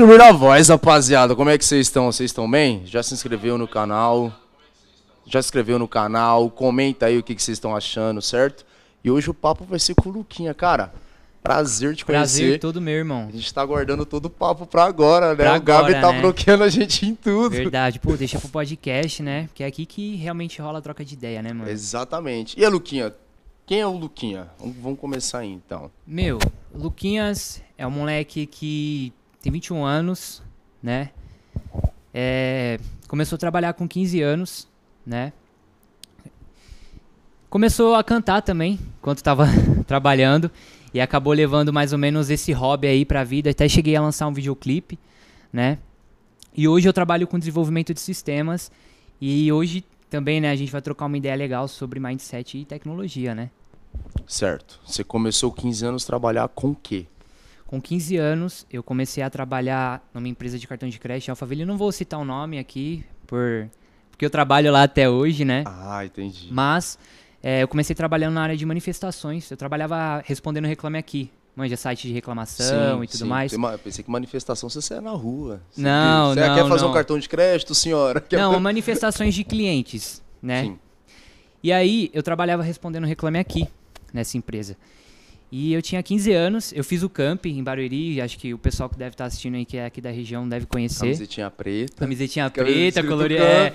Subir na voz, rapaziada. Como é que vocês estão? Vocês estão bem? Já se inscreveu no canal? Já se inscreveu no canal? Comenta aí o que, que vocês estão achando, certo? E hoje o papo vai ser com o Luquinha, cara. Prazer te conhecer. Prazer todo meu, irmão. A gente tá aguardando todo o papo pra agora, né? Pra o Gabi agora, tá né? bloqueando a gente em tudo. Verdade. Pô, deixa pro podcast, né? Porque é aqui que realmente rola a troca de ideia, né, mano? Exatamente. E a Luquinha? Quem é o Luquinha? Vamos vamos começar aí, então. Meu, Luquinhas é um moleque que tem 21 anos, né? É, começou a trabalhar com 15 anos, né? Começou a cantar também, enquanto tava trabalhando. E acabou levando mais ou menos esse hobby aí pra vida. Até cheguei a lançar um videoclipe, né? E hoje eu trabalho com desenvolvimento de sistemas. E hoje também, né, a gente vai trocar uma ideia legal sobre mindset e tecnologia, né? Certo. Você começou 15 anos a trabalhar com o quê? Com 15 anos, eu comecei a trabalhar numa empresa de cartão de crédito Alphaville. Eu não vou citar o nome aqui, por... porque eu trabalho lá até hoje, né? Ah, entendi. Mas é, eu comecei trabalhando na área de manifestações. Eu trabalhava respondendo Reclame Aqui. Manja site de reclamação e tudo mais. Tem uma- eu pensei que manifestação você saia na rua. Você- Não, você não, quer fazer não. um cartão de crédito, senhora? Quer- Não, manifestações de clientes, né? Sim. E aí eu trabalhava respondendo Reclame Aqui nessa empresa. E eu tinha 15 anos, eu fiz o camp em Barueri, acho que o pessoal que deve estar assistindo aí, que é aqui da região, deve conhecer. Camisetinha preta. Camisetinha preta, colorida. É,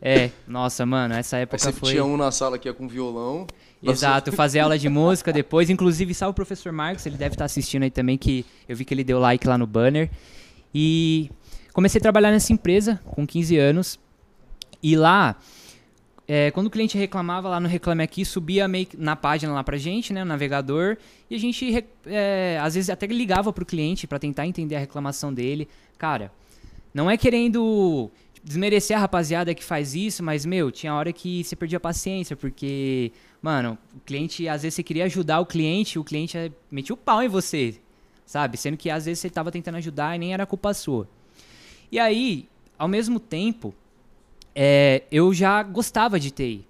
é, nossa, mano, essa Aí época sempre foi. tinha um na sala que ia com violão. Exato, fazer aula de música depois. Inclusive, salve o professor Marcos, ele deve estar assistindo aí também, que eu vi que ele deu like lá no banner. E comecei a trabalhar nessa empresa com 15 anos. E lá, é, quando o cliente reclamava lá no Reclame Aqui, subia meio na página lá pra gente, né, no navegador. E a gente, é, às vezes, até ligava pro cliente pra tentar entender a reclamação dele. Cara, não é querendo desmerecer a rapaziada que faz isso, mas, meu, tinha hora que você perdia a paciência, porque, mano, o cliente, às vezes você queria ajudar o cliente, o cliente eh, metia o pau em você, sabe? Sendo que às vezes você tava tentando ajudar e nem era culpa sua. E aí, ao mesmo tempo, é, eu já gostava de TI.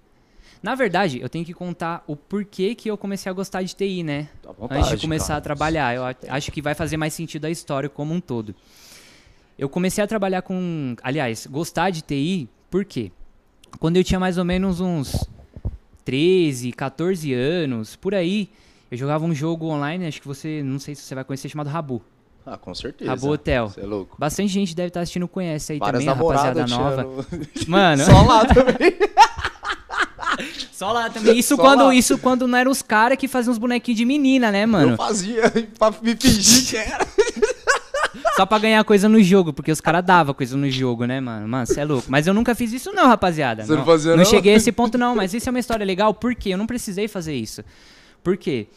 Na verdade, eu tenho que contar o porquê que eu comecei a gostar de TI, né? Tá vontade, Antes de começar cara. a trabalhar. Eu acho que vai fazer mais sentido a história como um todo. Eu comecei a trabalhar com. Aliás, gostar de TI, por quê? Quando eu tinha mais ou menos uns 13, 14 anos, por aí, eu jogava um jogo online, acho que você. Não sei se você vai conhecer, chamado Rabu. Ah, com certeza. Rabu Hotel. Você é louco. Bastante gente deve estar assistindo conhece aí Várias também, a rapaziada nova. Mano, Só lá também. só lá também. Isso Só quando, lá. isso quando não eram os caras que faziam uns bonequinhos de menina, né, mano? Eu fazia pra me fingir que era. Só pra ganhar coisa no jogo, porque os caras davam coisa no jogo, né, mano? Mano, você é louco. Mas eu nunca fiz isso não, rapaziada. Você não fazia, não? cheguei a esse ponto não, mas isso é uma história legal, por quê? Eu não precisei fazer isso. Por quê?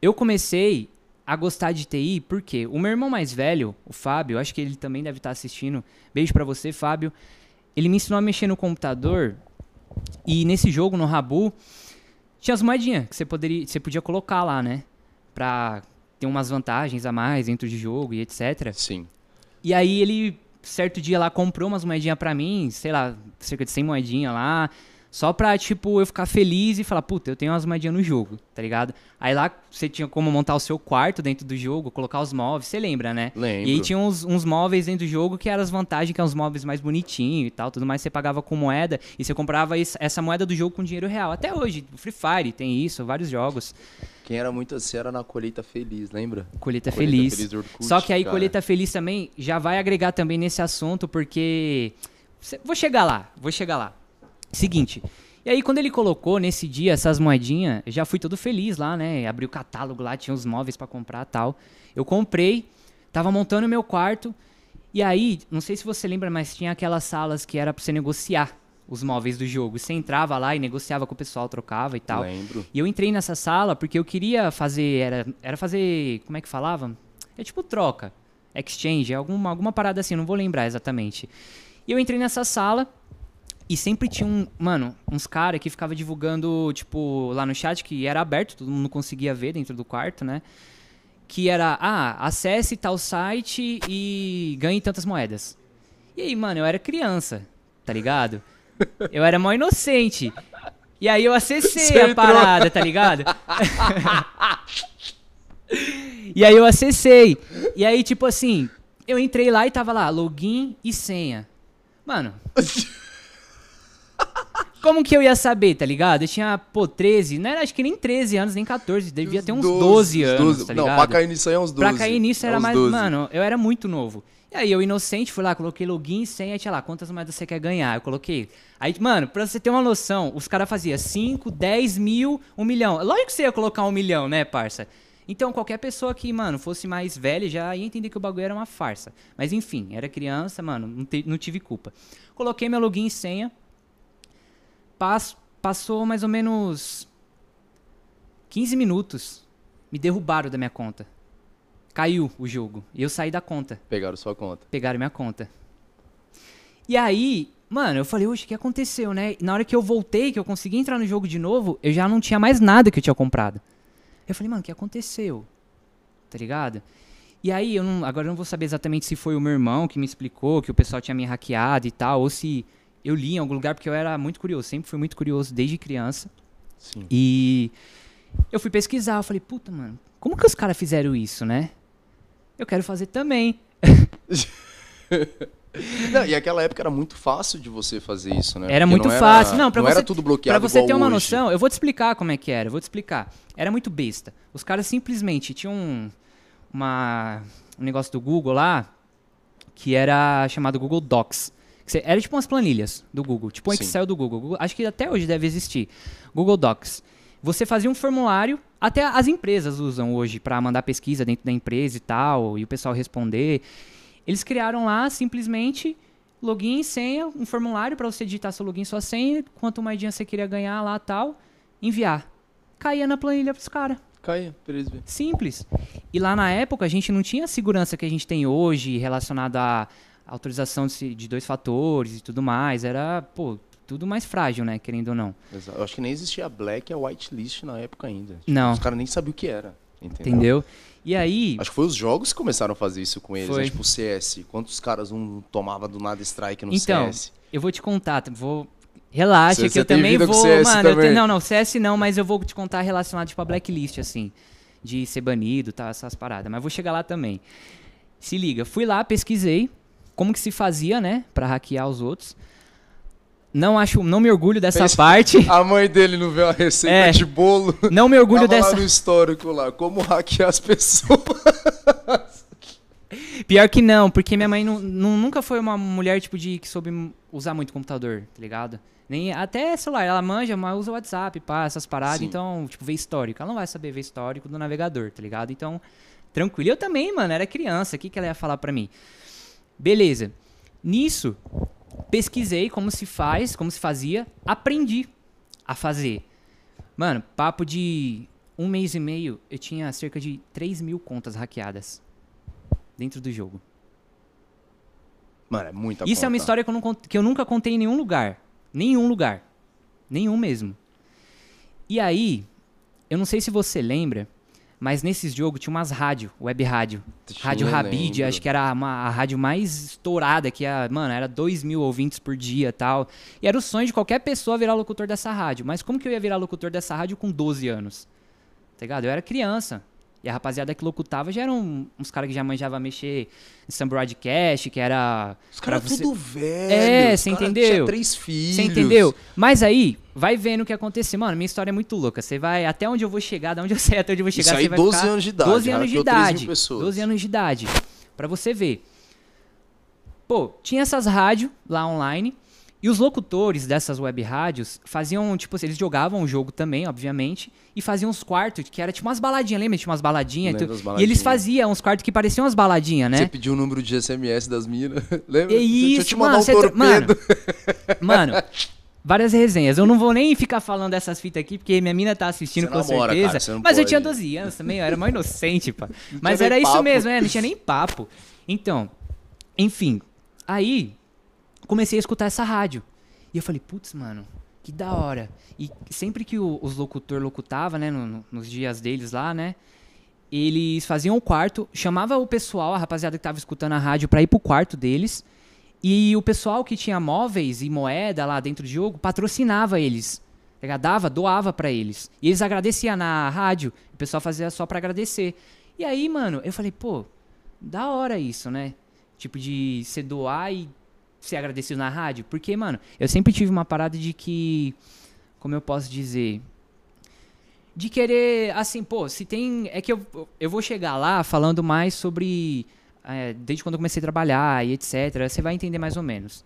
Eu comecei a gostar de TI, porque o meu irmão mais velho, o Fábio, acho que ele também deve estar assistindo. Beijo pra você, Fábio. Ele me ensinou a mexer no computador e nesse jogo, no Rabu, tinha as moedinhas que você, poderia, você podia colocar lá, né? Pra ter umas vantagens a mais dentro de jogo e etc. Sim. E aí ele, certo dia lá, comprou umas moedinhas pra mim, sei lá, cerca de 100 moedinhas lá, só pra, tipo, eu ficar feliz e falar, puta, eu tenho umas moedinhas no jogo, tá ligado? Aí lá você tinha como montar o seu quarto dentro do jogo, colocar os móveis, você lembra, né? Lembro. E aí tinha uns, uns móveis dentro do jogo que eram as vantagens, que eram os móveis mais bonitinhos e tal, tudo mais, você pagava com moeda e você comprava es- essa moeda do jogo com dinheiro real. Até hoje, Free Fire tem isso, vários jogos. Quem era muito assim era na colheita feliz, lembra? Colheita, Colheita Feliz. Feliz Orkut, Só que aí cara. Colheita Feliz também já vai agregar também nesse assunto, porque. Vou chegar lá, vou chegar lá. Seguinte. E aí, quando ele colocou nesse dia essas moedinhas, eu já fui todo feliz lá, né? Abri o catálogo lá, tinha os móveis pra comprar e tal. Eu comprei, tava montando meu quarto. E aí, não sei se você lembra, mas tinha aquelas salas que era pra você negociar os móveis do jogo. Você entrava lá e negociava com o pessoal, trocava e tal. Lembro. E eu entrei nessa sala porque eu queria fazer. Era, era fazer. Como é que falava? É tipo troca. Exchange, alguma, alguma parada assim, não vou lembrar exatamente. E eu entrei nessa sala e sempre tinha um. Mano, uns caras que ficava divulgando, tipo, lá no chat, que era aberto, todo mundo conseguia ver dentro do quarto, né? Que era, ah, acesse tal site e ganhe tantas moedas. E aí, mano, eu era criança, tá ligado? Eu era mó inocente. E aí eu acessei Você a entrou. parada, tá ligado? e aí eu acessei. E aí, tipo assim, eu entrei lá e tava lá, login e senha. Mano. Como que eu ia saber, tá ligado? Eu tinha, pô, 13, não era acho que nem 13 anos, nem 14, devia ter uns 12, anos, 12, tá ligado? Não, pra cair nisso aí é uns 12. Pra cair nisso era é mais, 12. mano, eu era muito novo. E aí eu inocente fui lá, coloquei login, senha, tinha lá, quantas moedas você quer ganhar? Eu coloquei. Aí, mano, pra você ter uma noção, os caras faziam 5, 10 mil, 1 milhão. Lógico que você ia colocar 1 milhão, né, parça? Então, qualquer pessoa que, mano, fosse mais velha já ia entender que o bagulho era uma farsa. Mas enfim, era criança, mano, não, te, não tive culpa. Coloquei meu login e senha. Passo, passou mais ou menos 15 minutos. Me derrubaram da minha conta. Caiu o jogo. E eu saí da conta. Pegaram sua conta. Pegaram minha conta. E aí, mano, eu falei, oxe, o que aconteceu, né? Na hora que eu voltei, que eu consegui entrar no jogo de novo, eu já não tinha mais nada que eu tinha comprado. Eu falei, mano, o que aconteceu? Tá ligado? E aí, eu não, agora eu não vou saber exatamente se foi o meu irmão que me explicou que o pessoal tinha me hackeado e tal, ou se eu li em algum lugar, porque eu era muito curioso, sempre fui muito curioso desde criança. Sim. E eu fui pesquisar, eu falei, puta, mano, como que os caras fizeram isso, né? Eu quero fazer também. Não, e aquela época era muito fácil de você fazer isso, né? Era Porque muito não fácil. Era, não, pra não você, era tudo bloqueado Pra você ter uma hoje. noção, eu vou te explicar como é que era. Eu vou te explicar. Era muito besta. Os caras simplesmente tinham um, uma, um negócio do Google lá que era chamado Google Docs. Era tipo umas planilhas do Google, tipo um Sim. Excel do Google. Acho que até hoje deve existir. Google Docs. Você fazia um formulário, até as empresas usam hoje para mandar pesquisa dentro da empresa e tal, e o pessoal responder. Eles criaram lá simplesmente login senha, um formulário para você digitar seu login sua senha, quanto moedinha você queria ganhar lá tal, enviar. Caía na planilha pros caras. Caía. Simples. E lá na época a gente não tinha a segurança que a gente tem hoje relacionada à autorização de, de dois fatores e tudo mais. Era, pô, tudo mais frágil, né? Querendo ou não. Exato. Eu acho que nem existia a Black e a Whitelist na época ainda. Tipo, não. Os caras nem sabiam o que era. Entendeu? entendeu? E aí. Acho que foi os jogos que começaram a fazer isso com eles. Né? Tipo o CS. Quantos caras um tomava do nada strike no então, CS? Eu vou te contar, vou. Relaxa, você, que eu também vou. mano, também. Tenho, não, não, CS não, mas eu vou te contar relacionado tipo a blacklist, assim. De ser banido, tá? Essas paradas. Mas vou chegar lá também. Se liga, fui lá, pesquisei como que se fazia, né? Pra hackear os outros. Não acho, não me orgulho dessa Pensa, parte. A mãe dele não vê a receita é, de bolo. Não me orgulho dessa. lá no histórico lá, como hackear as pessoas. Pior que não, porque minha mãe não, não, nunca foi uma mulher tipo de que soube usar muito computador, tá ligado? Nem até celular, ela manja, mas usa o WhatsApp, pá, essas paradas, Sim. então, tipo, ver histórico. Ela não vai saber ver histórico do navegador, tá ligado? Então, tranquilo. Eu também, mano, era criança, o que que ela ia falar pra mim? Beleza. Nisso, pesquisei como se faz, como se fazia, aprendi a fazer. Mano, papo de um mês e meio, eu tinha cerca de 3 mil contas hackeadas dentro do jogo. Mano, é muita Isso conta. é uma história que eu, não, que eu nunca contei em nenhum lugar. Nenhum lugar. Nenhum mesmo. E aí, eu não sei se você lembra, mas nesses jogos tinha umas rádio, web rádio. Rádio Rabid, acho que era uma, a rádio mais estourada, que era, mano, era 2 mil ouvintes por dia tal. E era o sonho de qualquer pessoa virar locutor dessa rádio. Mas como que eu ia virar locutor dessa rádio com 12 anos? Tá ligado? Eu era criança. E a rapaziada que locutava já eram uns caras que já manjavam mexer em Sam Broadcast, que era. Os caras você... tudo velho. É, você entendeu? Tinha três filhos. Você entendeu? Mas aí, vai vendo o que aconteceu. Mano, minha história é muito louca. Você vai até onde eu vou chegar, de onde eu sei até onde eu vou chegar. Isso aí, você 12 anos de idade. 12 anos de idade. 12 anos de idade. Pra você ver. Pô, tinha essas rádios lá online. E os locutores dessas web rádios faziam, tipo assim, eles jogavam o jogo também, obviamente, e faziam uns quartos, que era tipo umas baladinhas, lembra? Tinha umas baladinhas. Tu... baladinhas. E eles faziam uns quartos que pareciam umas baladinhas, né? Você pediu o número de SMS das minas, lembra? É isso, Deixa eu te mandar mano, um torpedo. Mano, mano, várias resenhas. Eu não vou nem ficar falando dessas fitas aqui, porque minha mina tá assistindo você com namora, certeza. Cara, mas pode. eu tinha 12 anos também, eu era mais inocente, pá. Mas era isso mesmo, é, não tinha nem papo. Então, enfim, aí comecei a escutar essa rádio. E eu falei, putz, mano, que da hora. E sempre que o, os locutor locutava, né, no, no, nos dias deles lá, né, eles faziam o quarto, chamava o pessoal, a rapaziada que tava escutando a rádio pra ir pro quarto deles. E o pessoal que tinha móveis e moeda lá dentro do jogo patrocinava eles. Dava, doava para eles. E eles agradeciam na rádio. O pessoal fazia só para agradecer. E aí, mano, eu falei, pô, da hora isso, né? Tipo, de você doar e ser agradecido na rádio. Porque, mano, eu sempre tive uma parada de que. Como eu posso dizer? De querer, assim, pô, se tem. É que eu, eu vou chegar lá falando mais sobre. é, desde quando eu comecei a trabalhar e etc. Você vai entender mais ou menos.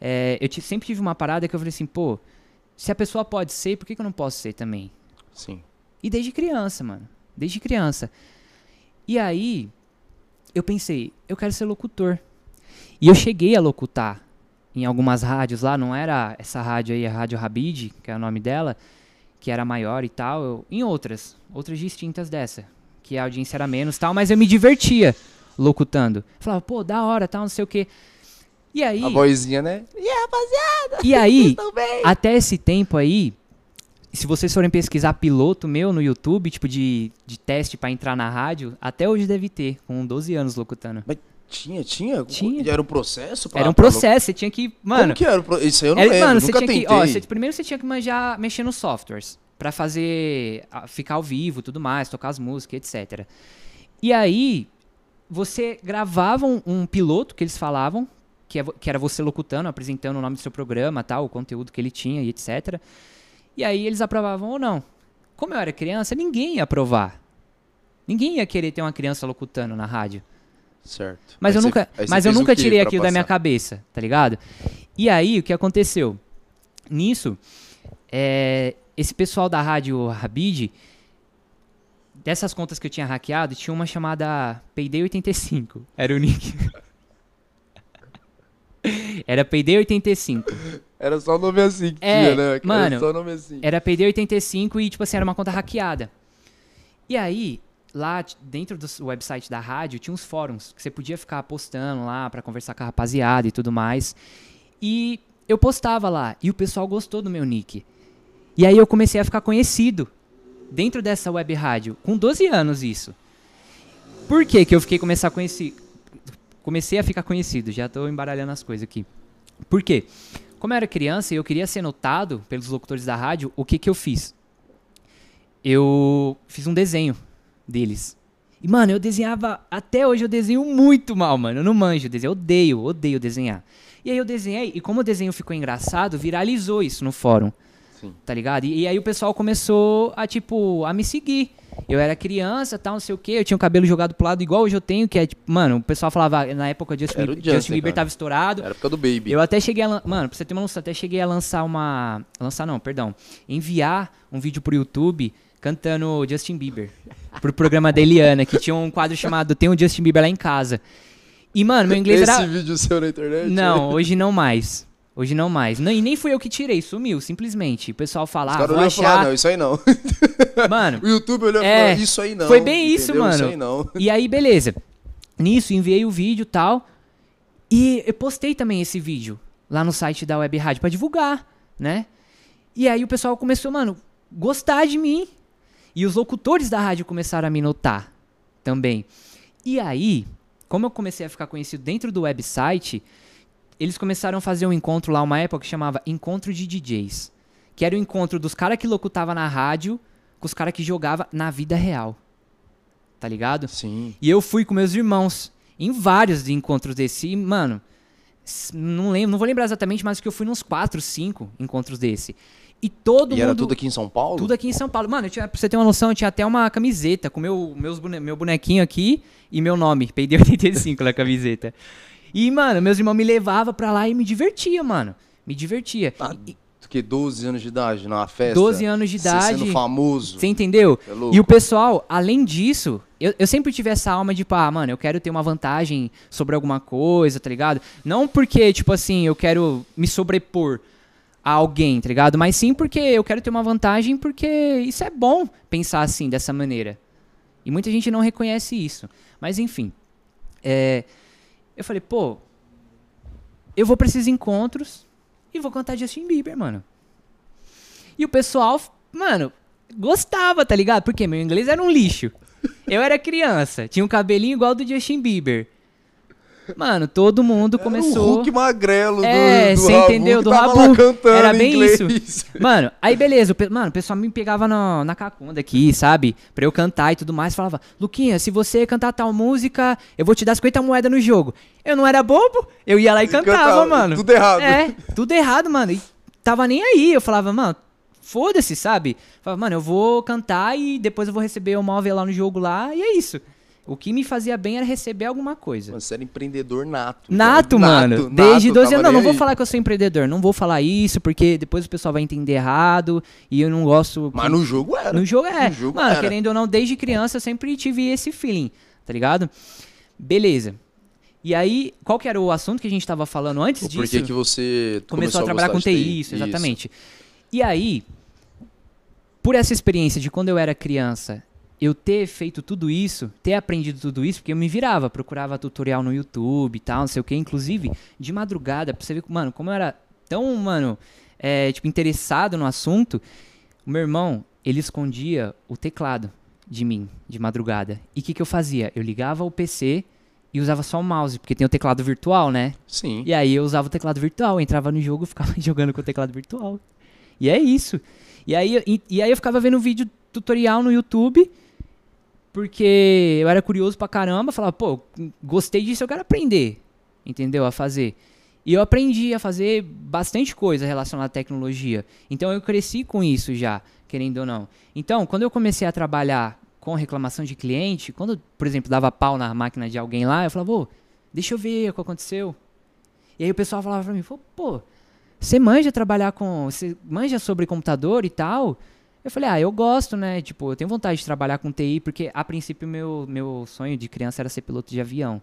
É, eu sempre tive uma parada que eu falei assim, pô, se a pessoa pode ser, por que, que eu não posso ser também? Sim. E desde criança, mano. Desde criança. E aí, eu pensei, eu quero ser locutor. E eu cheguei a locutar em algumas rádios lá, não era essa rádio aí, a Rádio Rabid, que é o nome dela, que era maior e tal, eu- em outras, outras distintas dessa, que a audiência era menos e tal, mas eu me divertia locutando. Falava, pô, da hora, tal, não sei o quê. E aí, A vozinha, né? e aí, Também. até esse tempo aí, se vocês forem pesquisar piloto meu no YouTube, tipo de, de teste pra entrar na rádio, até hoje deve ter, com 12 anos locutando. Tinha, tinha? Tinha. E Era um processo? Pra, Era um pra processo, você tinha que. Mano, Como que era? Isso aí eu não era- lembro, mano, você nunca tinha tentei. que. Ó, você- primeiro você tinha que manjar, mexer nos softwares. Pra fazer. ficar ao vivo tudo mais, tocar as músicas, etc. E aí, você gravava um, um piloto que eles falavam, que, é que era você locutando, apresentando o nome do seu programa, tal, o conteúdo que ele tinha e etc. E aí eles aprovavam ou não. Como eu era criança, ninguém ia aprovar. Ninguém ia querer ter uma criança locutando na rádio. Certo. Mas Aí eu você- nunca, mas eu nunca tirei aquilo da minha passar? cabeça, tá ligado? E aí, o que aconteceu? Nisso, é, esse pessoal da rádio Rabid, dessas contas que eu tinha hackeado, tinha uma chamada Payday85. Era o nick. Era Payday85. Era só nome assim que É, tinha, né? mano, Era só nome assim. Era PD85 e, tipo assim, era uma conta hackeada. E aí, lá dentro do website da rádio, tinha uns fóruns que você podia ficar postando lá pra conversar com a rapaziada e tudo mais. E eu postava lá, e o pessoal gostou do meu nick. E aí eu comecei a ficar conhecido dentro dessa web rádio, com 12 anos isso. Por que que eu fiquei começar a conhecer, comecei a ficar conhecido? Já tô embaralhando as coisas aqui. Por quê? Como eu era criança e eu queria ser notado pelos locutores da rádio, o que que eu fiz? Eu fiz um desenho deles. E, mano, eu desenhava. Até hoje eu desenho muito mal, mano. Eu não manjo desenho. Eu odeio, odeio desenhar. E aí eu desenhei, e como o desenho ficou engraçado, viralizou isso no fórum. Sim. Tá ligado? E, e aí o pessoal começou a, tipo, a me seguir. Eu era criança, tal, não sei o quê. Eu tinha o cabelo jogado pro lado igual hoje eu tenho, que é, tipo, mano, o pessoal falava, na época Justin, Era o Justin Justin, Bieber tava estourado. Era por causa do Baby. Eu até cheguei a. Mano, pra você ter uma noção, até cheguei a lançar uma. Lançar não, perdão. Enviar um vídeo pro YouTube cantando Justin Bieber. Pro programa da Eliana, que tinha um quadro chamado Tem um Justin Bieber lá em casa. E, mano, meu inglês Esse era. vídeo seu na internet? Não, hoje não mais. Hoje não mais. Não, e nem fui eu que tirei, sumiu, simplesmente. O pessoal fala, ah, vou achar. ah, não, isso aí não. Mano, O YouTube olhou e É, falou, isso aí não. foi bem isso, entendeu? Isso mano. aí não. E aí, beleza. Nisso, enviei o vídeo e tal. E eu postei também esse vídeo lá no site da Web Rádio pra divulgar, né? E aí o pessoal começou, mano, gostar de mim. E os locutores da rádio começaram a me notar também. E aí, como eu comecei a ficar conhecido dentro do website, eles começaram a fazer um encontro lá, uma época que chamava Encontro de DJs. Que era o encontro dos caras que locutava na rádio com os caras que jogava na vida real. Tá ligado? Sim. E eu fui com meus irmãos em vários encontros desse. E, mano, não lembro, não vou lembrar exatamente, mas que eu fui nos 4, 5 encontros desse. E todo E mundo. era tudo aqui em São Paulo? Tudo aqui em São Paulo. Mano, eu tinha, pra você ter uma noção, eu tinha até uma camiseta com meu, meus bone, meu bonequinho aqui e meu nome, PD85 na camiseta. E, mano, meus irmãos me levavam pra lá e me divertia, mano. Me divertia. Ah, E- que 12 anos de idade, numa festa. 12 anos de idade. sendo famoso. Você entendeu? É. E o pessoal, além disso, eu, eu sempre tive essa alma de, pá, mano, eu quero ter uma vantagem sobre alguma coisa, tá ligado? Não porque, tipo assim, eu quero me sobrepor a alguém, tá ligado? Mas sim porque eu quero ter uma vantagem porque isso é bom pensar assim, dessa maneira. E muita gente não reconhece isso. Mas enfim. É, eu falei, pô, eu vou pra esses encontros e vou cantar Justin Bieber, mano. E o pessoal, mano, gostava, tá ligado? Porque meu inglês era um lixo. Eu era criança, tinha um cabelinho igual do Justin Bieber. Mano, todo mundo começou. Era o Hulk magrelo É, do, do você Rabu entendeu? Do tava Rabu. cantando Era em bem isso. Mano, aí beleza, o mano, o pessoal me pegava no- na cacunda aqui, sabe? Pra eu cantar e tudo mais. Falava, Luquinha, se você cantar tal música, eu vou te dar 50 moedas no jogo. Eu não era bobo, eu ia lá e cantava, Cantava, mano. tudo errado. É, tudo errado, mano. E tava nem aí. Eu falava, mano, foda-se, sabe? Falava, mano, eu vou cantar e depois eu vou receber o móvel lá no jogo lá, e é isso. O que me fazia bem era receber alguma coisa. Mano, você era empreendedor nato. Nato, cara. mano. Desde 12 tava anos. Não, não vou falar que eu sou empreendedor. Não vou falar isso, porque depois o pessoal vai entender errado. E eu não gosto. Mas no jogo era. No jogo é. No jogo mano, era. querendo ou não, desde criança eu sempre tive esse feeling, tá ligado? Beleza. E aí, qual que era o assunto que a gente tava falando antes Por disso? que, que você começou, a trabalhar com TI, de isso, exatamente. E aí, por essa experiência de quando eu era criança, eu ter feito tudo isso, ter aprendido tudo isso, porque eu me virava, procurava tutorial no YouTube e tal, não sei o que, inclusive de madrugada, pra você ver, mano, como eu era tão, mano, é, tipo, interessado no assunto, o meu irmão, ele escondia o teclado de mim, de madrugada. E o que, que eu fazia? Eu ligava o PC e usava só o mouse, porque tem o teclado virtual, né? Sim. E aí eu usava o teclado virtual, entrava no jogo e ficava jogando com o teclado virtual. E é isso. E aí, e, e aí eu ficava vendo vídeo tutorial no YouTube, porque eu era curioso pra caramba, falava, pô, gostei disso, eu quero aprender, entendeu? A fazer. E eu aprendi a fazer bastante coisa relacionada à tecnologia. Então eu cresci com isso já, querendo ou não. Então, quando eu comecei a trabalhar com reclamação de cliente, quando, por exemplo, dava pau na máquina de alguém lá, eu falava, ô, deixa eu ver o que aconteceu. E aí o pessoal falava pra mim, pô, você manja trabalhar com. Você manja sobre computador e tal? Eu falei, ah, eu gosto, né? Tipo, eu tenho vontade de trabalhar com TI, porque a princípio meu, meu sonho de criança era ser piloto de avião.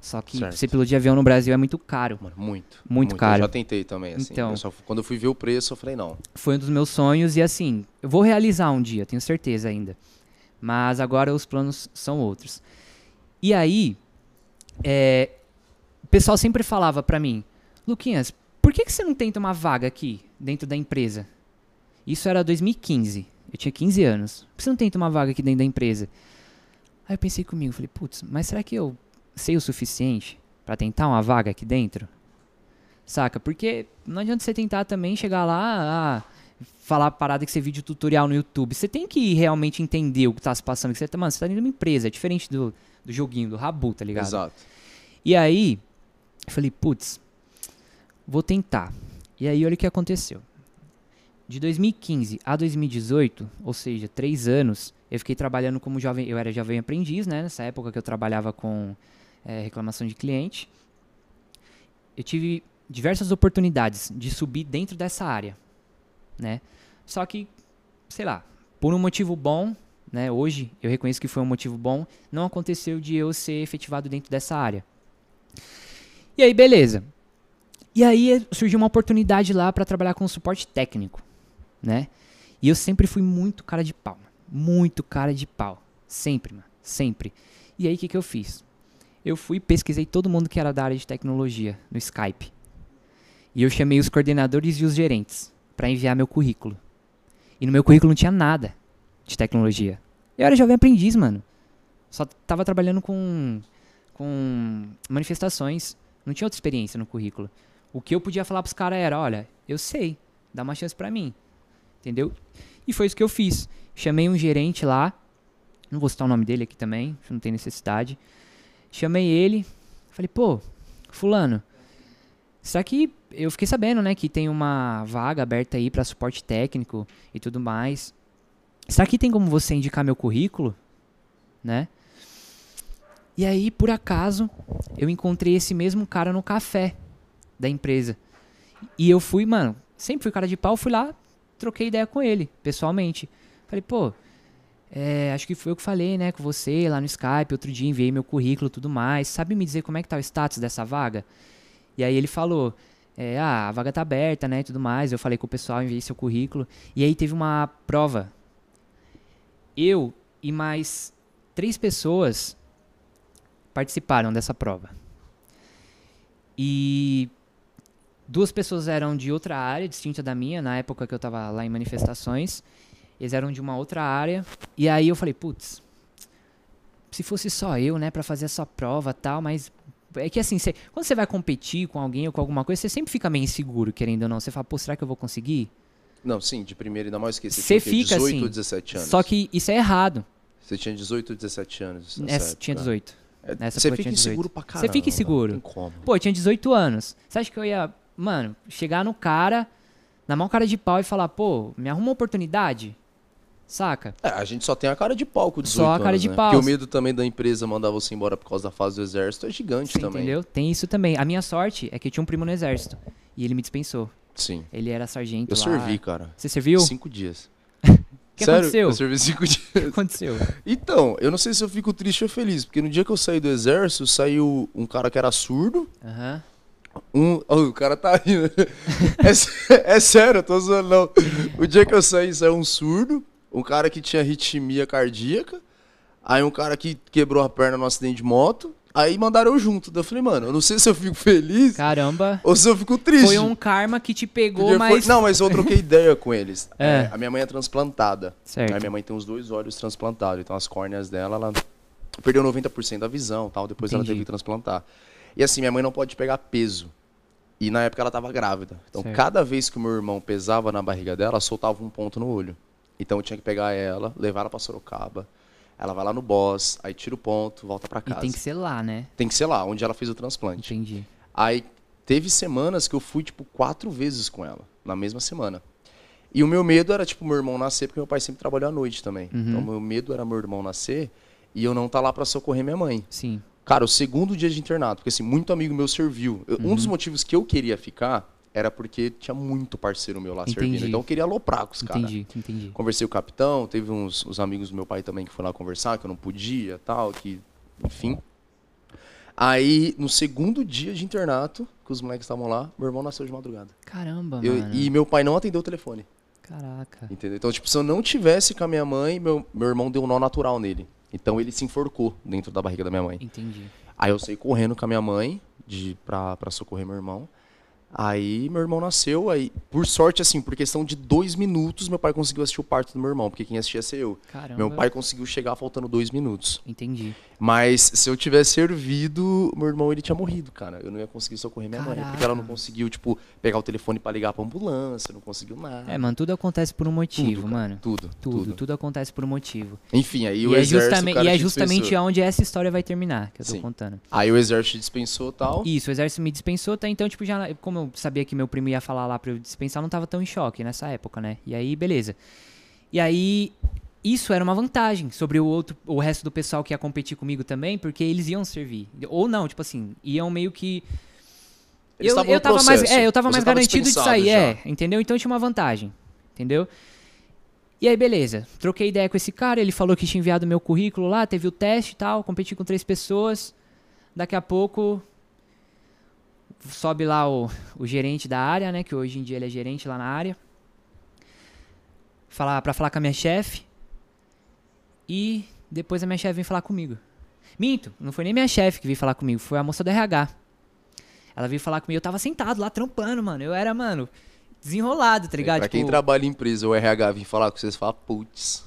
Só que Certo. ser piloto de avião no Brasil é muito caro. Mano, muito. Muito caro. Eu já tentei também, assim. Então. Eu só- quando eu fui ver o preço, eu falei, não. Foi um dos meus sonhos e assim, eu vou realizar um dia, tenho certeza ainda. Mas agora os planos são outros. E aí, é, o pessoal sempre falava pra mim, Luquinhas, por que, que você não tenta uma vaga aqui, dentro da empresa? Isso era 2015, eu tinha 15 anos. Por que você não tenta uma vaga aqui dentro da empresa? Aí eu pensei comigo, falei, putz, mas será que eu sei o suficiente pra tentar uma vaga aqui dentro? Saca? Porque não adianta você tentar também chegar lá, ah, falar a parada que você vídeo tutorial no YouTube. Você tem que realmente entender o que tá se passando. Que você tá, mano, você tá dentro de uma empresa, é diferente do, do joguinho, do Rabu, tá ligado? Exato. E aí, eu falei, putz, vou tentar. E aí, olha o que aconteceu. De 2015 a 2018, ou seja, três anos, eu fiquei trabalhando como jovem. Eu era jovem aprendiz, né? Nessa época que eu trabalhava com eh, reclamação de cliente. Eu tive diversas oportunidades de subir dentro dessa área, né? Só que, sei lá, por um motivo bom, né? Hoje eu reconheço que foi um motivo bom, não aconteceu de eu ser efetivado dentro dessa área. E aí, beleza. E aí surgiu uma oportunidade lá para trabalhar com suporte técnico, né? E eu sempre fui muito cara de pau, muito cara de pau, sempre, mano, sempre. E aí o que que eu fiz? Eu fui pesquisei todo mundo que era da área de tecnologia no Skype. E eu chamei os coordenadores e os gerentes para enviar meu currículo. E no meu currículo não tinha nada de tecnologia. Eu era jovem aprendiz, mano. Só tava trabalhando com com manifestações, não tinha outra experiência no currículo. O que eu podia falar pros caras era, olha, eu sei, dá uma chance pra mim. Entendeu? E foi isso que eu fiz. Chamei um gerente lá, não vou citar o nome dele aqui também, não tem necessidade. Chamei ele, falei, pô, fulano, será que eu fiquei sabendo, né, que tem uma vaga aberta aí pra suporte técnico e tudo mais. Será que tem como você indicar meu currículo, né? E aí, por acaso, eu encontrei esse mesmo cara no café da empresa. E eu fui, mano, sempre fui cara de pau, fui lá, troquei ideia com ele, pessoalmente. Falei, pô, é, acho que foi eu que falei, né, com você lá no Skype, outro dia enviei meu currículo tudo mais. Sabe me dizer como é que tá o status dessa vaga? E aí ele falou, é, ah, a vaga tá aberta, né, tudo mais. Eu falei com o pessoal, enviei seu currículo. E aí teve uma prova. Eu e mais três pessoas participaram dessa prova. E duas pessoas eram de outra área, distinta da minha, na época que eu tava lá em manifestações. Eles eram de uma outra área. E aí eu falei, putz, se fosse só eu, né, pra fazer essa prova tal, mas É que assim, cê- quando você vai competir com alguém ou com alguma coisa, você sempre fica meio inseguro, querendo ou não. Você fala, pô, será que eu vou conseguir? Não, sim, de primeira ainda mais que você Você fica 18 assim. ou 17 anos. Só que isso é errado. Você tinha 18 ou 17 anos. nessa Essa, tinha época. 18. É, Nessa você eu fica tinha 18. inseguro pra Você caramba. fica inseguro. Pô, eu tinha 18 anos. Você acha que eu ia, mano, chegar no cara, na mão cara de pau e falar, pô, me arruma uma oportunidade? Saca? É, a gente só tem a cara de pau com 18 Só a cara anos, de né? pau. Porque o medo também da empresa mandar você embora por causa da fase do exército é gigante Você também. entendeu? Tem isso também. A minha sorte é que eu tinha um primo no exército. E ele me dispensou. Sim. Ele era sargento Eu lá. servi, cara. Você serviu? Cinco dias. que Sério, aconteceu? eu servi cinco dias. O que aconteceu? Então, eu não sei se eu fico triste ou feliz, porque no dia que eu saí do exército, saiu um cara que era surdo, Aham. Um... Oh, o cara tá rindo. é, é sério, eu tô zoando não. O dia que eu saí, saiu um surdo, um cara que tinha arritmia cardíaca, aí um cara que quebrou a perna no acidente de moto, aí mandaram eu junto. Daí eu falei, mano, eu não sei se eu fico feliz Caramba. ou se eu fico triste. Foi um karma que te pegou, Porque foi- mas. Não, mas eu troquei ideia com eles. É. É, a minha mãe é transplantada. Certo. Aí minha mãe tem os dois olhos transplantados. Então as córneas dela, ela perdeu 90% da visão tal. Depois ela Entendi. teve que transplantar. E assim, minha mãe não pode pegar peso. E na época ela tava grávida. Então Certo. cada vez que o meu irmão pesava na barriga dela, soltava um ponto no olho. Então eu tinha que pegar ela, levar ela pra Sorocaba. Ela vai lá no boss, aí tira o ponto, volta pra E casa. tem que ser lá, né? Tem que ser lá, onde ela fez o transplante. Entendi. Aí teve semanas que eu fui, tipo, quatro vezes com ela, na mesma semana. E o meu medo era, tipo, meu irmão nascer, porque meu pai sempre trabalhou à noite também. Uhum. Então, meu medo era meu irmão nascer e eu não tá lá pra socorrer minha mãe. Sim. Cara, o segundo dia de internato, porque assim, muito amigo meu serviu. Eu- Um dos Uhum. motivos que eu queria ficar era porque tinha muito parceiro meu lá Entendi. servindo. Então eu queria aloprar com os caras. Entendi, entendi. Conversei com o capitão, teve uns, uns amigos do meu pai também que foram lá conversar, que eu não podia, tal, que, enfim. Aí, no segundo dia de internato, que os moleques estavam lá, meu irmão nasceu de madrugada. Caramba, Eu- mano. e meu pai não atendeu o telefone, Caraca. entendeu? Então, tipo, se eu não tivesse com a minha mãe, meu, meu irmão deu um nó natural nele. Então ele se enforcou dentro da barriga da minha mãe. Entendi. Aí eu saí correndo com a minha mãe de, pra, pra socorrer meu irmão. Aí meu irmão nasceu, aí, por sorte, assim, por questão de dois minutos, meu pai conseguiu assistir o parto do meu irmão, porque quem assistia ia ser eu. Caramba. Meu pai conseguiu chegar faltando dois minutos. Entendi. Mas se eu tivesse servido, meu irmão ele tinha morrido, cara. Eu não ia conseguir socorrer minha mãe. Porque Caraca. ela não conseguiu, tipo, pegar o telefone pra ligar pra ambulância, não conseguiu nada. É, mano, tudo acontece por um motivo, cara. mano. Tudo, Tudo, tudo, tudo, acontece por um motivo. Enfim, aí E, o é, exército. justamente, e é te justamente dispensou. aonde essa história vai terminar, que eu tô Sim. contando. Aí o exército dispensou e tal. Isso, o exército me dispensou, tá? Então, tipo, já, como eu sabia que meu primo ia falar lá pra eu dispensar, eu não tava tão em choque nessa época, né? E aí, beleza. E aí, isso era uma vantagem sobre o outro, o resto do pessoal que ia competir comigo também, porque eles iam servir. Ou não, tipo assim, iam meio que. Eles eu, eu tava mais, é, eu tava Você mais tava garantido de sair, já. é, entendeu? Então tinha uma vantagem, entendeu? E aí, beleza. Troquei ideia com esse cara, ele falou que tinha enviado meu currículo lá, teve o teste e tal, competi com três pessoas. Daqui a pouco sobe lá o, o gerente da área, né? Que hoje em dia ele é gerente lá na área. Falar, pra falar com a minha chefe. E depois a minha chefe vem falar comigo. Minto, não foi nem minha chefe que veio falar comigo, foi a moça do RH. Ela veio falar comigo, eu tava sentado lá trampando, mano. Eu era, mano, desenrolado, tá ligado? Pra quem Tipo, trabalha em empresa, o RH vir falar com vocês, fala, putz,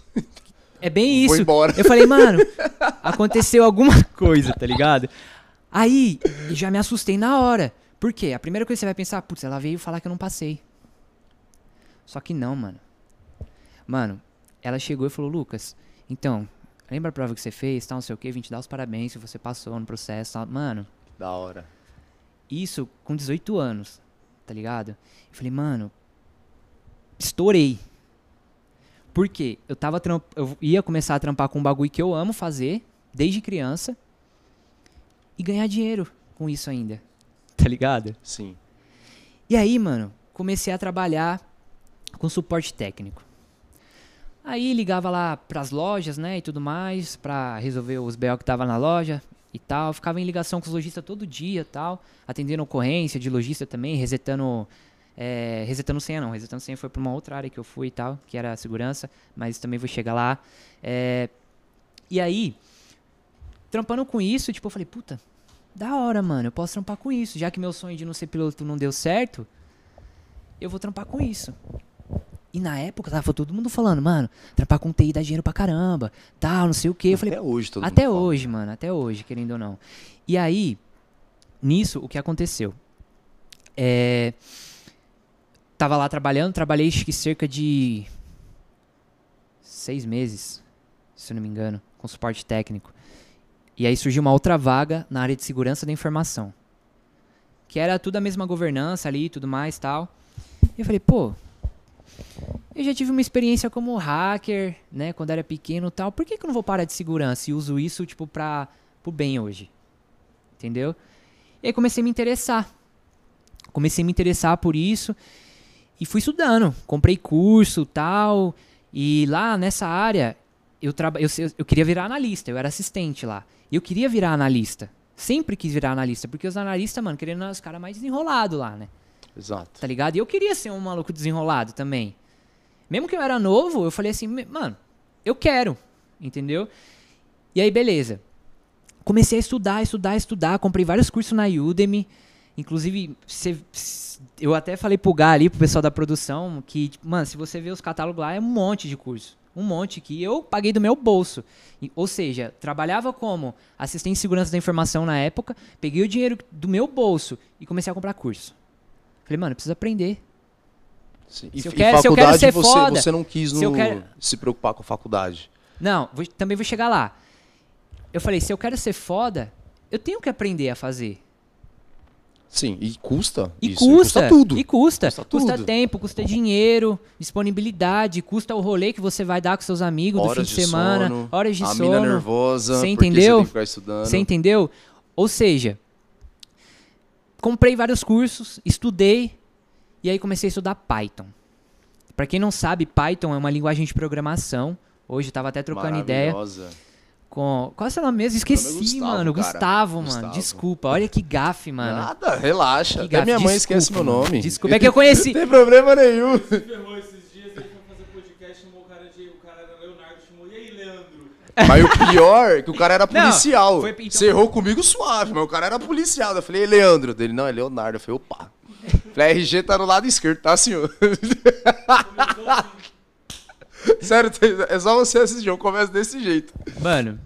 É bem isso. embora. Eu falei, mano, aconteceu alguma coisa, tá ligado? Aí, já me assustei na hora. Por quê? A primeira coisa que você vai pensar, putz, ela veio falar que eu não passei. Só que não, mano. Mano, ela chegou e falou, Lucas, então, lembra a prova que você fez, tal, não sei o quê, vim te dar os parabéns se você passou no processo, tal. Mano, Da hora. isso com 18 anos, tá ligado? Eu falei, mano, estourei. Por quê? Eu tava eu ia começar a trampar com um bagulho que eu amo fazer desde criança e ganhar dinheiro com isso ainda. Tá ligado? Sim. E aí, mano, comecei a trabalhar com suporte técnico. Aí ligava lá pras lojas, né, e tudo mais, pra resolver os BO que tava na loja e tal. Ficava em ligação com os lojistas todo dia tal, atendendo ocorrência de lojista também, resetando. É, resetando senha não, resetando senha foi pra uma outra área que eu fui e tal, que era a segurança, mas também vou chegar lá. É, e aí, trampando com isso, tipo, eu falei, puta, da hora, mano, eu posso trampar com isso. Já que meu sonho de não ser piloto não deu certo, eu vou trampar com isso. E na época tava todo mundo falando, mano, trampar com TI dá dinheiro pra caramba, tal, não sei o quê. Eu falei, até hoje todo mundo até fala. hoje, mano, até hoje, querendo ou não. E aí, Nisso, o que aconteceu? É, tava lá trabalhando, trabalhei acho que cerca de seis meses, se eu não me engano, com suporte técnico. E aí surgiu uma outra vaga na área de segurança da informação. Que era tudo a mesma governança ali tudo mais tal. E eu falei, pô, eu já tive uma experiência como hacker, né, quando era pequeno tal. Por que, que eu não vou parar de segurança e uso isso, tipo, pra, pro bem hoje? Entendeu? E aí comecei a me interessar. Comecei a me interessar por isso e fui estudando. Comprei curso tal. E lá nessa área, eu, traba eu, eu queria virar analista, eu era assistente lá. E eu queria virar analista. Sempre quis virar analista, porque os analistas, mano, querendo os caras mais desenrolados lá, né? Exato. Tá ligado? E eu queria ser um maluco desenrolado também. Mesmo que eu era novo, eu falei assim, mano, eu quero, entendeu? E aí, beleza. Comecei a estudar, estudar, estudar. Comprei vários cursos na Udemy. Inclusive, cê, eu até falei pro Gá ali, pro pessoal da produção, que, tipo, mano, se você ver os catálogos lá, é um monte de curso. Um monte que eu paguei do meu bolso. E, ou seja, trabalhava como assistente de segurança da informação na época, peguei o dinheiro do meu bolso e comecei a comprar curso. Falei, mano, eu preciso aprender. Sim. E, se, eu quero, se eu quero ser você, foda, você não quis no, quero... se preocupar com a faculdade. Não, vou, também vou chegar lá. Eu falei, se eu quero ser foda, eu tenho que aprender a fazer. Sim, e custa. E isso, custa, custa tudo. E custa. Custa, custa tempo, custa dinheiro, disponibilidade, custa o rolê que você vai dar com seus amigos horas do fim de, de semana, sono, horas de a sono. A mina nervosa, você entendeu? Você, estudando. você entendeu? Ou seja, comprei vários cursos, estudei e aí comecei a estudar Python. Para quem não sabe, Python é uma linguagem de programação. Hoje eu tava até trocando ideia com. Qual é o seu nome mesmo? Esqueci, é Gustavo, mano. Gustavo, mano. Gustavo. Desculpa. Olha que gafe, mano. Nada, relaxa. Até minha mãe Desculpa, esquece meu nome. Desculpa, é que eu conheci. Não tem problema nenhum. ferrou esses dias, ele foi fazer podcast, chamou o cara de. O cara era Leonardo, chamou. E aí, Leandro? Mas o pior é que o cara era policial. Não, foi, então... Você errou comigo suave, mas o cara era policial. Eu falei, Leandro. Dele, não, é Leonardo. Eu falei, opa. Falei, RG tá no lado esquerdo, tá, senhor? Sério, é só você assistir, eu começo desse jeito. Mano,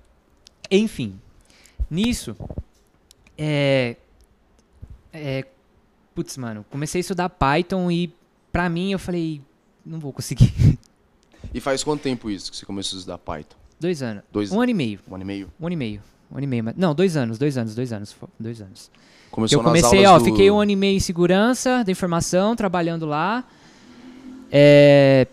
enfim. Nisso, é. É. Putz, mano, comecei a estudar Python e pra mim eu falei, não vou conseguir. E faz quanto tempo isso que você começou a estudar Python? Dois anos. Dois um ano e meio. Um ano e meio? Um ano e meio. Um ano e meio. Não, dois anos, dois anos, dois anos. Dois anos. Começou eu comecei, ó, do... fiquei um ano e meio em segurança da informação, trabalhando lá. É...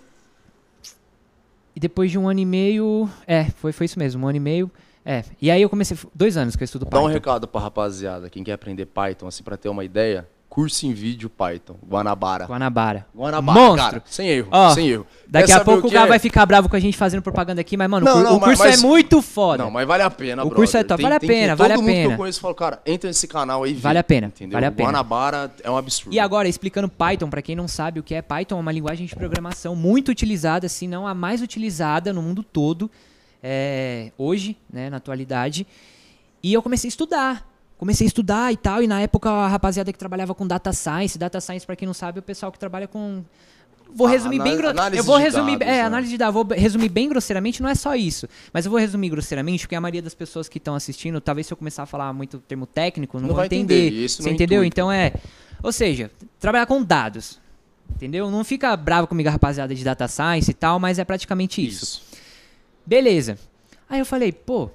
E depois de um ano e meio. É, foi, foi isso mesmo, um ano e meio. É. E aí eu comecei. Dois anos que eu estudo Python. Dá um recado pra rapaziada, quem quer aprender Python, assim, pra ter uma ideia curso em vídeo Python, Guanabara. Guanabara. Guanabara, Monstro. cara, sem erro, Ó, sem erro. Daqui Quer a pouco o Gá é? vai ficar bravo com a gente fazendo propaganda aqui, mas mano, não, o, não, o curso mas, é muito foda. Não, mas vale a pena, O brother. curso é top, vale a pena, vale a pena. Todo mundo que eu conheço fala, cara, entra nesse canal aí, Vale a pena, entendeu? Vale a pena. Guanabara é um absurdo. E agora, explicando Python, para quem não sabe o que é Python, é uma linguagem de programação muito utilizada, se não a mais utilizada no mundo todo, é, hoje, né, na atualidade. E eu comecei a estudar comecei a estudar e tal, e na época a rapaziada que trabalhava com data science, data science para quem não sabe, é o pessoal que trabalha com vou resumir bem eu vou resumir dados, é, né? análise de dados, vou resumir bem grosseiramente, não é só isso, mas eu vou resumir grosseiramente porque a maioria das pessoas que estão assistindo, talvez se eu começar a falar muito termo técnico, não, não vão entender. entender. Você é entendeu? Intuito. Então é, ou seja, trabalhar com dados. Entendeu? Não fica bravo comigo a rapaziada de data science e tal, mas é praticamente isso. isso. Beleza. Aí eu falei, pô,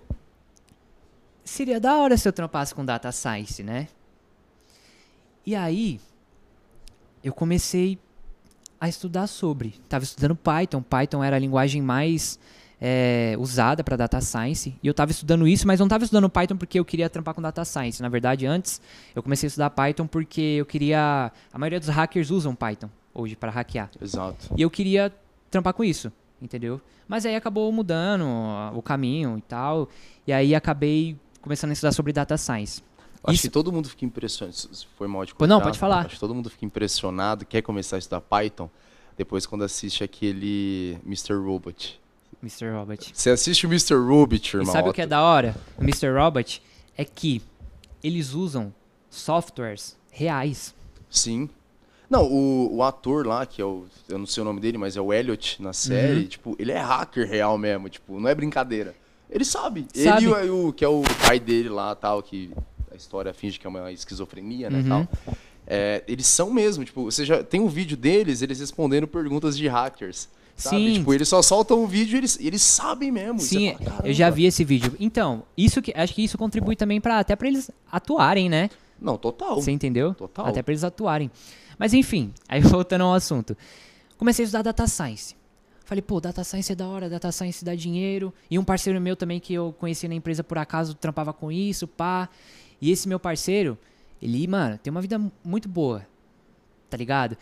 seria da hora se eu trampasse com data science, né? E aí, eu comecei a estudar sobre. Tava estudando Python. Python era a linguagem mais é, usada para data science. E eu estava estudando isso, mas não estava estudando Python porque eu queria trampar com data science. Na verdade, antes eu comecei a estudar Python porque eu queria. A maioria dos hackers usam Python hoje para hackear. Exato. E eu queria trampar com isso, entendeu? Mas aí acabou mudando o caminho e tal. E aí acabei começando a estudar sobre data science. Acho Isso... que todo mundo fica impressionado. Foi mal de contar, Não, pode falar. Acho que todo mundo fica impressionado, quer começar a estudar Python, depois quando assiste aquele Mr. Robot. Mr. Robot. Você assiste o Mr. Robot, irmão. E sabe o que é da hora? O Mr. Robot é que eles usam softwares reais. Sim. Não, o, o ator lá, que é o. Eu não sei o nome dele, mas é o Elliot na série, uhum. tipo, ele é hacker real mesmo, tipo, não é brincadeira. Ele sabe. sabe. Ele e o, o, que é o pai dele lá, tal, que história finge que é uma esquizofrenia, né, Uhum. tal. É, eles são mesmo, tipo, você já tem um vídeo deles, eles respondendo perguntas de hackers. Sabe? Sim. Tipo, eles só soltam um vídeo e eles, eles sabem mesmo. Sim, fala, eu já vi esse vídeo. Então, isso que acho que isso contribui também para até pra eles atuarem, né? Não, total. Você entendeu? Total. Até pra eles atuarem. Mas enfim, aí voltando ao assunto. Comecei a estudar data science. Falei, pô, data science é da hora, data science dá dinheiro. E um parceiro meu também que eu conheci na empresa por acaso trampava com isso, pá. E esse meu parceiro, ele, mano, tem uma vida muito boa. Tá ligado?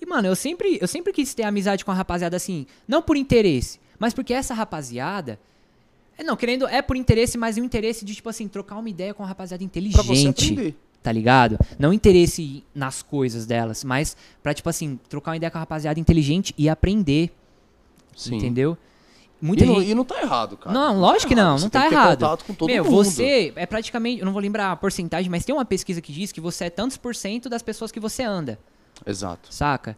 E, mano, eu sempre, eu sempre quis ter amizade com a rapaziada assim, não por interesse, mas porque essa rapaziada. É, não, querendo, é por interesse, mas é um interesse de, tipo assim, trocar uma ideia com uma rapaziada inteligente Pra você aprender. tá ligado? Não interesse nas coisas delas, mas pra, tipo assim, trocar uma ideia com a rapaziada inteligente e aprender, Sim. entendeu? Muita E não, gente... e não tá errado, cara. Não, lógico que não, não tá que ter errado. contato com todo Meu, mundo. você é praticamente, eu não vou lembrar a porcentagem, mas tem uma pesquisa que diz que você é tantos por cento das pessoas que você anda, Exato. saca?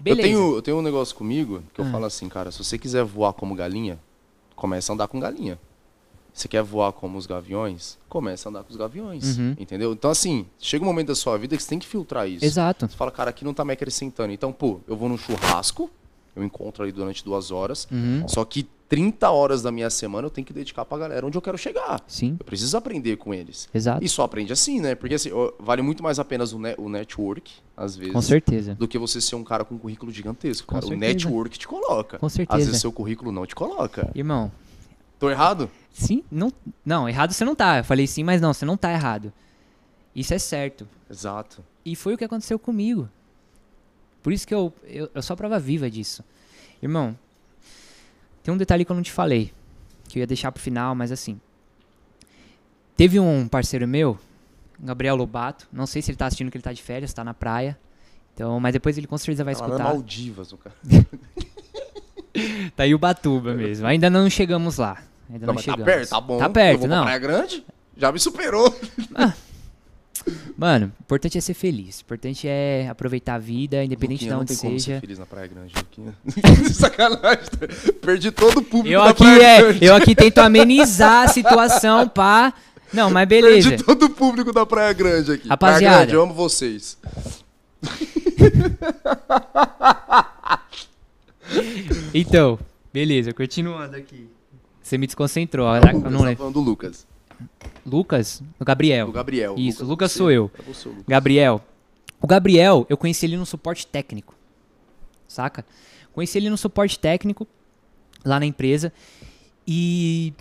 Beleza. Eu tenho, eu tenho um negócio comigo que eu Ah. falo assim, cara, se você quiser voar como galinha, começa a andar com galinha. Você quer voar como os gaviões? Começa a andar com os gaviões. Uhum. Entendeu? Então, assim, chega um momento da sua vida que você tem que filtrar isso. Exato. Você fala, cara, aqui não tá me acrescentando. Então, pô, eu vou num churrasco, eu encontro ali durante duas horas. Uhum. Só que 30 horas da minha semana eu tenho que dedicar pra galera onde eu quero chegar. Sim, Eu preciso aprender com eles. exato. E só aprende assim, né? Porque assim, vale muito mais apenas o, ne- o network, às vezes, Com certeza. do que você ser um cara com um currículo gigantesco. Com Cara. O certeza. network te coloca. Com Às certeza. vezes seu currículo não te coloca. Irmão, Tô errado? sim, não, não, errado você não tá. Eu falei sim, mas não, você não tá errado. Isso é certo. Exato. E foi o que aconteceu comigo. Por isso que eu, eu, eu sou a prova viva disso. Irmão, tem um detalhe que eu não te falei, que eu ia deixar pro final, mas assim. Teve um parceiro meu, Gabriel Lobato, não sei se ele tá assistindo que ele tá de férias, tá na praia. Então, mas depois ele com certeza vai Tá lá escutar. Maldivas, o cara. Tá aí o Batuba mesmo. Ainda não chegamos lá. Ainda Não, não, tá chegamos. perto, tá bom. Tá Eu perto, vou pra não. Praia Grande, já me superou. Mano, o importante é ser feliz. O importante é aproveitar a vida, independente Luquinha, de não onde tem como ser seja. feliz na Praia Grande, Luquinha. Sacanagem. Perdi todo o público Eu da aqui, Praia é, Grande. eu aqui tento amenizar a situação, pá. Não, mas beleza. Perdi todo o público da Praia Grande aqui. Rapaziada. Praia Grande, eu amo vocês. Então, beleza, continuando aqui. Você me desconcentrou, eu não tá lembro. falando do Lucas. Lucas? O Gabriel. Do Gabriel. Isso, Lucas, Lucas sou eu. É você, o Lucas. Gabriel. O Gabriel, eu conheci ele no suporte técnico. Saca? Conheci ele no suporte técnico, lá na empresa. E.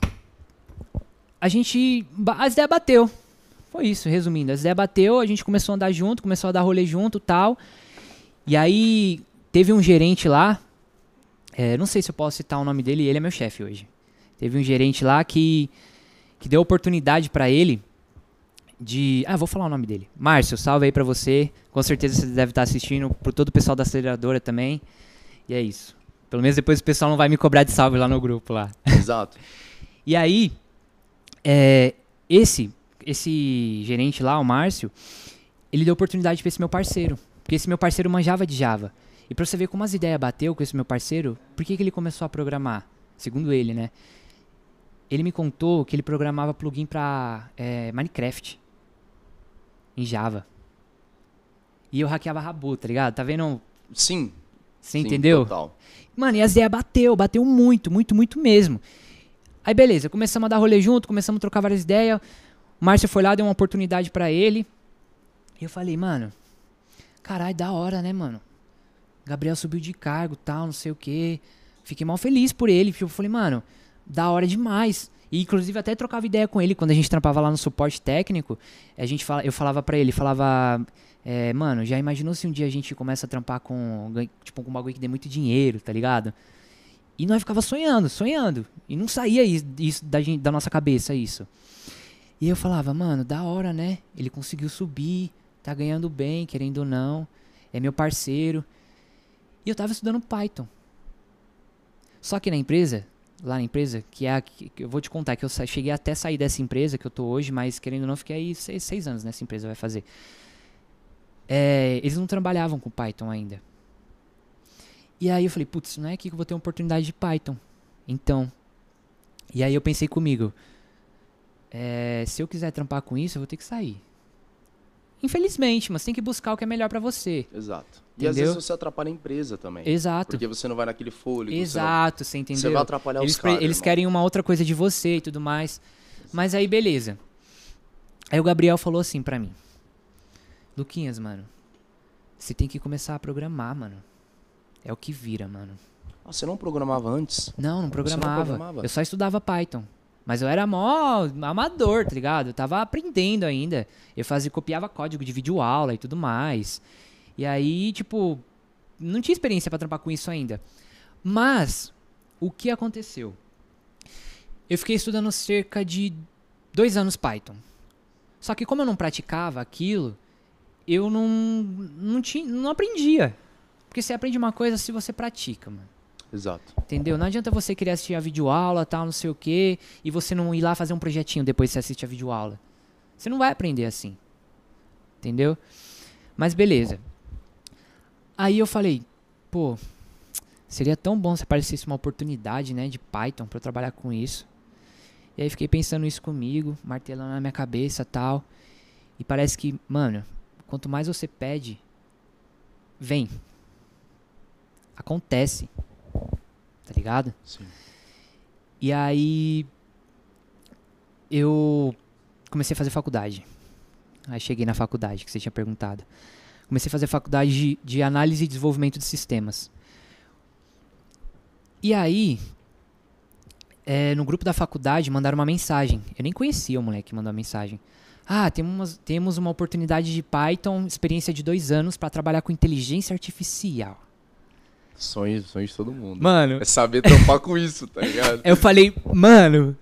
A gente. As ideias bateu. Foi isso, resumindo. As ideias bateu, a gente começou a andar junto, começou a dar rolê junto tal. E aí, teve um gerente lá. é, não sei se eu posso citar o nome dele, ele é meu chefe hoje. Teve um gerente lá que, que deu oportunidade pra ele de. Ah, vou falar o nome dele. Márcio, salve aí pra você. Com certeza você deve estar assistindo, pro todo o pessoal da aceleradora também. E é isso. Pelo menos depois o pessoal não vai me cobrar de salve lá no grupo lá. Exato. E aí, é, esse, esse gerente lá, o Márcio, ele deu oportunidade pra esse meu parceiro. Porque esse meu parceiro manjava de Java. E pra você ver como as ideias bateu com esse meu parceiro, por que, que ele começou a programar? Segundo ele, né? Ele me contou que ele programava plugin pra é, Minecraft. Em Java. E eu hackeava Rabu, tá ligado? Tá vendo? Sim. Você sim, entendeu? Total. Mano, e as ideias bateu, bateu muito, muito, muito mesmo. Aí beleza, começamos a dar rolê junto, começamos a trocar várias ideias. O Márcio foi lá, deu uma oportunidade pra ele. E eu falei, mano, caralho, da hora, né, mano? Gabriel subiu de cargo, tal, não sei o quê. Fiquei mal feliz por ele. Eu falei, mano, da hora demais. E inclusive até trocava ideia com ele quando a gente trampava lá no suporte técnico. A gente fala, eu falava pra ele, falava, é, mano, já imaginou se um dia a gente começa a trampar com, tipo, com um bagulho que dê muito dinheiro, tá ligado? E nós ficava sonhando, sonhando. E não saía isso, isso da, gen- da nossa cabeça, isso. E eu falava, mano, da hora, né? Ele conseguiu subir, tá ganhando bem, querendo ou não. É meu parceiro. E eu tava estudando Python. Só que na empresa, lá na empresa, que é a que eu vou te contar, que eu cheguei até sair dessa empresa que eu tô hoje, mas querendo ou não, fiquei aí seis, seis anos nessa empresa, vai fazer. É, eles não trabalhavam com Python ainda. E aí eu falei, putz, não é aqui que eu vou ter uma oportunidade de Python. Então. E aí eu pensei comigo. é, se eu quiser trampar com isso, eu vou ter que sair. Infelizmente, mas tem que buscar o que é melhor pra você. Exato. E às Entendeu? vezes você atrapalha a empresa também. Exato. Porque você não vai naquele fôlego. você não- Exato, você entendeu? Você vai atrapalhar eles os caras. eles irmão. querem uma outra coisa de você e tudo mais. Mas aí, beleza. Aí o Gabriel falou assim pra mim: Luquinhas, mano, você tem que começar a programar, mano. É o que vira, mano. Ah, você não programava antes? Não, não programava. programava? Eu só estudava Python. Mas eu era mó amador, tá ligado? Eu tava aprendendo ainda. Eu fazia, copiava código de videoaula e tudo mais. E aí, tipo, não tinha experiência pra trampar com isso ainda. Mas, o que aconteceu? Eu fiquei estudando cerca de dois anos Python. Só que como eu não praticava aquilo, eu não, não, tinha, não aprendia. Porque você aprende uma coisa se você pratica, mano. Exato. Entendeu? Não adianta você querer assistir a videoaula, tal, não sei o quê, e você não ir lá fazer um projetinho depois que você assiste a videoaula. Você não vai aprender assim. Entendeu? Mas beleza. Aí eu falei, pô, seria tão bom se aparecesse uma oportunidade, né, de Python pra eu trabalhar com isso. E aí fiquei pensando isso comigo, martelando na minha cabeça, tal. E parece que, mano, quanto mais você pede, vem. Acontece. Tá ligado? Sim. E aí eu comecei a fazer faculdade. Aí cheguei na faculdade que você tinha perguntado. Comecei a fazer faculdade de, de análise e desenvolvimento de sistemas. E aí, é, no grupo da faculdade mandaram uma mensagem. Eu nem conhecia o moleque que mandou a mensagem. Ah, temos, temos uma oportunidade de Python, experiência de dois anos para trabalhar com inteligência artificial. Sonho, sonho de todo mundo. Mano, É saber trampar com isso, tá ligado? Aí eu falei, mano,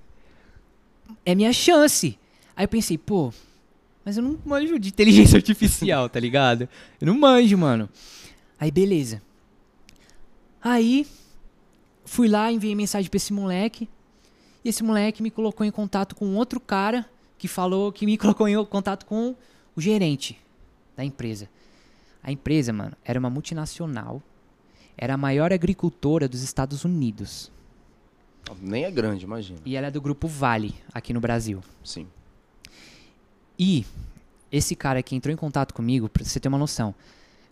é minha chance. Aí eu pensei, pô, mas eu não manjo de inteligência artificial, tá ligado? Eu não manjo, mano. Aí beleza. Aí fui lá, enviei mensagem pra esse moleque. E esse moleque me colocou em contato com outro cara que falou que me colocou em contato com o gerente da empresa. A empresa, mano, era uma multinacional. Era a maior agricultora dos Estados Unidos. Nem é grande, imagina. E ela é do grupo Vale, aqui no Brasil. Sim. E esse cara que entrou em contato comigo, pra você ter uma noção,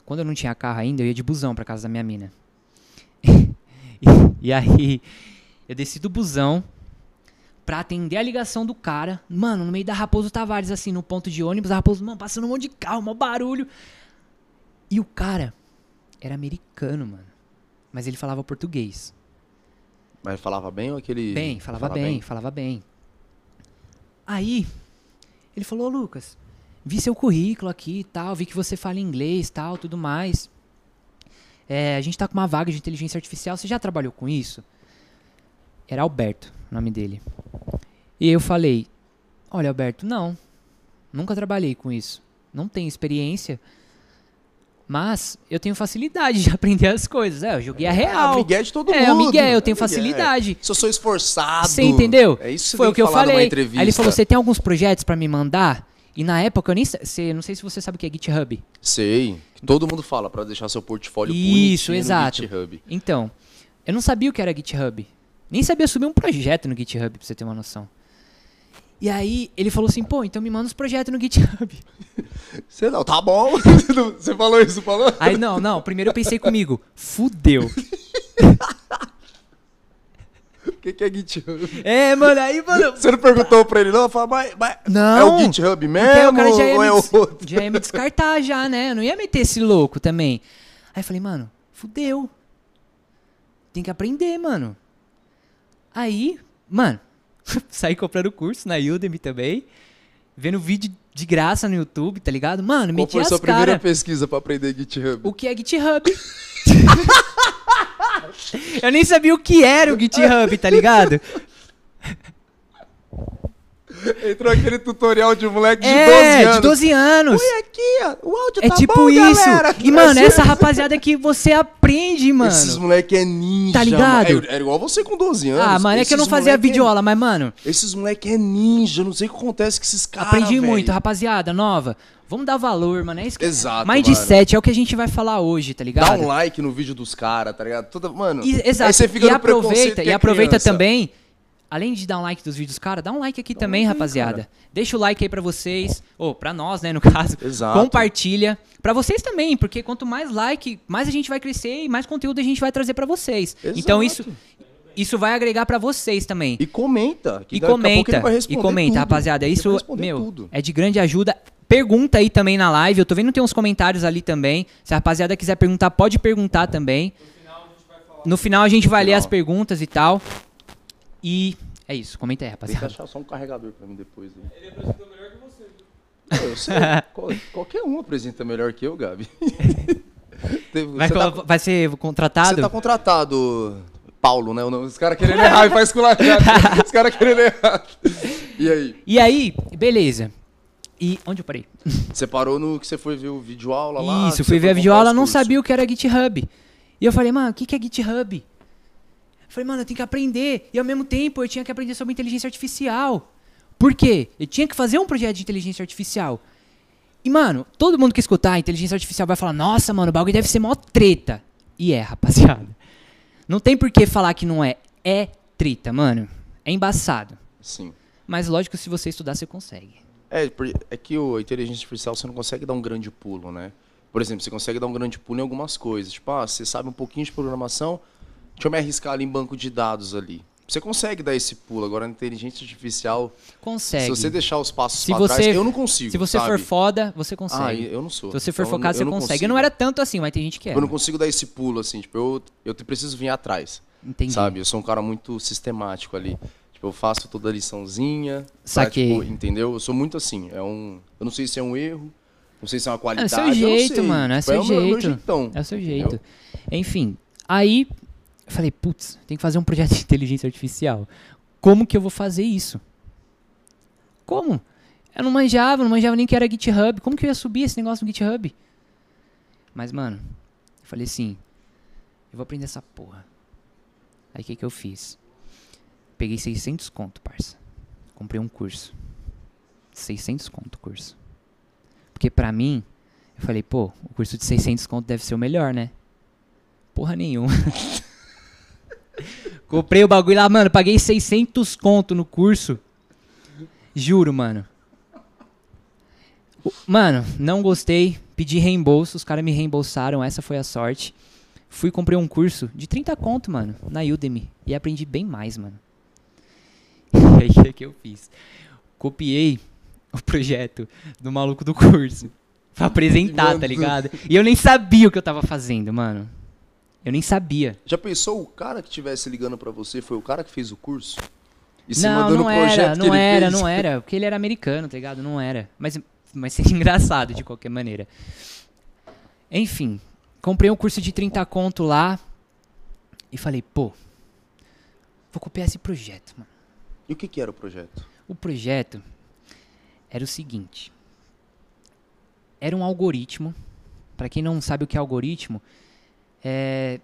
quando eu não tinha carro ainda, eu ia de busão pra casa da minha mina. e, e aí, eu desci do busão pra atender a ligação do cara. Mano, no meio da Raposo Tavares, assim, no ponto de ônibus, a Raposo, mano, passando um monte de carro, mó barulho. E o cara era americano, mano. Mas ele falava português. Mas falava bem ou aquele. Bem, falava Fala bem, falava bem. Aí, ele falou, "Ô, Lucas, vi seu currículo aqui e tal, vi que você fala inglês e tal, tudo mais. É, a gente tá com uma vaga de inteligência artificial, você já trabalhou com isso? Era Alberto, o nome dele. E eu falei, olha, Alberto, não, nunca trabalhei com isso. Não tenho experiência, mas eu tenho facilidade de aprender as coisas. É, eu joguei a Ah, real. Miguel de todo É, o mundo. Miguel, eu tenho Miguel. facilidade. Se eu sou esforçado. Você entendeu? É isso que Foi o que eu falei. entrevista. Aí ele falou: você tem alguns projetos pra me mandar? E na época eu nem sei, não sei se você sabe o que é GitHub. Sei. Todo mundo fala pra deixar seu portfólio Isso, exato. GitHub. Então, eu não sabia o que era GitHub. Nem sabia subir um projeto no GitHub, pra você ter uma noção. E aí ele falou assim: pô, então me manda os projetos no GitHub. Você não, tá bom. você falou isso, falou? Aí não, não, primeiro eu pensei comigo: fudeu. O que, que é GitHub? É, mano, aí, mano. Você não perguntou pra ele, não? Fala, mas, mas Não. é o GitHub aí o mesmo? cara já ia, ou é outro? já ia me descartar já, né? Eu não ia meter esse louco também. Aí eu falei, mano, fudeu. Tem que aprender, mano. Aí, mano, saí comprando curso na Udemy também. Vendo vídeo de graça no YouTube, tá ligado? Mano, Qual meti foi a sua primeira pesquisa pra aprender GitHub? O que é GitHub? eu nem sabia o que era o GitHub, tá ligado? Entrou aquele tutorial de moleque de é, 12 anos. de 12 anos. Põe aqui, ó. O áudio É tá tipo bom, isso. galera. E, mano, Assim, essa rapaziada que você aprende, mano. Esses moleque é ninja. Tá ligado? mano. É, é igual você com 12 anos. Ah, mano, é que eu não fazia é- videoaula, mas, mano, Esses moleque é ninja. Não sei o que acontece com esses caras. aprendi velho. muito, rapaziada, nova. Vamos dar valor, mano. É isso que... Exato, Mais de mano. 7 é o que a gente vai falar hoje, tá Dá ligado? um like no vídeo dos caras, tá ligado? Toda, mano. E, aí exato. você fica e aproveita, e é aproveita criança. também além de dar um like dos vídeos, cara, dá um like aqui Dá um também, like aí, rapaziada. cara. Deixa o like aí pra vocês, ou pra nós, né, no caso. Exato. Compartilha. Pra vocês também, porque quanto mais like, mais a gente vai crescer e mais conteúdo a gente vai trazer pra vocês. Então isso Exato. isso vai agregar pra vocês também. E comenta. que E daqui a pouco ele comenta, vai e comenta, tudo. rapaziada. Vai Isso, meu, tudo. é de grande ajuda. Pergunta aí também na live. Eu tô vendo que tem uns comentários ali também. Se a rapaziada quiser perguntar, pode perguntar também. No final a gente vai ler final. as perguntas e tal. E é isso. Comenta aí, Tem que rapaziada. achar só um carregador pra mim depois. Né? Ele apresentou melhor que você. viu? Pô, eu sei. Qual- qualquer um apresenta melhor que eu, Gabi. Vai, tá, vai ser contratado? você tá contratado, Paulo, né? Os caras querendo errar e faz com Os caras querendo errar. E aí? E aí, beleza. E onde eu parei? Você parou no que você foi ver o vídeo aula lá? Isso, fui ver a videoaula, comprar os não sabia o que era GitHub. E eu falei, mano, o que, que é GitHub? Eu falei, mano, eu tenho que aprender. E ao mesmo tempo eu tinha que aprender sobre inteligência artificial. Por quê? Eu tinha que fazer um projeto de inteligência artificial. E, mano, todo mundo que escutar inteligência artificial vai falar, nossa, mano, o bagulho deve ser mó treta. E é, rapaziada. Não tem por que falar que não é. É treta, mano. É embaçado. Sim. Mas lógico, se você estudar, você consegue. É, é que o a inteligência artificial você não consegue dar um grande pulo, né? Por exemplo, você consegue dar um grande pulo em algumas coisas. Tipo, ah, você sabe um pouquinho de programação, deixa eu me arriscar ali em banco de dados ali. Você consegue dar esse pulo. Agora, na inteligência artificial, Consegue. se você deixar os passos Se pra você- trás, eu não consigo, Se você sabe? for foda, você Ah, consegue. eu não sou. Se você for Então, eu focado, você não consegue. consigo. Não era tanto assim, mas tem gente que é. Eu não consigo dar esse pulo, assim. Tipo, eu, eu preciso vir atrás, Entendi. sabe? Eu sou um cara muito sistemático ali. Tipo, eu faço toda a liçãozinha. pra, Saquei. tipo, entendeu? Eu sou muito assim. É um, eu não sei se é um erro, não sei se é uma É o qualidade. seu eu não jeito, sei. mano. É Tipo, seu o meu jeito. É o seu jeito. Enfim, aí eu falei, putz, tem que fazer um projeto de inteligência artificial. Como que eu vou fazer isso? Como? Eu não manjava, não manjava nem que era GitHub. Como que eu ia subir esse negócio no GitHub? Mas, mano, eu falei assim, eu vou aprender essa porra. Aí o que que eu fiz? Peguei 600 conto, parça. Comprei um curso. 600 conto o curso. Porque pra mim, eu falei, pô, o curso de 600 conto deve ser o melhor, né? Porra nenhuma. Comprei o bagulho lá, mano, paguei 600 conto no curso. Juro, mano. Mano, não gostei, pedi reembolso, os caras me reembolsaram, essa foi a sorte. Fui e comprei um curso de 30 conto, mano, na Udemy. E aprendi bem mais, mano. E aí, o que eu fiz? Copiei o projeto do maluco do curso. Pra apresentar, tá ligado? E eu nem sabia o que eu tava fazendo, mano. Eu nem sabia. Já pensou o cara que estivesse ligando pra você foi o cara que fez o curso? E se não, mandando não o projeto era, não era, fez? não era. Porque ele era americano, tá ligado? Não era. Mas, mas seria engraçado de qualquer maneira. Enfim, comprei um curso de 30 conto lá. E falei, pô, vou copiar esse projeto, mano. E o que, que era o projeto? O projeto era o seguinte. Era um algoritmo. Pra quem não sabe o que é algoritmo, é.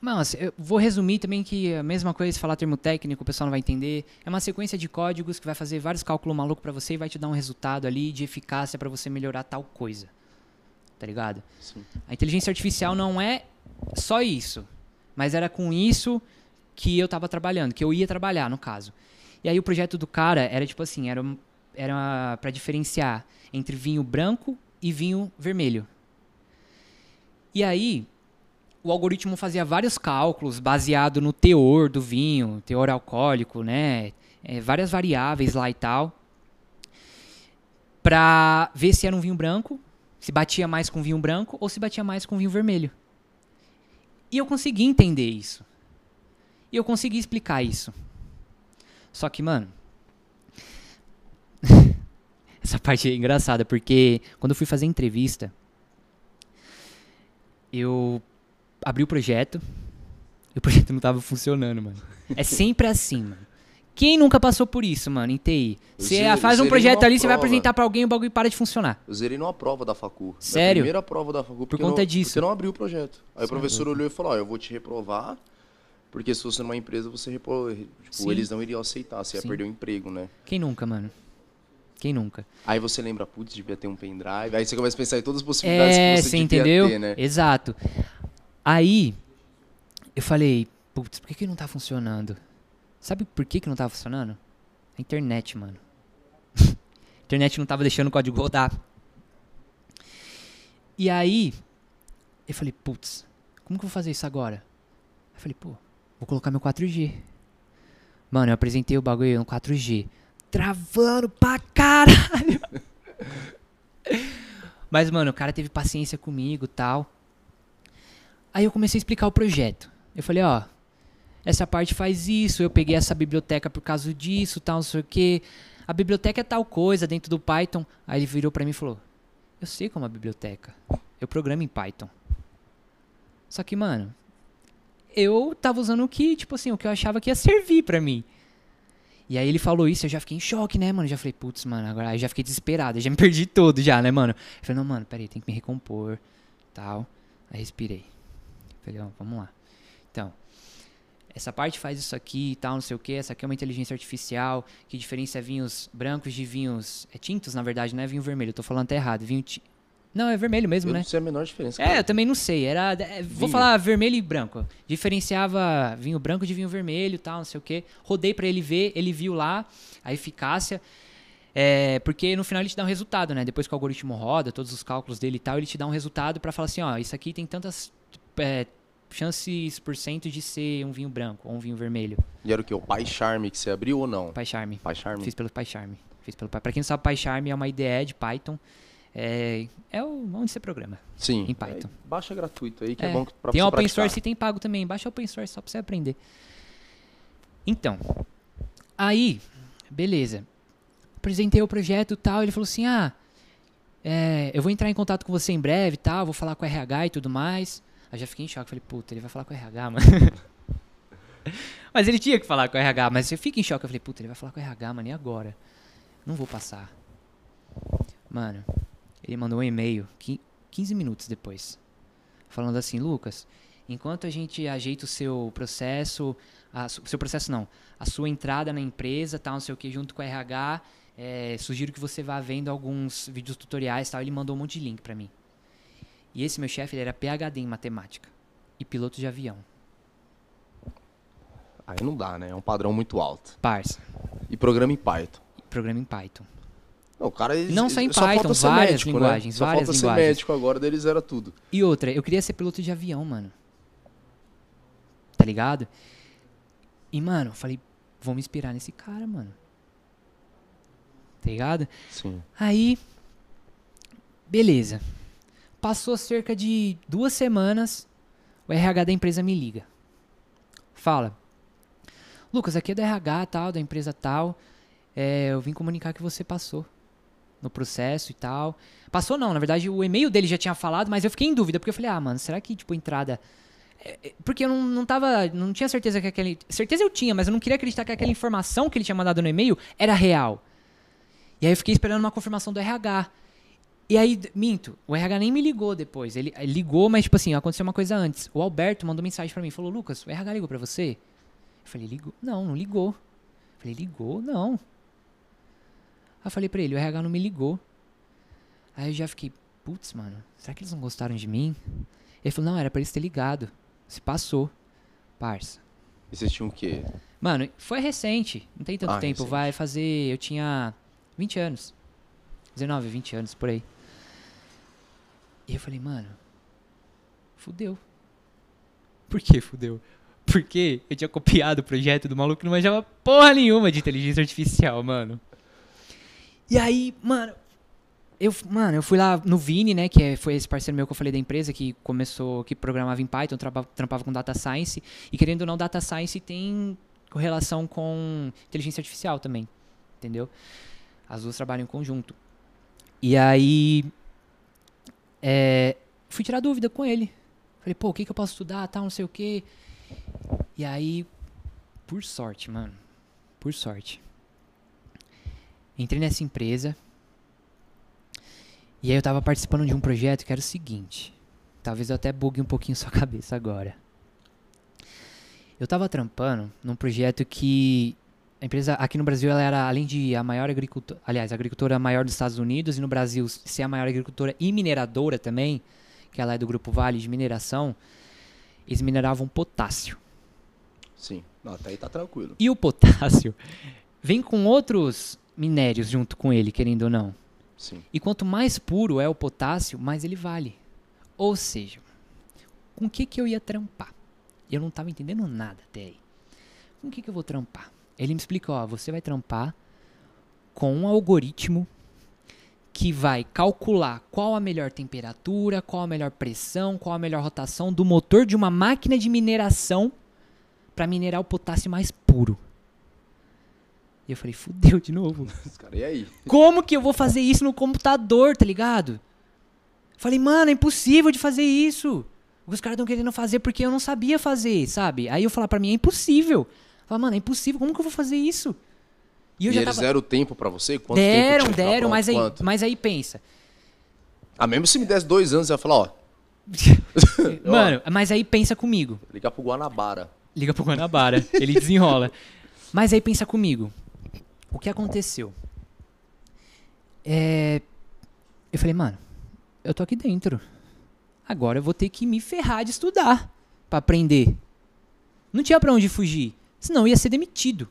Mano, assim, eu vou resumir também que a mesma coisa, se falar termo técnico, o pessoal não vai entender. É uma sequência de códigos que vai fazer vários cálculos malucos pra você e vai te dar um resultado ali de eficácia pra você melhorar tal coisa. Tá ligado? Sim. A inteligência artificial não é só isso. Mas era com isso que eu tava trabalhando, que eu ia trabalhar, no caso. E aí o projeto do cara era tipo assim, era, era para diferenciar entre vinho branco e vinho vermelho. E aí o algoritmo fazia vários cálculos baseado no teor do vinho, teor alcoólico, né? É, várias variáveis lá e tal. Pra ver se era um vinho branco, se batia mais com vinho branco ou se batia mais com vinho vermelho. E eu consegui entender isso. E eu consegui explicar isso. Só que, mano. essa parte é engraçada, porque quando eu fui fazer entrevista, eu abri o projeto e o projeto não tava funcionando, mano. É sempre assim, mano. Quem nunca passou por isso, mano, em TI? Você faz um projeto ali, você vai apresentar pra alguém e o bagulho para de funcionar. Eu zerei numa prova da facu. Sério? Primeira prova da facu. porque conta não, disso? Porque não abriu o projeto. Aí o professor olhou e falou, ó, eu vou te reprovar, porque se fosse numa empresa, você repro... tipo, eles não iriam aceitar, você ia Sim. perder o emprego, né? Quem nunca, mano? Quem nunca? Aí você lembra, putz, devia ter um pendrive. Aí você começa a pensar em todas as possibilidades É, que você você entendeu? ter, né? Exato. Aí, eu falei, putz, por que, que não tá funcionando? Sabe por que, que não tava funcionando? A internet, mano. a internet não tava deixando o código rodar. E aí, eu falei, putz, como que eu vou fazer isso agora? Eu falei, pô, vou colocar meu 4G. Mano, eu apresentei o bagulho no 4G. Travando pra caralho. Mas, mano, o cara teve paciência comigo tal. Aí eu comecei a explicar o projeto. Eu falei, ó, essa parte faz isso, eu peguei essa biblioteca por causa disso, tal, não sei o quê. A biblioteca é tal coisa dentro do Python. Aí ele virou pra mim e falou: Eu sei como é a biblioteca. Eu programo em Python. Só que, mano, eu tava usando o que, tipo assim, o que eu achava que ia servir pra mim. E aí ele falou isso, eu já fiquei em choque, né, mano? Já falei, putz, mano, agora aí já fiquei desesperado, já me perdi todo já, né, mano? Eu falei, não, mano, peraí, tem que me recompor, tal. Aí respirei. Vamos lá. Então, essa parte faz isso aqui e tal, não sei o que. Essa aqui é uma inteligência artificial que diferencia vinhos brancos de vinhos é, tintos, na verdade, não é vinho vermelho. Eu tô falando até errado. Vinho ti... Não, é vermelho mesmo, Eu né? não sei a menor diferença. É, cara. eu também não sei. Era, é, vou falar vermelho e branco. Diferenciava vinho branco de vinho vermelho e tal, não sei o que. Rodei pra ele ver, ele viu lá a eficácia. É, porque no final ele te dá um resultado, né? Depois que o algoritmo roda, todos os cálculos dele e tal, ele te dá um resultado pra falar assim, ó, isso aqui tem tantas é, chances por cento de ser um vinho branco ou um vinho vermelho. E era o quê? O Pai Charme que você abriu ou não? Pai Charme. Pai Charme? Fiz pelo PyCharm. Fiz pelo Py- Pra quem não sabe, PyCharm é uma IDE de Python. É, é o, onde você programa. Sim. em Python. É, baixa gratuito aí, que é, É, bom pra tem você open praticar. source e tem pago também. Baixa open source só pra você aprender. Então, aí, beleza. Apresentei o projeto e tal. Ele falou assim: ah, é, eu vou entrar em contato com você em breve e tal. Vou falar com o RH e tudo mais. Aí já fiquei em choque. Falei, puta, ele vai falar com o RH, mano. mas ele tinha que falar com o RH. Mas eu fico em choque. Eu falei, puta, ele vai falar com o RH, mano. E agora? Não vou passar. Mano, ele mandou um e-mail qui- 15 minutos depois. Falando assim, Lucas, enquanto a gente ajeita o seu processo, seu processo não, a sua entrada na empresa, tal, não sei o que, junto com o RH, é, sugiro que você vá vendo alguns vídeos tutoriais, tal. Ele mandou um monte de link pra mim. E esse meu chefe, era PhD em matemática e piloto de avião. Aí não dá, né? É um padrão muito alto. Parça, E programa em Python. programa em Python. Não, o cara... Não só em só Python, várias médico, linguagens, Né? Só várias falta linguagens. ser médico agora, deles era tudo. E outra, eu queria ser piloto de avião, mano. Tá ligado? E, mano, eu falei, vou me inspirar nesse cara, mano. Tá ligado? Sim. Aí, beleza. Passou cerca de duas semanas, o RH da empresa me liga. Fala, Lucas, aqui é da RH tal, da empresa tal. É, eu vim comunicar que você passou no processo e tal. Passou não, na verdade o e-mail dele já tinha falado, mas eu fiquei em dúvida, porque eu falei, ah, mano, será que, tipo, entrada... É, é, Porque eu não, não tava, não tinha certeza que aquele... Certeza eu tinha, mas eu não queria acreditar que aquela informação que ele tinha mandado no e-mail era real. E aí eu fiquei esperando uma confirmação do RH. E aí, minto, o RH nem me ligou depois. Ele, ele ligou, mas tipo assim, aconteceu uma coisa antes. O Alberto mandou mensagem pra mim, falou: "Lucas, o RH ligou pra você?" Eu falei: "Ligou?" "Não, não ligou." Eu falei: "Ligou? Não." Aí eu falei pra ele: "O RH não me ligou." Aí eu já fiquei: "Putz, mano, será que eles não gostaram de mim?" Ele falou: "Não, era pra eles ter ligado. Se passou." Parça. E vocês tinham o quê? Mano, foi recente, não tem tanto Ah, tempo. recente. Vai fazer. Eu tinha 20 anos. 19, 20 anos, por aí. E eu falei, mano, fudeu. Por que fudeu? Porque eu tinha copiado o projeto do maluco que não manjava porra nenhuma de inteligência artificial, mano. E aí, mano, eu, mano, eu fui lá no Vini, né, que é- foi esse parceiro meu que eu falei da empresa, que começou, que programava em Python, trampava, trampava com Data Science, e querendo ou não, Data Science tem correlação com inteligência artificial também, entendeu? As duas trabalham em conjunto. E aí, é, fui tirar dúvida com ele. Falei, pô, o que, que eu posso estudar, tal, não sei o quê. E aí, por sorte, mano, por sorte, entrei nessa empresa, e aí eu tava participando de um projeto que era o seguinte. Talvez eu até bugue um pouquinho sua cabeça agora. Eu tava trampando num projeto que a empresa aqui no Brasil ela era além de a maior agricultora, aliás, a agricultora maior dos Estados Unidos e no Brasil ser a maior agricultora e mineradora também, que ela é do grupo Vale de mineração, eles mineravam potássio. Sim. Não, até aí tá tranquilo. E o potássio vem com outros minérios junto com ele, querendo ou não. Sim. E quanto mais puro é o potássio, mais ele vale. Ou seja, com o que, que eu ia trampar? Eu não estava entendendo nada até aí. Com o que, que eu vou trampar? Ele me explicou, ó, você vai trampar com um algoritmo que vai calcular qual a melhor temperatura, qual a melhor pressão, qual a melhor rotação do motor de uma máquina de mineração para minerar o potássio mais puro. E eu falei, fudeu de novo. Os caras, e aí? Como que eu vou fazer isso no computador, tá ligado? Falei, mano, é impossível de fazer isso. Os caras estão querendo fazer porque eu não sabia fazer, sabe? Aí eu falar pra mim, é impossível. Falar, mano, é impossível, como que eu vou fazer isso? E, eu eles deram tempo pra você? Quanto deram, tempo deram, pronto? mas aí, Quanto? mas aí pensa. Ah, mesmo se me desse dois anos, eu ia falar, ó, Mano, mas aí pensa comigo. ligar pro Guanabara. Liga pro Guanabara, ele desenrola. Mas aí pensa comigo. O que aconteceu? É... Eu falei, mano, eu tô aqui dentro. Agora eu vou ter que me ferrar de estudar pra aprender. Não tinha pra onde fugir. Senão ia ser demitido.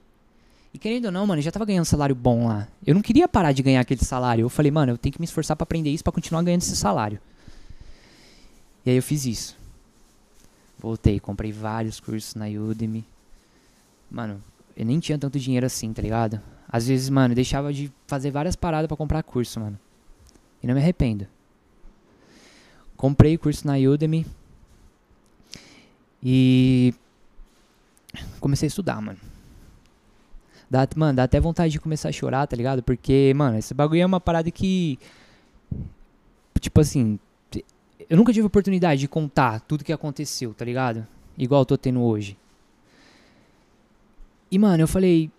E querendo ou não, mano, eu já tava ganhando um salário bom lá. Eu não queria parar de ganhar aquele salário. Eu falei, mano, eu tenho que me esforçar pra aprender isso pra continuar ganhando esse salário. E aí eu fiz isso. Voltei, comprei vários cursos na Udemy. Mano, eu nem tinha tanto dinheiro assim, tá ligado? Às vezes, mano, eu deixava de fazer várias paradas pra comprar curso, mano. E não me arrependo. Comprei curso na Udemy. E comecei a estudar, mano. Dá, mano, dá até vontade de começar a chorar, tá ligado? Porque, mano, esse bagulho é uma parada que. Tipo assim. Eu nunca tive oportunidade de contar tudo que aconteceu, tá ligado? Igual eu tô tendo hoje. E, mano, eu falei.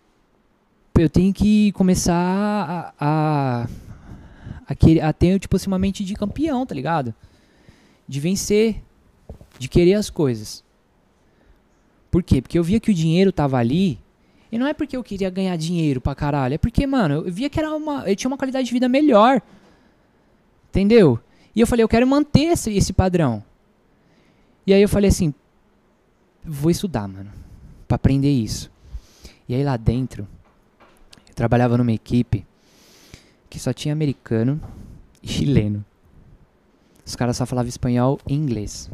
Eu tenho que começar a. a, a, querer- a ter, tipo assim, uma mente de campeão, tá ligado? De vencer. De querer as coisas. Por quê? Porque eu via que o dinheiro tava ali. E não é porque eu queria ganhar dinheiro pra caralho. É porque, mano, eu via que era uma, eu tinha uma qualidade de vida melhor. Entendeu? E eu falei, eu quero manter esse, esse padrão. E aí eu falei assim, vou estudar, mano, pra aprender isso. E aí lá dentro, eu trabalhava numa equipe que só tinha americano e chileno. Os caras só falavam espanhol e inglês.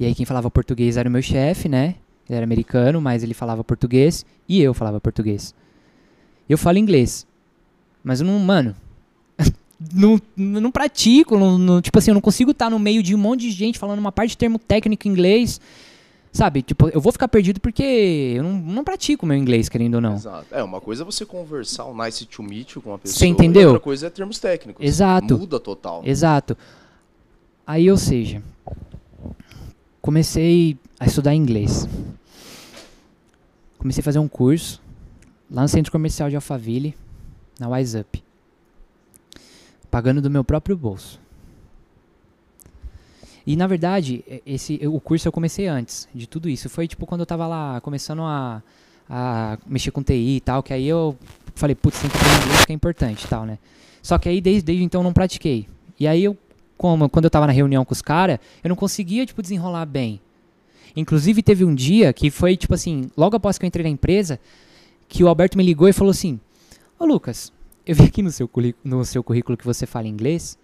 E aí quem falava português era o meu chefe, né? Ele era americano, mas ele falava português e eu falava português. Eu falo inglês. Mas eu não, mano, não, não pratico, não, não- tipo assim, eu não consigo estar no meio de um monte de gente falando uma parte de termo técnico em inglês. Sabe, tipo, eu vou ficar perdido porque eu não, não pratico meu inglês, querendo ou não. Exato. É, uma coisa é você conversar um nice to meet com uma pessoa. Você entendeu? Outra coisa é termos técnicos. Exato. Muda total. Exato. Aí, ou seja, comecei a estudar inglês. Comecei a fazer um curso lá no centro comercial de Alphaville, na Wise Up. Pagando do meu próprio bolso. E na verdade, esse, o curso eu comecei antes de tudo isso. Foi tipo quando eu tava lá começando a, a mexer com TI e tal, que aí eu falei, putz, tem que aprender inglês que é importante e tal, né? Só que aí desde, desde então eu não pratiquei. E aí eu, como, quando eu tava na reunião com os caras, eu não conseguia, tipo, desenrolar bem. Inclusive teve um dia que foi, tipo assim, logo após que eu entrei na empresa, que o Alberto me ligou e falou assim, Ô Lucas, eu vi aqui no seu, no seu currículo que você fala inglês.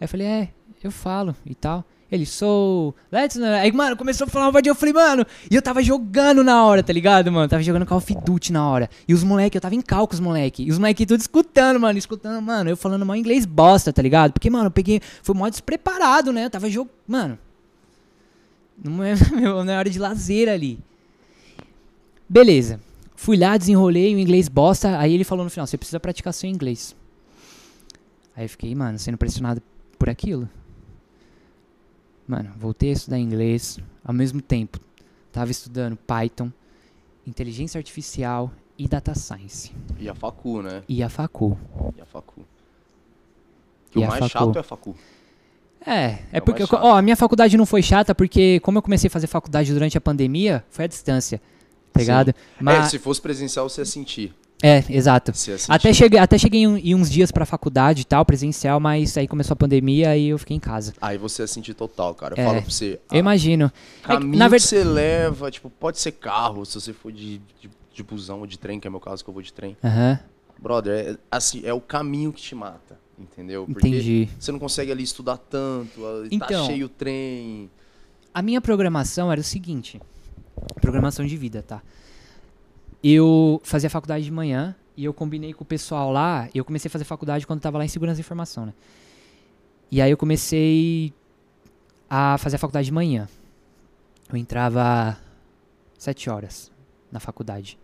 Aí eu falei, é, eu falo e tal. Ele, sou. Let's. Aí, mano, começou a falar uma eu falei, mano. E eu tava jogando na hora, tá ligado, mano? Tava jogando Call of Duty na hora. E os moleque, eu tava em cal com os moleque. E os moleque tudo escutando, mano. Escutando, mano. Eu falando mal inglês bosta, tá ligado? Porque, mano, eu peguei. Foi mó despreparado, né? Eu tava jogando. Mano. Não é, meu, não é hora de lazer ali. Beleza. Fui lá, desenrolei o inglês bosta. Aí ele falou no final: você precisa praticar seu inglês. Aí eu fiquei, mano, sendo pressionado por aquilo. Mano, voltei a estudar inglês. Ao mesmo tempo, tava estudando Python, inteligência artificial e data science. E a facu, né? E a facu. E a facu. Que E o mais facu. chato é a facu. É, é É porque, ó, a minha faculdade não foi chata porque, como eu comecei a fazer faculdade durante a pandemia, foi à distância, tá ligado? É, Mas, se fosse presencial, você ia sentir. É, exato. Até cheguei, até cheguei em, uns dias pra faculdade e tal, presencial, mas aí começou a pandemia e eu fiquei em casa. Aí você ia sentir total, cara. Eu É. falo pra você. Eu imagino. É Caminho na que verdade, você leva, tipo, pode ser carro, se você for de, de, de busão ou de trem, que é meu caso, que eu vou de trem. Aham, Brother, é, assim, é o caminho que te mata, entendeu? Porque entendi. você não consegue ali estudar tanto, ah, tá Então. cheio o trem. A minha programação era o seguinte: programação de vida, tá? Eu fazia faculdade de manhã e eu combinei com o pessoal lá. Eu comecei a fazer faculdade quando tava lá em segurança da informação, né? E aí eu comecei a fazer a faculdade de manhã. Eu entrava sete horas na faculdade.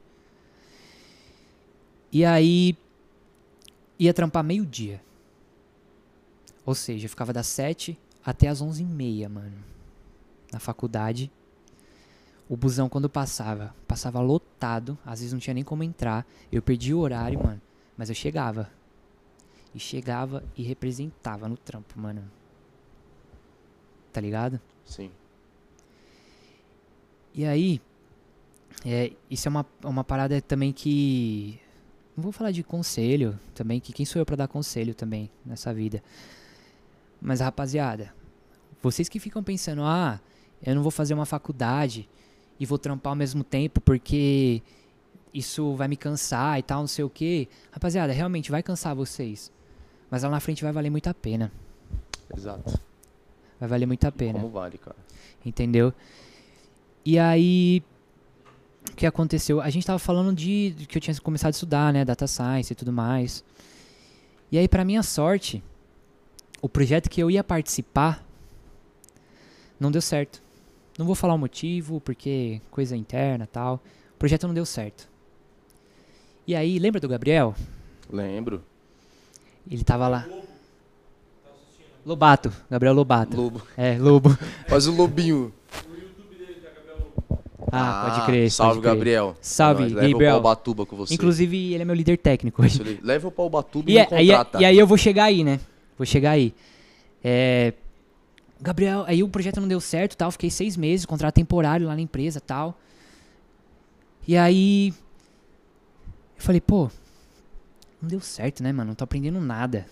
E aí ia trampar meio-dia. Ou seja, eu ficava das sete até as onze e meia, mano na faculdade. O busão, quando passava, passava lotado. Às vezes não tinha nem como entrar. Eu perdi o horário, mano. Mas eu chegava. E chegava e representava no trampo, mano. Tá ligado? Sim. E aí, é, isso é uma, uma parada também que. Não vou falar de conselho também, que quem sou eu pra dar conselho também nessa vida. Mas, rapaziada, vocês que ficam pensando, ah, eu não vou fazer uma faculdade e vou trampar ao mesmo tempo porque isso vai me cansar e tal, não sei o que. Rapaziada, realmente vai cansar vocês. Mas lá na frente vai valer muito a pena. Exato. Vai valer muito a pena. Como vale, cara. Entendeu? E aí, o que aconteceu? A gente tava falando de, de que eu tinha começado a estudar, né? Data Science e tudo mais. E aí, pra minha sorte, o projeto que eu ia participar não deu certo. Não vou falar o motivo, porque coisa interna e tal. O projeto não deu certo. E aí, lembra do Gabriel? Lembro. Ele tava lá. Lobato, Gabriel Lobato. Lobo. É, Lobo. Faz o lobinho. Ah, pode crer. Salve, pode crer. Gabriel. Salve, É nóis, Leva o Gabriel. Batuba com você. Inclusive, ele é meu líder técnico hoje. Leva o Paubatuba e, E, me é- aí, contrata. e aí eu vou chegar aí, né? Vou chegar aí. É, Gabriel, aí o projeto não deu certo, tal. Fiquei seis meses, contrato temporário lá na empresa, tal. E aí eu falei, pô, não deu certo, né, mano? Não tô aprendendo nada.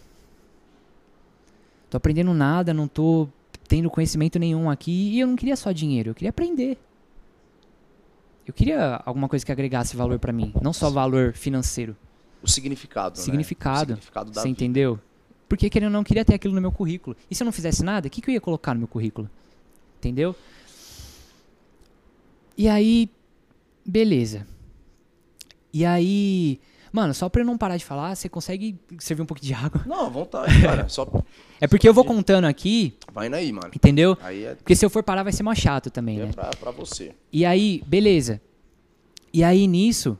Tô aprendendo nada, não tô tendo conhecimento nenhum aqui. E eu não queria só dinheiro, eu queria aprender. Eu queria alguma coisa que agregasse valor pra mim, não só valor financeiro. O significado, né? Significado. O significado Você vida. entendeu? Porque querendo ou não, queria ter aquilo no meu currículo. E se eu não fizesse nada, o que, que eu ia colocar no meu currículo? Entendeu? E aí, beleza. E aí, mano, só pra eu não parar de falar, você consegue servir um pouco de água? Não, à vontade, cara. Só É porque eu vou contando aqui, vai naí, mano. entendeu? É, Porque se eu for parar vai ser mais chato também, é né? pra, pra você. E aí, beleza. E aí, nisso,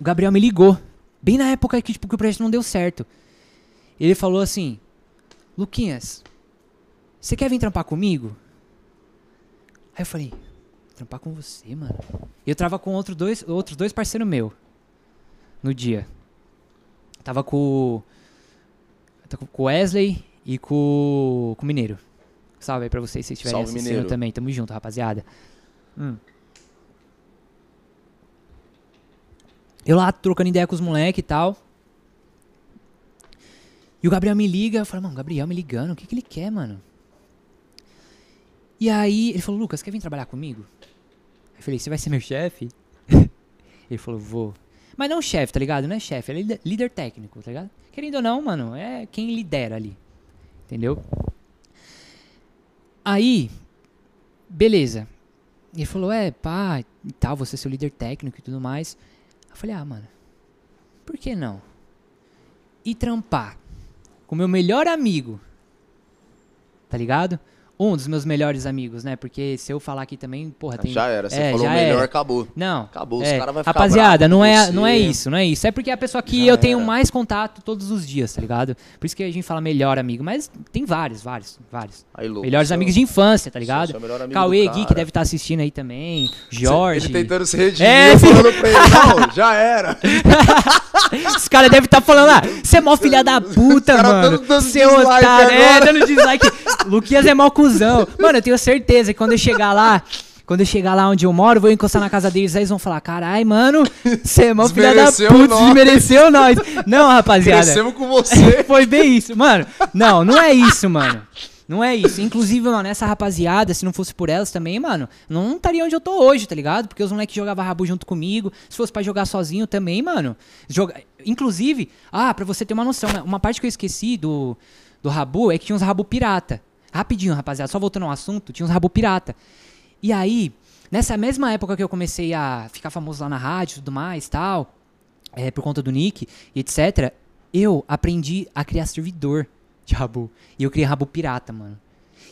o Gabriel me ligou. Bem na época que, tipo, que o projeto não deu certo. Ele falou assim, Luquinhas, você quer vir trampar comigo? Aí eu falei, trampar com você, mano? E eu tava com outro dois, outros dois parceiros meus no dia. Tava com, tava com o Wesley e com, com o Mineiro. Salve aí pra vocês se estiverem Salve, assistindo Mineiro. também. Tamo junto, rapaziada. Hum. Eu lá trocando ideia com os moleques e tal. E o Gabriel me liga, eu falo, mano, Gabriel me ligando, o que, que ele quer, mano? E aí ele falou, Lucas, quer vir trabalhar comigo? Eu falei, você vai ser meu chefe? ele falou, vou. Mas não chefe, tá ligado? Não é chefe, é líder, técnico, tá ligado? Querendo ou não, mano, é quem lidera ali. Entendeu? Aí, beleza. Ele falou, é, pá, e tal, você é seu líder técnico e tudo mais. Eu falei, ah, mano, por que não? E trampar com meu melhor amigo, tá ligado? Um dos meus melhores amigos, né? Porque se eu falar aqui também, porra, tem... Já era. Você É, falou já melhor, era. acabou. Não, Acabou. é, Os caras vão ficar Rapaziada, não é, você. não é isso, não é isso. É porque é a pessoa que Já eu tenho era. mais contato todos os dias, tá ligado? Por isso que a gente fala melhor amigo. Mas tem vários, vários, vários. Aí, louco, Melhores seu- amigos de infância, tá ligado? seu melhor amigo Cauê, Gui, que deve estar assistindo aí também. Jorge. Ele tentando se redimir, É, eu falando pra ele, não, já era. Os caras devem estar falando, ah, você é mó filha da puta, mano. dando Seu otário. É, dando dislike. Luquinhas é mó cuzão. Mano, eu tenho certeza que quando eu chegar lá, quando eu chegar lá onde eu moro, vou encostar na casa deles, aí eles vão falar, carai, mano, você é mó filha da puta, nós." desmereceu nós. Não, rapaziada. Crescemos com você. Foi bem isso. Mano, não, não é isso, mano. Não é isso. Inclusive, mano, essa rapaziada, se não fosse por elas também, mano, não estaria onde eu tô hoje, tá ligado? Porque os moleques jogavam rabo junto comigo. Se fosse pra jogar sozinho também, mano. Joga... Inclusive, ah, pra você ter uma noção, né? uma parte que eu esqueci do, do rabu é que tinha uns rabo pirata. Rapidinho, rapaziada, só voltando ao assunto, tinha uns rabo pirata. E aí, nessa mesma época que eu comecei a ficar famoso lá na rádio e tudo mais, tal, é, por conta do nick e etc, eu aprendi a criar servidor de Rabu. E eu criei Rabu pirata, mano.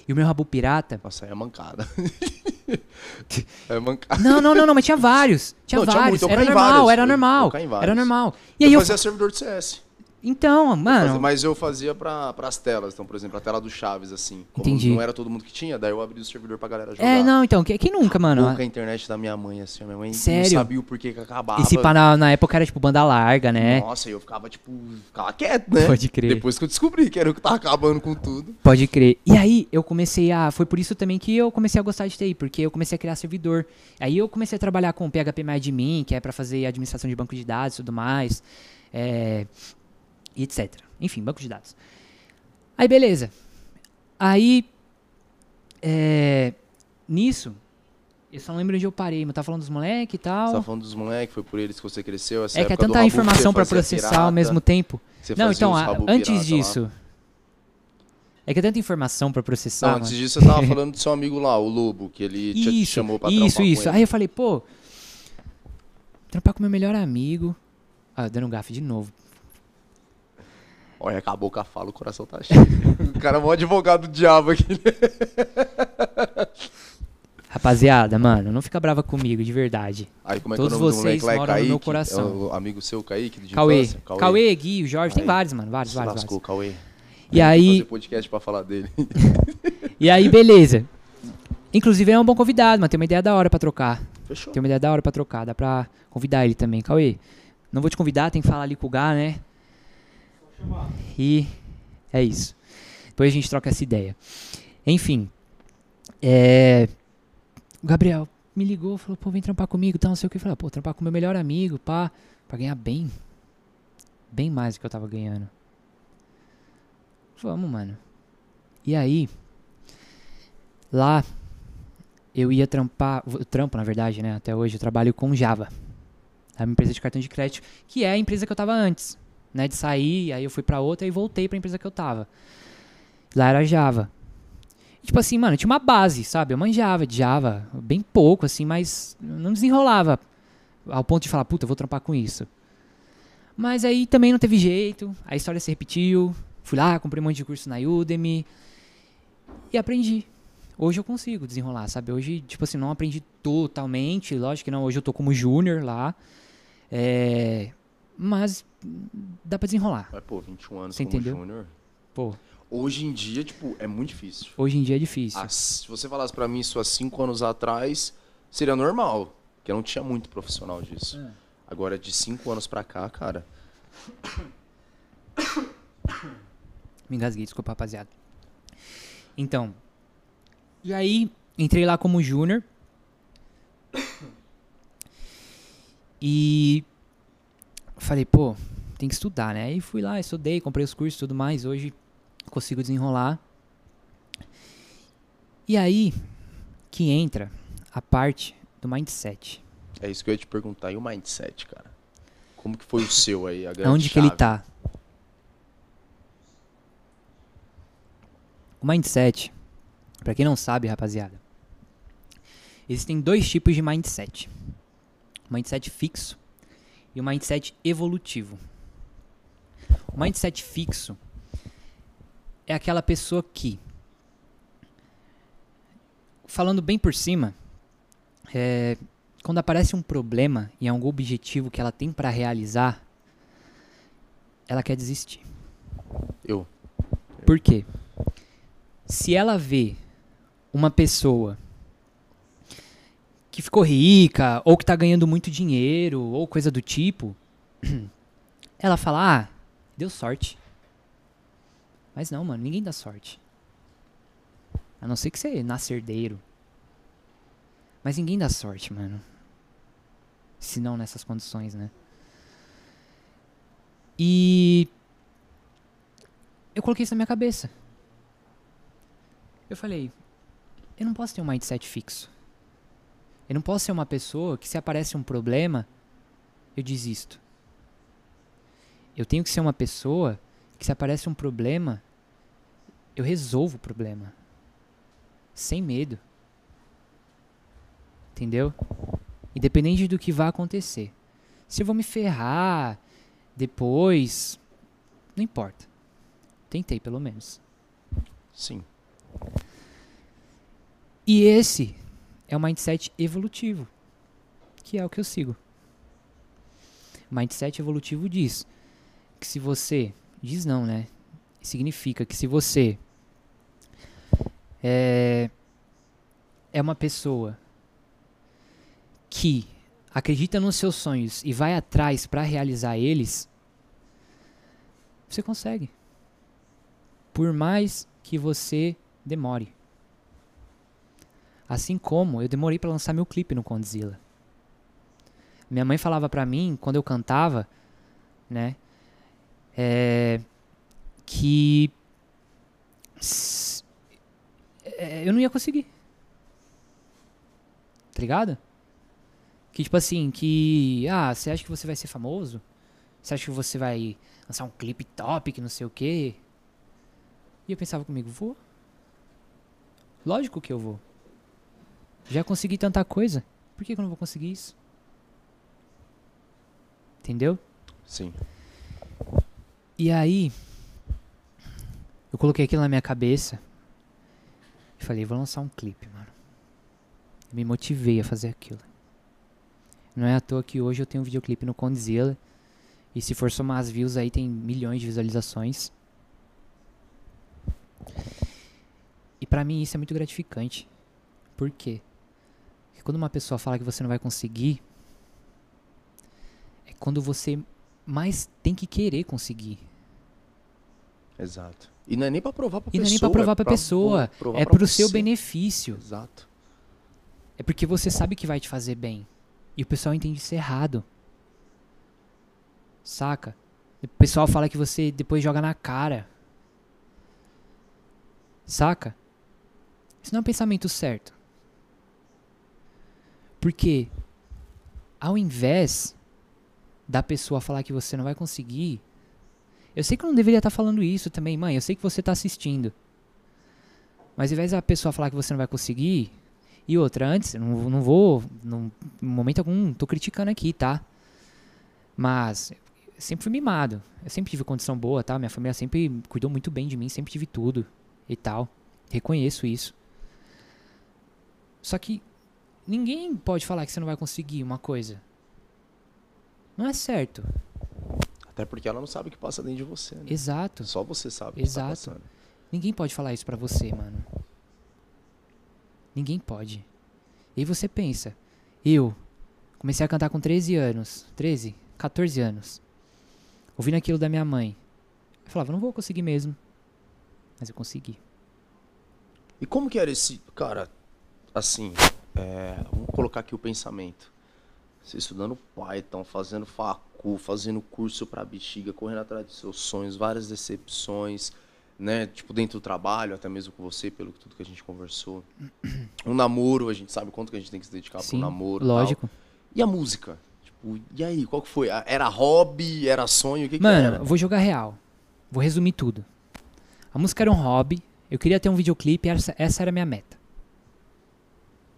E o meu Rabu pirata. Nossa, aí é mancada. é mancada. Não, não, não, não, mas tinha vários. Tinha Não, tinha vários. muito, eu era normal, vários, era normal. em vários. Era normal. E aí eu. fazia servidor de CS. Então, Mas- mano. Mas eu fazia pra, pras telas. Então, por exemplo, a tela do Chaves, assim. Entendi. não era todo mundo que tinha, daí eu abri o servidor pra galera jogar. É, não, então, que- quem nunca, mano? Pouca a internet da minha mãe, assim. a Minha mãe Sério? não sabia o porquê que acabava. Esse pá na, na época era tipo banda larga, né? Nossa, eu ficava, tipo, ficava quieto, né? Pode crer. Depois que eu descobri que era eu que tava acabando com tudo. Pode crer. E aí eu comecei a. Foi por isso também que eu comecei a gostar de TI, porque eu comecei a criar servidor. Aí eu comecei a trabalhar com PHP MyAdmin, que é pra fazer administração de banco de dados e tudo mais. É, e etc. Enfim, banco de dados. Aí beleza. Aí. É, nisso. Eu só não lembro onde eu parei, mas tava falando dos moleques e tal. Você tava falando dos moleques, foi por eles que você cresceu. Essa é que é tanta informação fazia processar pirata, ao mesmo tempo. Não, então, antes pirata lá. disso. É que é tanta informação pra processar. Não, mano. antes disso você tava falando do seu amigo lá, o Lobo, que ele te te Isso, chamou pra isso, isso. Aí eu falei, pô, trampar com meu melhor amigo. Ah, dando um gafe de novo. Olha, acabou com a fala, o coração tá cheio. o cara é um advogado do diabo aqui. Rapaziada, mano, não fica brava comigo, de verdade. Aí como é Todos que é nome do vocês? É moram no meu Kaique? coração. É o amigo seu, Kaique, de Cauê. infância? Cauê, Gui, o Jorge, tem Aí. vários, mano, vários, Se vários, lascou, vários. Cauê. E aí, Fazer podcast pra falar dele. e aí, beleza. Inclusive, ele é um bom convidado, mas tem uma ideia da hora pra trocar. Fechou. Tem uma ideia da hora pra trocar, dá pra convidar ele também. Cauê, não vou te convidar, tem que falar ali com o Gá, né? E é isso. Depois a gente troca essa ideia. Enfim, é... o Gabriel me ligou, falou, pô, vem trampar comigo, tá, não sei o que. Falei, pô, trampar com meu melhor amigo, pá, pra ganhar bem. Bem mais do que eu tava ganhando. Vamos, mano. E aí, lá, eu ia trampar, trampo na verdade, né, até hoje, eu trabalho com Java. É uma empresa de cartão de crédito, que é a empresa que eu tava antes, né, de sair, aí eu fui pra outra e voltei pra empresa que eu tava. Lá era Java. Tipo assim, mano, tinha uma base, sabe? Eu manjava de Java, bem pouco, assim, mas não desenrolava ao ponto de falar, puta, eu vou trampar com isso. Mas aí também não teve jeito, a história se repetiu. Fui lá, comprei um monte de curso na Udemy e aprendi. Hoje eu consigo desenrolar, sabe? Hoje, tipo assim, não aprendi totalmente, lógico que não. Hoje eu tô como júnior lá. É, mas dá pra desenrolar. Mas, pô, 21 anos Você como entendeu? júnior. Pô, Hoje em dia, tipo, é muito difícil. hoje em dia é difícil. Ah, se você falasse pra mim isso há 5 anos atrás, seria normal. Porque não tinha muito profissional disso. É. Agora, de 5 anos pra cá, cara, Me engasguei, desculpa, rapaziada. Então, e aí entrei lá como júnior. E falei, pô, tem que estudar, né? Aí fui lá, estudei, comprei os cursos e tudo mais. Hoje consigo desenrolar. E aí que entra a parte do mindset. é isso que eu ia te perguntar. E o mindset, cara? Como que foi o seu aí? A grande Aonde que ele chave? tá? O mindset, pra quem não sabe, rapaziada, existem dois tipos de mindset: o mindset fixo e o mindset evolutivo. O mindset fixo é aquela pessoa que, falando bem por cima, é, quando aparece um problema em algum objetivo que ela tem pra realizar, ela quer desistir. Eu. Por quê? Se ela vê uma pessoa que ficou rica, ou que tá ganhando muito dinheiro, ou coisa do tipo, ela fala: Ah, deu sorte. Mas não, mano, ninguém dá sorte. A não ser que você nasça herdeiro. Mas ninguém dá sorte, mano. Se não nessas condições, né? E eu coloquei isso na minha cabeça. Eu falei, eu não posso ter um mindset fixo. Eu não posso ser uma pessoa que se aparece um problema, eu desisto. Eu tenho que ser uma pessoa que se aparece um problema, eu resolvo o problema. Sem medo. Entendeu? Independente do que vai acontecer. Se eu vou me ferrar depois, não importa. Tentei, pelo menos. Sim. E esse é o mindset evolutivo, que é o que eu sigo. Mindset evolutivo diz que se você. Diz não, né? Significa que se você é, é uma pessoa que acredita nos seus sonhos e vai atrás para realizar eles, você consegue. Por mais que você demore. Assim como eu demorei para lançar meu clipe no Condzilla. Minha mãe falava pra mim, quando eu cantava, né, é, que é, eu não ia conseguir. Tá ligado? Que tipo assim, que, ah, você acha que você vai ser famoso? Você acha que você vai lançar um clipe top, que não sei o quê? E eu pensava comigo, vou. Lógico que eu vou. Já consegui tanta coisa. Por que, que eu não vou conseguir isso? Entendeu? Sim. E aí, eu coloquei aquilo na minha cabeça e falei, vou lançar um clipe, mano. Eu me motivei a fazer aquilo. Não é à toa que hoje eu tenho um videoclipe no Condzilla. E se for somar as views aí, tem milhões de visualizações. E pra mim isso é muito gratificante. Por quê? Porque quando uma pessoa fala que você não vai conseguir, é quando você mais tem que querer conseguir. Exato. E não é nem pra provar pra E pessoa. não é nem pra provar é pra pessoa. provar É pra pro seu você. benefício. Exato. É porque você sabe que vai te fazer bem. E o pessoal entende isso errado. Saca? O pessoal fala que você depois joga na cara. Saca? Isso não é um pensamento certo. Porque ao invés da pessoa falar que você não vai conseguir, eu sei que eu não deveria estar falando isso também, mãe. Eu sei que você está assistindo. Mas ao invés da pessoa falar que você não vai conseguir, e outra, antes, não, não vou, não, em momento algum, tô criticando aqui, tá? Mas sempre fui mimado. Eu sempre tive condição boa, tá? Minha família sempre cuidou muito bem de mim, sempre tive tudo e tal. Reconheço isso. Só que ninguém pode falar que você não vai conseguir uma coisa. Não é certo. Até porque ela não sabe o que passa dentro de você, né? Exato. Só você sabe o que Exato. tá passando. Ninguém pode falar isso pra você, mano. Ninguém pode. E aí você pensa, eu comecei a cantar com 13 anos, 13, 14 anos. Ouvindo aquilo da minha mãe. Eu falava, não vou conseguir mesmo. Mas eu consegui. E como que era esse, cara, assim, é, vamos colocar aqui o pensamento. Você estudando Python, fazendo facu, fazendo curso pra bexiga, correndo atrás dos seus sonhos, várias decepções, né? Tipo, dentro do trabalho, até mesmo com você, pelo que- tudo que a gente conversou. Um namoro, a gente sabe quanto que a gente tem que se dedicar pro Sim, namoro e tal. lógico. E a música? Tipo, e aí, qual que foi? Era hobby, era sonho, o que que Mano, era? eu vou jogar real. Vou resumir tudo. A música era um hobby. Eu queria ter um videoclipe, essa, essa era a minha meta.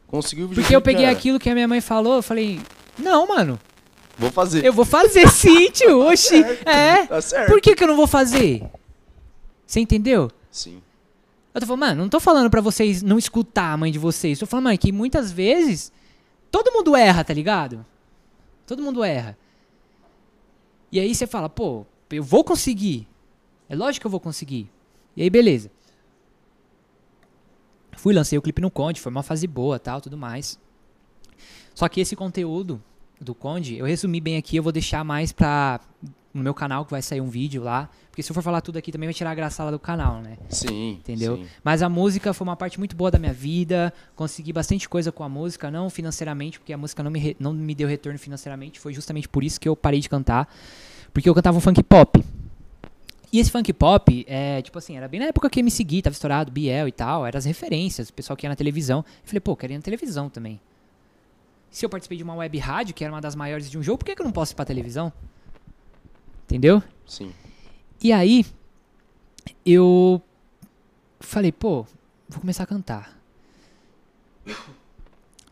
Conseguiu o Porque eu videoclipe, peguei era. aquilo que a minha mãe falou, eu falei, não, mano, Vou fazer. eu vou fazer sim, tio. Oxi. É. Tá certo. Por que, que eu não vou fazer? Você entendeu? Sim. Eu tô falando, mano, não tô falando pra vocês não escutar a mãe de vocês. Tô falando, mano, que muitas vezes todo mundo erra, tá ligado? Todo mundo erra. E aí você fala, pô, eu vou conseguir. É lógico que eu vou conseguir. E aí, beleza. Fui, lancei o clipe no Conde, foi uma fase boa, tal, tudo mais. Só que esse conteúdo do Conde, eu resumi bem aqui, eu vou deixar mais pra. No meu canal que vai sair um vídeo lá. Porque se eu for falar tudo aqui também vai tirar a graça lá do canal, né? Sim. Entendeu? sim. Mas a música foi uma parte muito boa da minha vida. Consegui bastante coisa com a música, não financeiramente, porque a música não me, re- não me deu retorno financeiramente. Foi justamente por isso que eu parei de cantar. Porque eu cantava um funk pop. E esse funk pop, é, tipo assim, era bem na época que me segui, tava estourado, Biel e tal, eram as referências, o pessoal que ia na televisão. Eu falei, pô, eu quero ir na televisão também. Se eu participei de uma web rádio, que era uma das maiores de um jogo, por que, que eu não posso ir pra televisão? Entendeu? Sim. E aí, eu falei, pô, vou começar a cantar.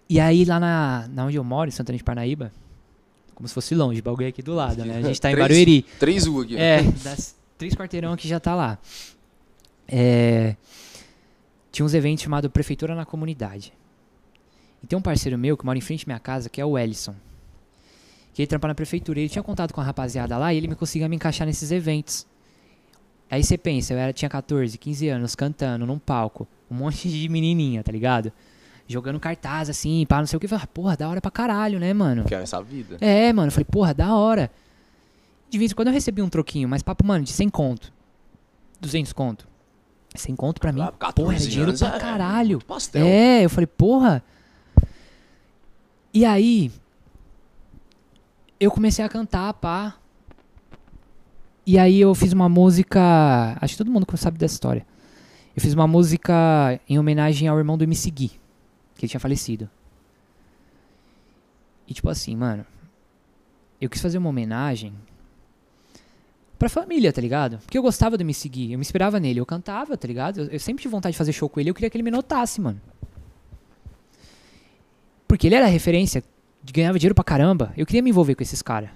E aí, lá na, na onde eu moro, em Santana de Parnaíba, como se fosse longe, é aqui do lado, né? A gente tá em Três- Barueri. Três U aqui. É, das três quarteirão aqui já tá lá. É, tinha uns eventos chamados Prefeitura na Comunidade. E tem um parceiro meu que mora em frente à minha casa, que é o Ellison. Que ele trampa na prefeitura. Ele tinha contato com a rapaziada lá e ele me conseguia me encaixar nesses eventos. Aí você pensa, eu era, tinha 14, 15 anos, cantando num palco. Um monte de menininha, tá ligado? Jogando cartaz assim, pá, não sei o que. Falei, porra, da hora pra caralho, né, mano? Quero essa vida. É, mano, eu falei, porra, da hora. De vez em quando eu recebi um troquinho, mas papo, mano, de 100 conto. 200 conto. 100 conto pra mim, Ah, porra, era 14 dinheiro pra é caralho. É, eu falei, porra. E aí, eu comecei a cantar, pá. E aí eu fiz uma música, acho que todo mundo sabe dessa história. Eu fiz uma música em homenagem ao irmão do MC Gui, que ele tinha falecido. E tipo assim, mano, eu quis fazer uma homenagem pra família, tá ligado? Porque eu gostava do MC Gui, eu me inspirava nele, eu cantava, tá ligado? Eu, eu sempre tive vontade de fazer show com ele, eu queria que ele me notasse, mano. Porque ele era referência, de- ganhava dinheiro pra caramba, eu queria me envolver com esses caras.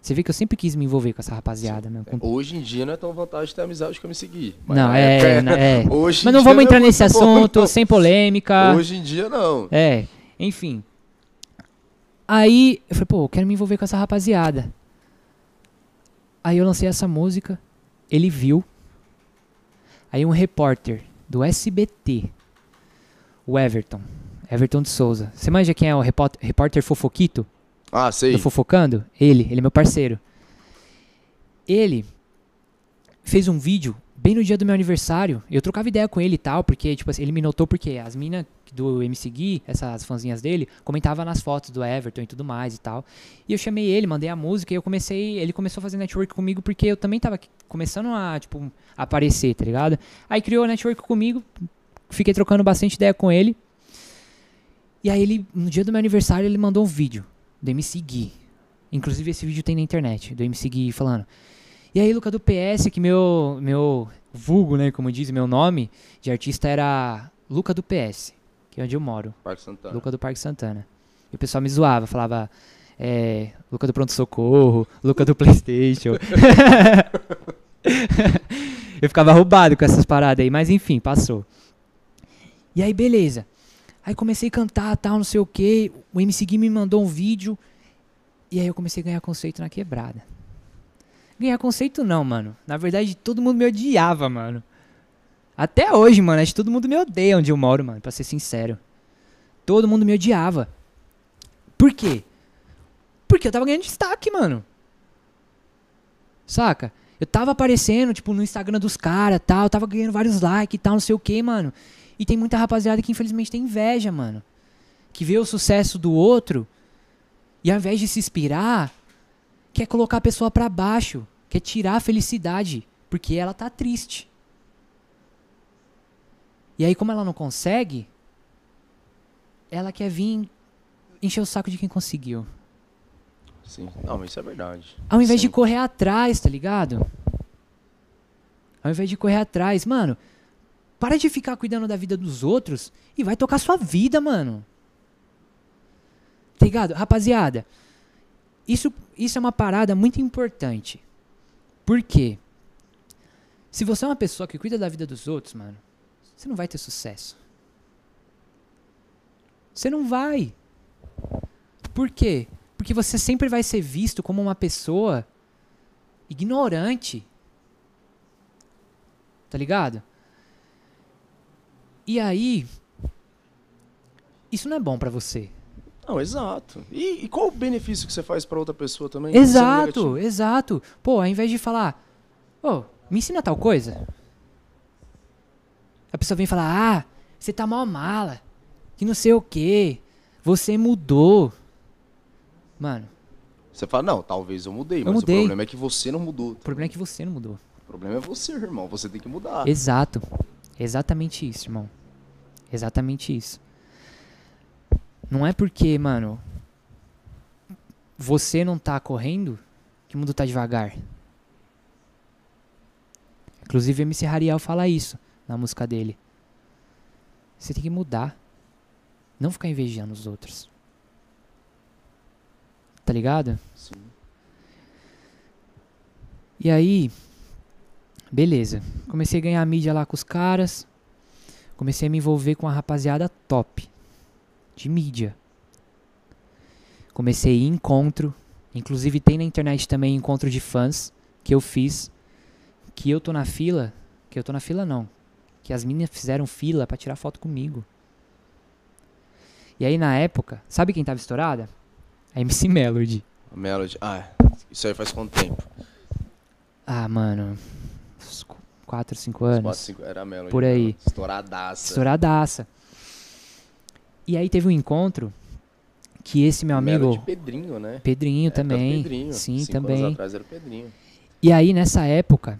Você vê que eu sempre quis me envolver com essa rapaziada, meu. com- Hoje em dia não é tão vantagem de ter amizade que eu me seguir. Mas Não, na é, na- é. Hoje Mas não vamos entrar é nesse bom, assunto, não. sem polêmica. Hoje em dia não. É, enfim. Aí eu falei, pô, eu quero me envolver com essa rapaziada. Aí eu lancei essa música, ele viu. Aí um repórter do SBT, o Everton, Everton de Souza. Você manja quem é o repó- repórter fofoquito? Ah, sei. do Fofocando? Ele, ele é meu parceiro. Ele fez um vídeo bem no dia do meu aniversário. Eu trocava ideia com ele e tal, porque, tipo assim, ele me notou porque as minas do MC Gui, essas fãzinhas dele, comentavam nas fotos do Everton e tudo mais e tal. E eu chamei ele, mandei a música e eu comecei. Ele começou a fazer network comigo porque eu também tava começando a, tipo, aparecer, tá ligado? Aí criou network comigo, fiquei trocando bastante ideia com ele. E aí ele, no dia do meu aniversário, ele mandou um vídeo do MC Gui. Inclusive esse vídeo tem na internet, do MC Gui falando. E aí, Luca do PS, que meu, meu vulgo, né, como diz, meu nome de artista era Luca do PS, que é onde eu moro. Parque Santana. Luca do Parque Santana. E o pessoal me zoava, falava, é, Luca do Pronto Socorro, Luca do Playstation. eu ficava roubado com essas paradas aí, mas enfim, passou. E aí, beleza. Aí comecei a cantar, tal, não sei o que. O MC Gui me mandou um vídeo. E aí eu comecei a ganhar conceito na quebrada. Ganhar conceito não, mano. Na verdade, todo mundo me odiava, mano. Até hoje, mano. Acho que todo mundo me odeia onde eu moro, mano. Pra ser sincero. Todo mundo me odiava. Por quê? Porque eu tava ganhando destaque, mano. Saca? Eu tava aparecendo, tipo, no Instagram dos caras, tal. Tava ganhando vários likes e tal, não sei o que, mano. E tem muita rapaziada que infelizmente tem inveja, mano. Que vê o sucesso do outro e ao invés de se inspirar, quer colocar a pessoa pra baixo. Quer tirar a felicidade. Porque ela tá triste. E aí, como ela não consegue, ela quer vir encher o saco de quem conseguiu. Sim. Não, mas isso é verdade. Ao invés de Sempre. correr atrás, tá ligado? Ao invés de correr atrás, mano, para de ficar cuidando da vida dos outros e vai tocar sua vida, mano. Tá ligado? Rapaziada, isso, isso é uma parada muito importante. Por quê? Se você é uma pessoa que cuida da vida dos outros, mano, você não vai ter sucesso. Você não vai. Por quê? Porque você sempre vai ser visto como uma pessoa ignorante. Tá ligado? E aí, isso não é bom pra você. Não, exato. E, e qual o benefício que você faz pra outra pessoa também? Exato, exato. Pô, ao invés de falar, ô, me ensina tal coisa. A pessoa vem falar, ah, você tá mal mala, que não sei o quê, você mudou. Mano, Você fala, não, talvez eu mudei, Eu mas mudei. o problema é que você não mudou. o problema é que você não mudou. O problema é você, irmão. Você tem que mudar. Exato. Exatamente isso, irmão. Exatamente isso. Não é porque, mano, você não tá correndo que o mundo tá devagar. Inclusive, MC Hariel fala isso na música dele. Você tem que mudar. Não ficar invejando os outros. Tá ligado? Sim. E aí, beleza. Comecei a ganhar mídia lá com os caras. Comecei a me envolver com a rapaziada top de mídia. Comecei a ir em encontro. Inclusive tem na internet também encontro de fãs que eu fiz. Que eu tô na fila. Que eu tô na fila não. Que as meninas fizeram fila pra tirar foto comigo. E aí na época, sabe quem tava estourada? A MC Melody. A Melody. Ah, isso aí faz quanto tempo? Ah, mano. Uns 4, 5 Uns anos. quatro, cinco- Era a Melody. Por aí. né? Estouradaça. Estouradaça. E aí teve um encontro que esse meu amigo, Melody Pedrinho, né? Pedrinho do também, Pedrinho. sim, Cinco também. anos atrás era o Pedrinho. E aí nessa época,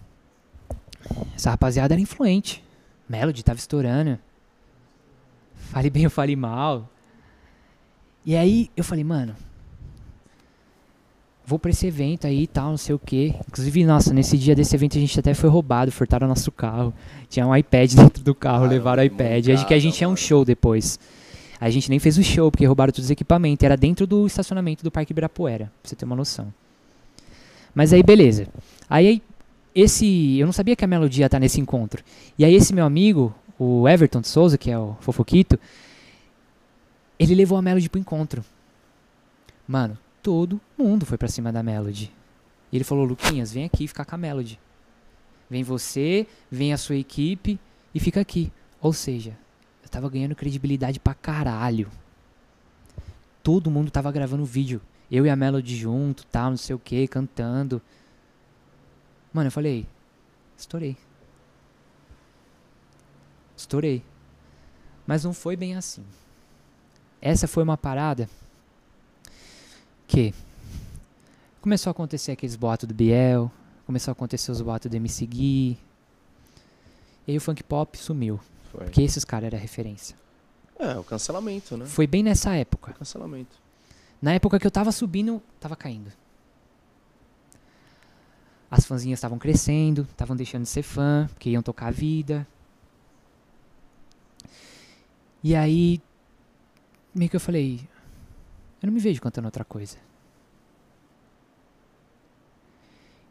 essa rapaziada era influente. Melody tava estourando. Fale bem ou fale mal. E aí eu falei, mano, vou pra esse evento aí e tal, não sei o que. Inclusive, nossa, nesse dia desse evento a gente até foi roubado, furtaram nosso carro. Tinha um iPad dentro do carro, Caramba, levaram o iPad. A gente, que a gente tinha um show depois. A gente nem fez o show, porque roubaram todos os equipamentos. Era dentro do estacionamento do Parque Ibirapuera, pra você ter uma noção. Mas aí, beleza. Aí, esse. Eu não sabia que a Melody ia estar nesse encontro. E aí, esse meu amigo, o Everton de Souza, que é o Fofoquito, ele levou a Melody pro encontro. Mano, todo mundo foi pra cima da Melody. E ele falou: Luquinhas, vem aqui ficar com a Melody. Vem você, vem a sua equipe e fica aqui. Ou seja, eu tava ganhando credibilidade pra caralho. Todo mundo tava gravando vídeo. Eu e a Melody junto, tal, não sei o que, cantando. Mano, eu falei, estourei. Estourei. Mas não foi bem assim. Essa foi uma parada que começou a acontecer aqueles boatos do Biel, começou a acontecer os boatos do MC Gui. E aí o funk pop sumiu, Foi. porque esses caras eram referência. É, o cancelamento, né? Foi bem nessa época. O cancelamento. Na época que eu tava subindo, tava caindo. As fãzinhas estavam crescendo, estavam deixando de ser fã, porque iam tocar a vida. E aí, meio que eu falei, eu não me vejo cantando outra coisa.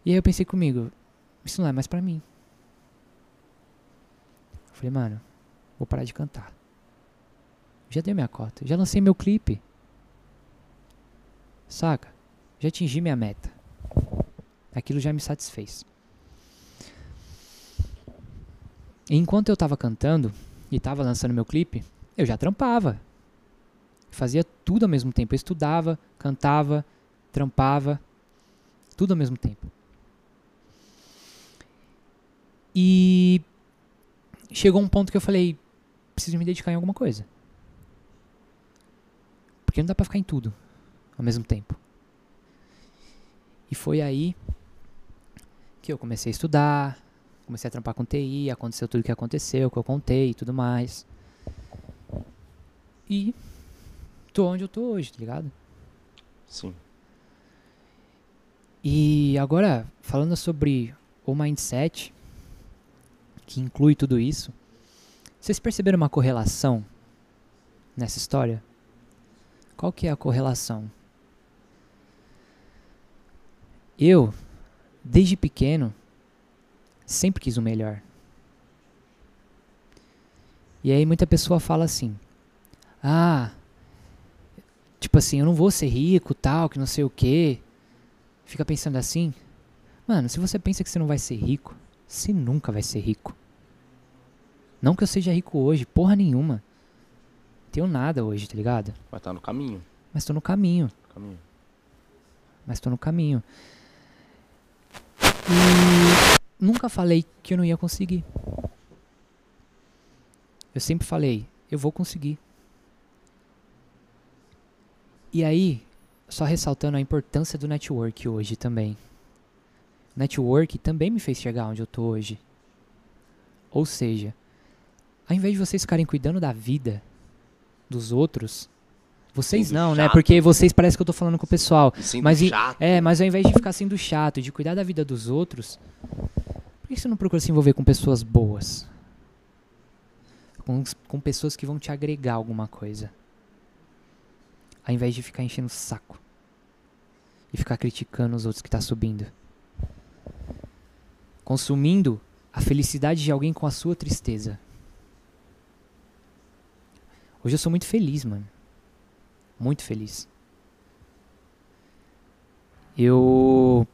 E aí eu pensei comigo, isso não é mais pra mim. Eu falei, mano, vou parar de cantar. Já dei minha cota, já lancei meu clipe. Saca? Já atingi minha meta. Aquilo já me satisfez. E enquanto eu tava cantando e tava lançando meu clipe, eu já trampava. Fazia tudo ao mesmo tempo. Eu estudava, cantava, trampava, tudo ao mesmo tempo. E chegou um ponto que eu falei, preciso me dedicar em alguma coisa. Porque não dá pra ficar em tudo ao mesmo tempo. E foi aí que eu comecei a estudar, comecei a trampar com TI, aconteceu tudo o que aconteceu, que eu contei e tudo mais. E tô onde eu tô hoje, tá ligado? Sim. E agora, falando sobre o mindset, que inclui tudo isso, vocês perceberam uma correlação nessa história? Qual que é a correlação? Eu, desde pequeno, sempre quis o melhor. E aí muita pessoa fala assim: "Ah, tipo assim, eu não vou ser rico, tal, que não sei o quê". Fica pensando assim? Mano, se você pensa que você não vai ser rico, você nunca vai ser rico. Não que eu seja rico hoje, porra nenhuma. Tenho nada hoje, tá ligado? Vai estar no caminho. Mas tô no caminho. Caminho. Mas tô no caminho. E nunca falei que eu não ia conseguir. Eu sempre falei, eu vou conseguir. E aí, só ressaltando a importância do network hoje também. Network também me fez chegar onde eu tô hoje. Ou seja, ao invés de vocês ficarem cuidando da vida dos outros, vocês Sendo não, né? chato. Porque vocês parece que eu tô falando com o pessoal. Sendo Mas, chato. é, mas ao invés de ficar sendo chato, de cuidar da vida dos outros, por que você não procura se envolver com pessoas boas? Com, com pessoas que vão te agregar alguma coisa. Ao invés de ficar enchendo o saco. E ficar criticando os outros que tá subindo. Consumindo a felicidade de alguém com a sua tristeza. Hoje eu sou muito feliz, mano. Muito feliz. Eu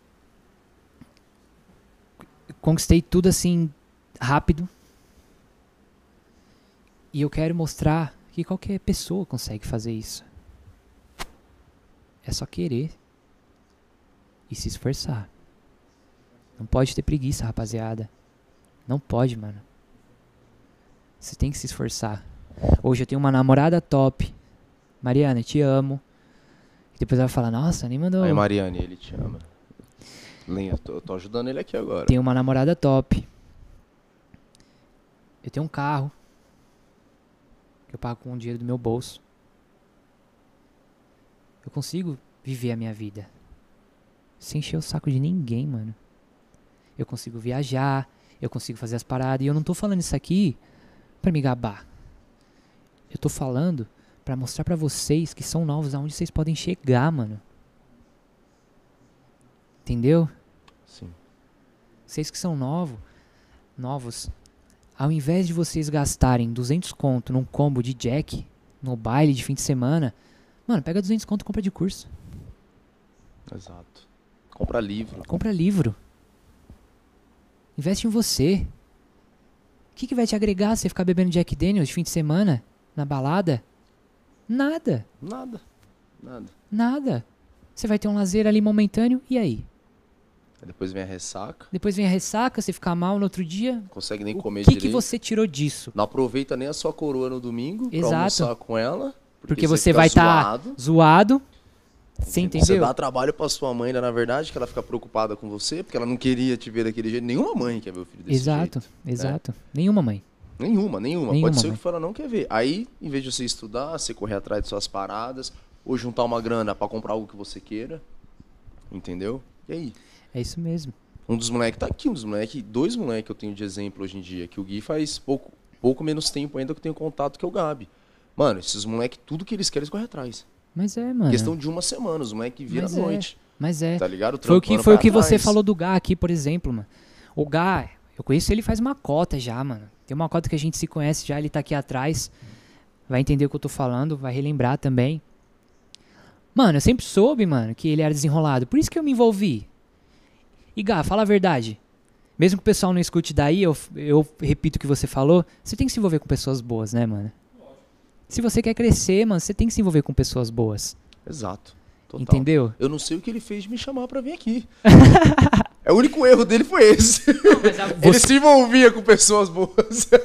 conquistei tudo assim rápido. E eu quero mostrar que qualquer pessoa consegue fazer isso. É só querer e se esforçar. Não pode ter preguiça, rapaziada. Não pode, mano. Você tem que se esforçar. Hoje eu tenho uma namorada top. Mariana, te amo. E depois ela vai falar, nossa, nem mandou. Aí, Mariane, ele te ama. Eu tô, tô ajudando ele aqui agora. Tenho uma namorada top. Eu tenho um carro. Que eu pago com o dinheiro do meu bolso. Eu consigo viver a minha vida. Sem encher o saco de ninguém, mano. Eu consigo viajar. Eu consigo fazer as paradas. E eu não tô falando isso aqui pra me gabar. Eu tô falando pra mostrar pra vocês que são novos aonde vocês podem chegar, mano. Entendeu? Sim. Vocês que são novos, novos, ao invés de vocês gastarem 200 conto num combo de jack, no baile de fim de semana, mano, pega 200 conto e compra de curso. Exato. Compra livro. Compra livro. Investe em você. O que, que vai te agregar você ficar bebendo Jack Daniels de fim de semana? Na balada? Nada. Nada. Nada. Nada. Você vai ter um lazer ali momentâneo, e aí? Aí depois vem a ressaca. Depois vem a ressaca, você fica mal no outro dia. Não consegue nem O comer que, direito. que você tirou disso? Não aproveita nem a sua coroa no domingo pra Exato. almoçar com ela. Porque você fica vai estar zoado. zoado. Você Você entendeu? dá trabalho pra sua mãe, né, na verdade, que ela fica preocupada com você, porque ela não queria te ver daquele jeito. Nenhuma mãe quer ver o filho desse Exato, jeito. exato. Nenhuma mãe. Nenhuma, nenhuma. Nenhuma, Pode ser o mãe. que for, ela não quer ver. Aí, em vez de você estudar, você correr atrás de suas paradas, ou juntar uma grana pra comprar algo que você queira. Entendeu? E aí? É isso mesmo. Um dos moleques tá aqui, um dos moleques, dois moleques que eu tenho de exemplo hoje em dia, que o Gui faz pouco, pouco menos tempo ainda que eu tenho contato que é o Gabi. Mano, esses moleques, tudo que eles querem, eles correm atrás. Mas é, mano. Questão de uma semana, os moleques viram à é. noite. Mas é. Tá ligado? Foi o que, foi o que você falou do Gá aqui, por exemplo, mano. O Gá, eu conheço ele faz uma cota já, mano. Tem uma cota que a gente se conhece já, ele tá aqui atrás. Vai entender o que eu tô falando, vai relembrar também. Mano, eu sempre soube, mano, que ele era desenrolado. Por isso que eu me envolvi. E Gá, fala a verdade. Mesmo que o pessoal não escute daí, eu, eu repito o que você falou. Você tem que se envolver com pessoas boas, né, mano? Se você quer crescer, mano, você tem que se envolver com pessoas boas. Exato. Total. Entendeu? Eu não sei o que ele fez de me chamar pra vir aqui. é, o único erro dele foi esse. Ele se envolvia com pessoas boas.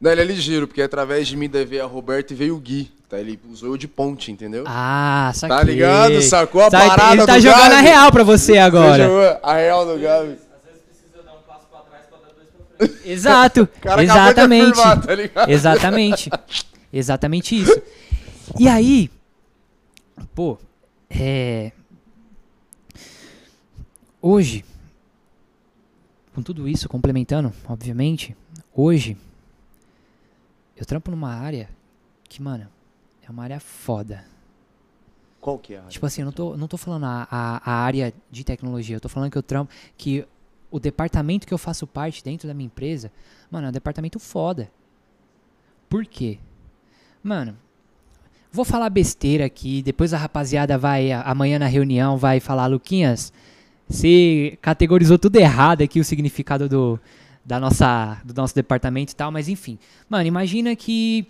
Não, ele é ligeiro, porque através de mim deve a Roberto e veio o Gui. Tá? Ele usou eu de ponte, entendeu? Ah, saquei. Tá ligado? Sacou a Saquei. parada Ele tá do jogando a Gabi? real pra você Você agora. jogou a real do Gabi. Às vezes precisa dar um passo pra trás pra dar dois pra frente. Exato. O cara acabou de Exatamente. afirmar, tá ligado? Exatamente. Exatamente isso. E aí, pô, é. Hoje, com tudo isso, complementando, obviamente, hoje, eu trampo numa área que, mano, é uma área foda. Qual que é a área? Tipo assim, eu não tô, não tô falando a, a, a área de tecnologia, eu tô falando que eu trampo, que o departamento que eu faço parte dentro da minha empresa, mano, é um departamento foda. Por quê? Mano, vou falar besteira aqui, depois a rapaziada vai, amanhã na reunião, vai falar, Luquinhas, você categorizou tudo errado aqui o significado do, da nossa, do nosso departamento e tal, mas enfim. Mano, imagina que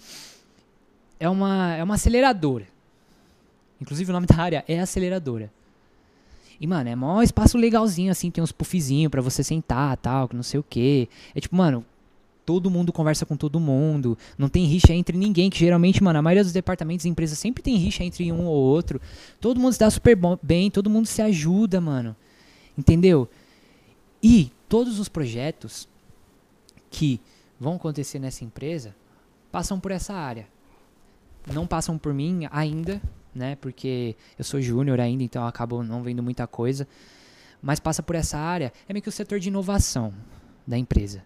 é uma, é uma aceleradora. Inclusive o nome da área é aceleradora. E, mano, é mó espaço legalzinho, assim, tem uns puffzinhos pra você sentar, tal, que não sei o quê. É tipo, mano, todo mundo conversa com todo mundo, não tem rixa entre ninguém, que geralmente, mano, a maioria dos departamentos e empresas sempre tem rixa entre um ou outro. Todo mundo se dá super bom- bem, todo mundo se ajuda, mano. Entendeu? E todos os projetos que vão acontecer nessa empresa passam por essa área. Não passam por mim ainda, né? Porque eu sou júnior ainda, então eu acabo não vendo muita coisa. Mas passa por essa área. É meio que o setor de inovação da empresa.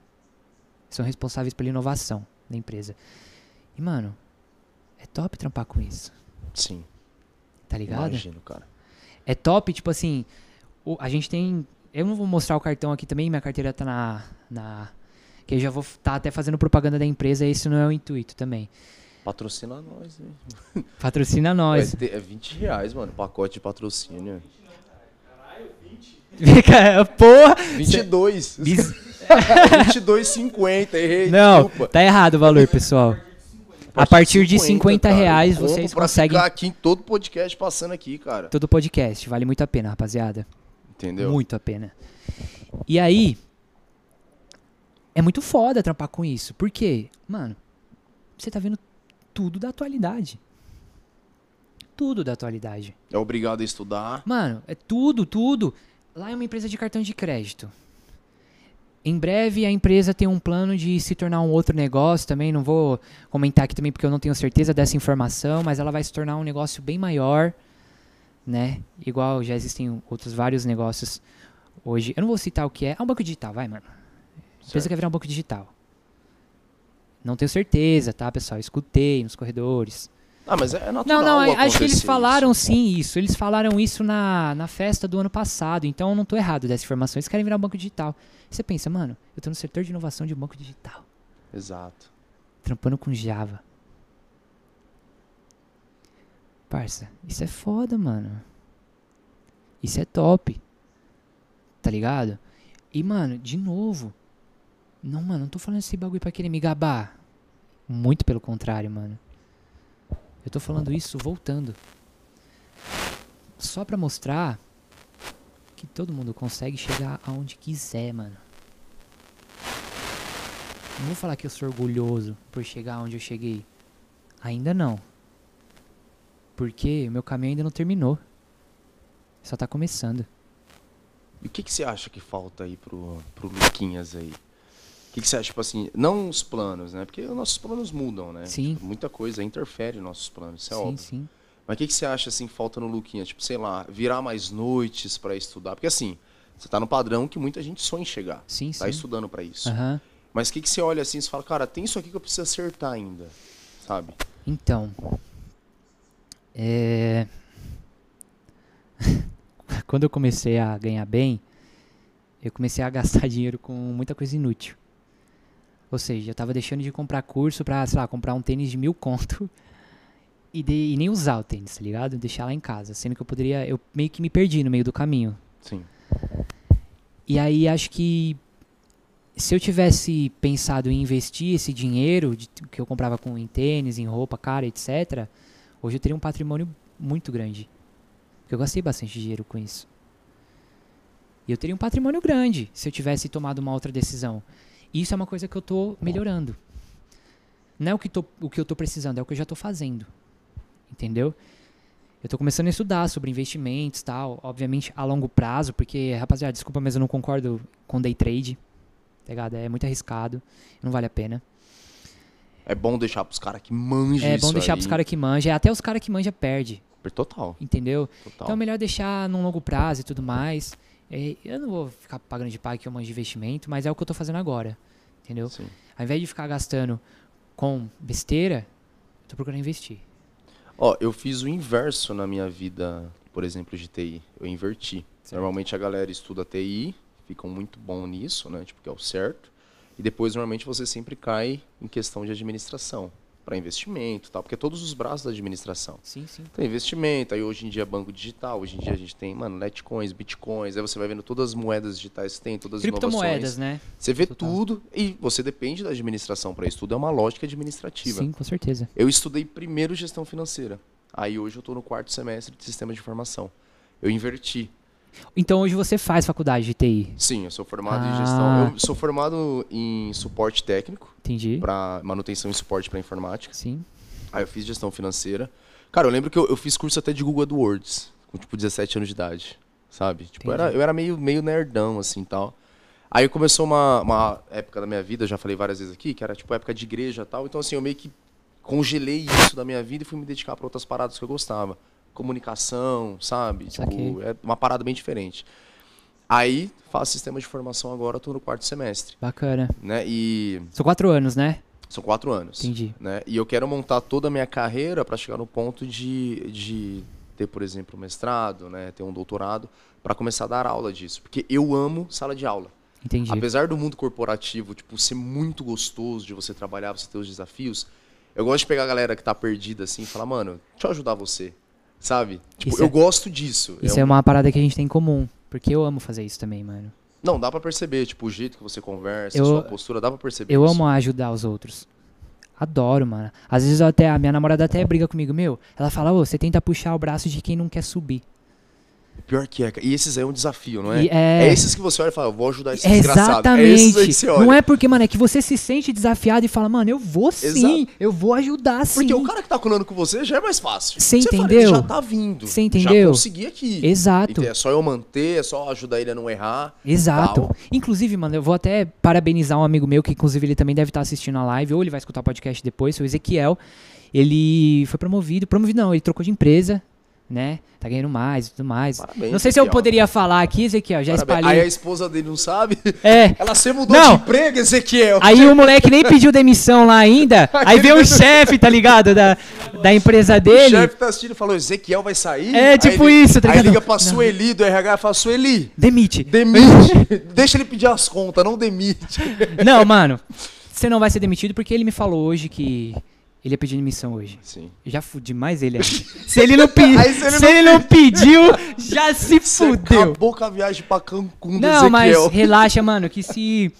São responsáveis pela inovação da empresa. E, mano, é top trampar com isso. Sim. Tá ligado? Imagino, cara. É top, tipo assim, o- a gente tem. Eu não vou mostrar o cartão aqui também, minha carteira tá na. na que eu já vou tá até fazendo propaganda da empresa, esse não é o intuito também. Patrocina nós, hein? Patrocina nós. É, te- é 20 reais, mano, pacote de patrocínio. Cara, Porra! 22. Bis- 22,50, errei, Não, desculpa. tá errado o valor, pessoal. A partir de 50 cara. reais Eu compro vocês conseguem ficar aqui em todo podcast passando aqui, cara. todo podcast. Vale muito a pena, rapaziada. Entendeu? Muito a pena. E aí, é muito foda trampar com isso. Por quê? Mano, você tá vendo tudo da atualidade. Tudo da atualidade. É obrigado a estudar. Mano, é tudo, tudo. Lá é uma empresa de cartão de crédito. Em breve a empresa tem um plano de se tornar um outro negócio também. Não vou comentar aqui também porque eu não tenho certeza dessa informação, mas ela vai se tornar um negócio bem maior, né? Igual já existem outros vários negócios hoje. Eu não vou citar o que é. É um banco digital, vai, mano. A empresa Certo. quer virar um banco digital. Não tenho certeza, tá, pessoal? Escutei nos corredores. Ah, mas é natural Não, não, acho que eles isso. falaram sim isso. Eles falaram isso na, na festa do ano passado. Então eu não tô errado dessa informação. Eles querem virar um banco digital. E você pensa, mano, eu tô no setor de inovação de um banco digital. Exato. Trampando com Java. Parça, isso é foda, mano. Isso é top. Tá ligado? E, mano, de novo. Não, mano, não tô falando esse bagulho pra querer me gabar. Muito pelo contrário, mano. Eu tô falando isso voltando. Só pra mostrar que todo mundo consegue chegar aonde quiser, mano. Não vou falar que eu sou orgulhoso por chegar onde eu cheguei. Ainda não. Porque meu caminho ainda não terminou. Só tá começando. E o que, que você acha que falta aí pro, pro Luquinhas aí? O que, que você acha, tipo assim, não os planos, né? Porque os nossos planos mudam, né? Sim. Tipo, muita coisa interfere nos nossos planos, isso é sim, óbvio. sim. Mas o que, que você acha, assim, falta no Luquinhas? Tipo, sei lá, virar mais noites pra estudar? Porque, assim, você tá no padrão que muita gente sonha em chegar. Sim, Tá sim. estudando pra isso. Aham. Mas o que, que você olha assim e fala, cara, tem isso aqui que eu preciso acertar ainda, sabe? Então. É. Quando eu comecei a ganhar bem, eu comecei a gastar dinheiro com muita coisa inútil. Ou seja, eu tava deixando de comprar curso pra, sei lá, comprar um tênis de mil conto e, de- e nem usar o tênis, tá ligado? Deixar lá em casa. Sendo que eu poderia. Eu meio que me perdi no meio do caminho. Sim. E aí acho que se eu tivesse pensado em investir esse dinheiro de- que eu comprava com em tênis, em roupa cara, etc, hoje eu teria um patrimônio muito grande. Porque eu gastei bastante dinheiro com isso. E eu teria um patrimônio grande se eu tivesse tomado uma outra decisão. Isso é uma coisa que eu tô melhorando. Não é o que, tô, o que eu tô precisando, é o que eu já tô fazendo. Entendeu? Eu tô começando a estudar sobre investimentos tal, obviamente a longo prazo, porque, rapaziada, desculpa, mas eu não concordo com day trade. Tá ligado? É muito arriscado, não vale a pena. É bom deixar pros caras que manjam É bom deixar aí. pros caras que manjam, até os caras que manjam perde, Total, entendeu? total. Então é melhor deixar num longo prazo e tudo mais. É, eu não vou ficar pagando de pai que eu manjo de investimento, mas é o que eu tô fazendo agora, entendeu? Sim. Ao invés de ficar gastando com besteira, eu tô procurando investir. Ó, eu fiz o inverso na minha vida, por exemplo, de TI. Eu inverti. Certo. Normalmente a galera estuda TI, ficam muito bom nisso, né? Tipo, que é o certo. E depois, normalmente, você sempre cai em questão de administração. Para investimento, tal, porque é todos os braços da administração. Sim, sim. Tem investimento, aí hoje em dia é banco digital, hoje em dia a gente tem, mano, netcoins, bitcoins, aí você vai vendo todas as moedas digitais que tem, todas as Criptomoedas, né? Você vê Total. tudo e você depende da administração para isso tudo, é uma lógica administrativa. Sim, com certeza. Eu estudei primeiro gestão financeira. Aí hoje eu estou no quarto semestre de sistema de informação. Eu inverti. Então hoje você faz faculdade de TI. Sim, eu sou formado Ah. em gestão. Eu sou formado em suporte técnico Entendi. para manutenção e suporte para informática. Sim. Aí eu fiz gestão financeira. Cara, eu lembro que eu, eu fiz curso até de Google AdWords, com tipo 17 anos de idade, sabe? Tipo, eu era, eu era meio, meio nerdão, assim, tal. Aí começou uma, uma época da minha vida, já falei várias vezes aqui, que era tipo época de igreja tal. Então, assim, eu meio que congelei isso da minha vida e fui me dedicar para outras paradas que eu gostava. Comunicação, sabe? Saquei. Tipo, é uma parada bem diferente. Aí, faço sistema de formação agora, tô no quarto semestre, Bacana. né? E São quatro anos, né? são quatro anos Entendi. né? E eu quero montar toda a minha carreira para chegar no ponto de, de ter, por exemplo, um mestrado, né? Ter um doutorado, para começar a dar aula disso. Porque eu amo sala de aula. Entendi. Apesar do mundo corporativo, tipo, ser muito gostoso de você trabalhar, você ter os desafios, eu gosto de pegar a galera que tá perdida assim e falar, mano, deixa eu ajudar você. Sabe? Tipo, Isso eu é- gosto disso. Isso É é um- uma parada que a gente tem em comum. Porque eu amo fazer isso também, mano. Não, dá pra perceber, tipo, o jeito que você conversa, Eu- a sua postura, dá pra perceber Eu isso. amo ajudar os outros. Adoro, mano. Às vezes eu até, a minha namorada até briga comigo, meu. Ela fala, ô, você tenta puxar o braço de quem não quer subir. Pior que é. E esses aí é um desafio, não é? É- É esses que você olha e fala, eu vou ajudar esse desgraçado. É Exatamente. você olha. não é porque, mano, é que você se sente desafiado e fala, mano, eu vou sim, Exato. eu vou ajudar sim. Porque o cara que tá colando com você já é mais fácil. Você fala, entendeu? ele já tá vindo. Você Já entendeu? consegui aqui. Exato. Entende? É só eu manter, é só ajudar ele a não errar. Exato. Tal. Inclusive, mano, eu vou até parabenizar um amigo meu, que inclusive ele também deve estar assistindo a live, ou ele vai escutar o podcast depois, o Ezequiel. Ele foi promovido, promovido não, ele trocou de empresa, né? Tá ganhando mais e tudo mais. Parabéns, não sei se eu poderia falar aqui, Ezequiel, já Parabéns. espalhei. Aí a esposa dele não sabe. É. Ela se mudou Não. de emprego, Ezequiel. Aí o moleque nem pediu demissão lá ainda. Aí veio o chefe, tá ligado? Da, da empresa O dele. chefe tá assistindo e falou, Ezequiel vai sair? É, Aí tipo ele- isso, tá Aí ligado? liga pra Não. Sueli do RH e fala, Sueli, Demite. demite. Deixa ele pedir as contas, não demite. Não, mano. Você não vai ser demitido porque ele me falou hoje que ele ia pedir demissão hoje. Sim. Já fudi mais ele ainda. se ele não, pe... Aí se se ele ele não não pediu, já se Você fudeu. acabou com a viagem pra Cancún do Não, mas relaxa, mano, que se.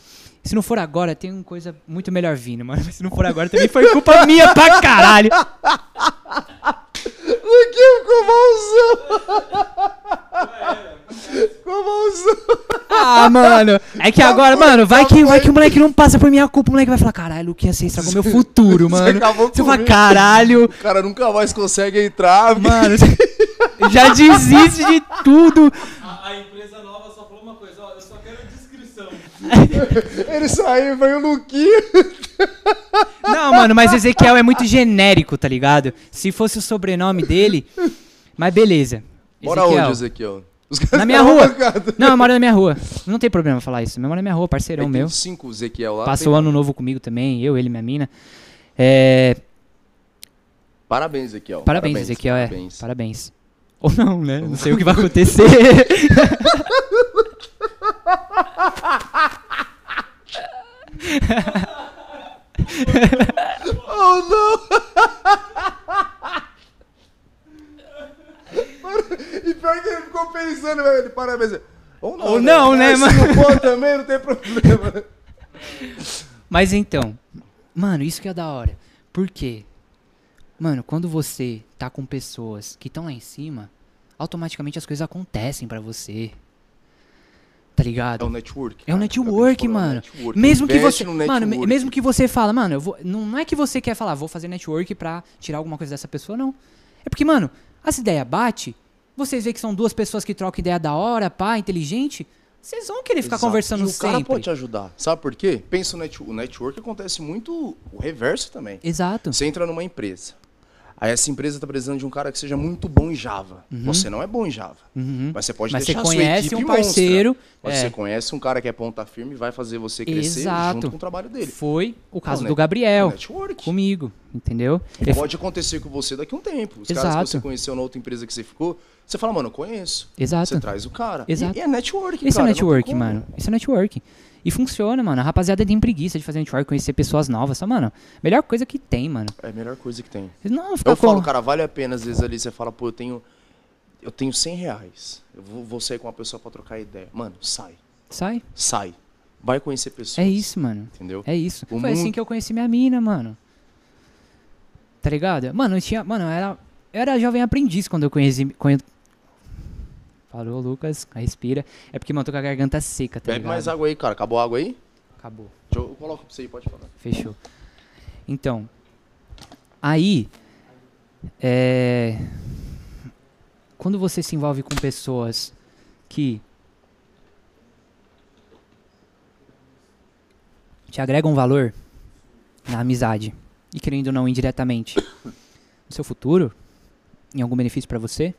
Se não for agora, tem uma coisa muito melhor vindo, mano. Mas se não for agora, também foi culpa minha pra caralho. Ezequiel ficou malzão. Ficou malzão. Ah, mano. É que agora, mano, vai que, vai que o moleque não passa por minha culpa. O moleque vai falar, caralho, Luquinha, você estragou meu futuro, Você mano. acabou Você fala, caralho, O cara nunca mais consegue entrar. mano. Já desiste de tudo. A, a empresa nova só falou uma coisa, ó, eu só quero descrição. Ele saiu, veio o Luquinha. Não, mano, mas Ezequiel é muito genérico, tá ligado? Se fosse o sobrenome dele. Mas beleza. Mora Ezequiel. onde, Ezequiel? Na minha rua. Não, eu moro na minha rua. Não tem problema falar isso. Eu moro na minha rua, parceirão meu. Cinco Ezequiel lá. Passou ano novo comigo também, eu, ele, minha mina. É, Parabéns, Ezequiel. parabéns, Ezequiel, é. parabéns. Parabéns. Ou não, né? Não sei o que vai acontecer. Oh, não! e pior que ele ficou pensando. Ele. Ou não, Ou não, né, mano? Se não for também, não tem problema. Mas então, mano, isso que é da hora. Por quê? Mano, quando você tá com pessoas que estão lá em cima, automaticamente as coisas acontecem pra você. Tá ligado? É o network. É o cara. network, É o mano. network. Mesmo que você, no mano, network. mesmo que você fala, mano, eu vou, não, não é que você quer falar, vou fazer network pra tirar alguma coisa dessa pessoa, não. É porque, mano, as ideias bate, vocês veem que são duas pessoas que trocam ideia da hora, pá, inteligente, vocês vão querer ficar Exato. conversando e o cara sempre. pode te ajudar. Sabe por quê? Pensa no network. O network acontece muito o reverso também. Exato. Você entra numa empresa. Aí essa empresa tá precisando de um cara que seja muito bom em Java. Você não é bom em Java. Uhum. Mas você pode Mas você deixar a sua equipe um parceiro, é. você conhece um cara que é ponta firme e vai fazer você crescer Exato. junto com o trabalho dele. Foi o caso É do Gabriel, é network. comigo, entendeu? E Eu- Pode acontecer com você daqui a um tempo. Os caras Exato. que você conheceu na outra empresa que você ficou, Você fala, mano, eu conheço. Exato. Você traz o cara. Exato. E, e é network, Esse cara. é não tem network, mano. Esse é network. E funciona, mano. A rapaziada tem preguiça de fazer network, conhecer pessoas novas. Só, mano, melhor coisa que tem, mano. É a melhor coisa que tem. Não, ficar Eu falo, com... cara, vale a pena, às vezes ali você fala, pô, eu tenho. Eu tenho 100 reais. Eu vou, vou sair com uma pessoa pra trocar ideia. Mano, sai. Sai. Sai. Vai conhecer pessoas. É isso, mano. Entendeu? É isso. O Foi assim mundo- que eu conheci minha mina, mano. Tá ligado? Mano, eu tinha. Mano, eu era. Eu era jovem aprendiz quando eu conheci. Falou, Lucas. Respira. É porque, mano, tô com a garganta seca, tá Bebe ligado? mais água aí, cara. Acabou a água aí? Acabou. Deixa eu, coloco pra você aí, pode falar. Fechou. Então, aí, é, quando você se envolve com pessoas que te agregam valor na amizade e querendo ou não indiretamente no seu futuro, em algum benefício pra você,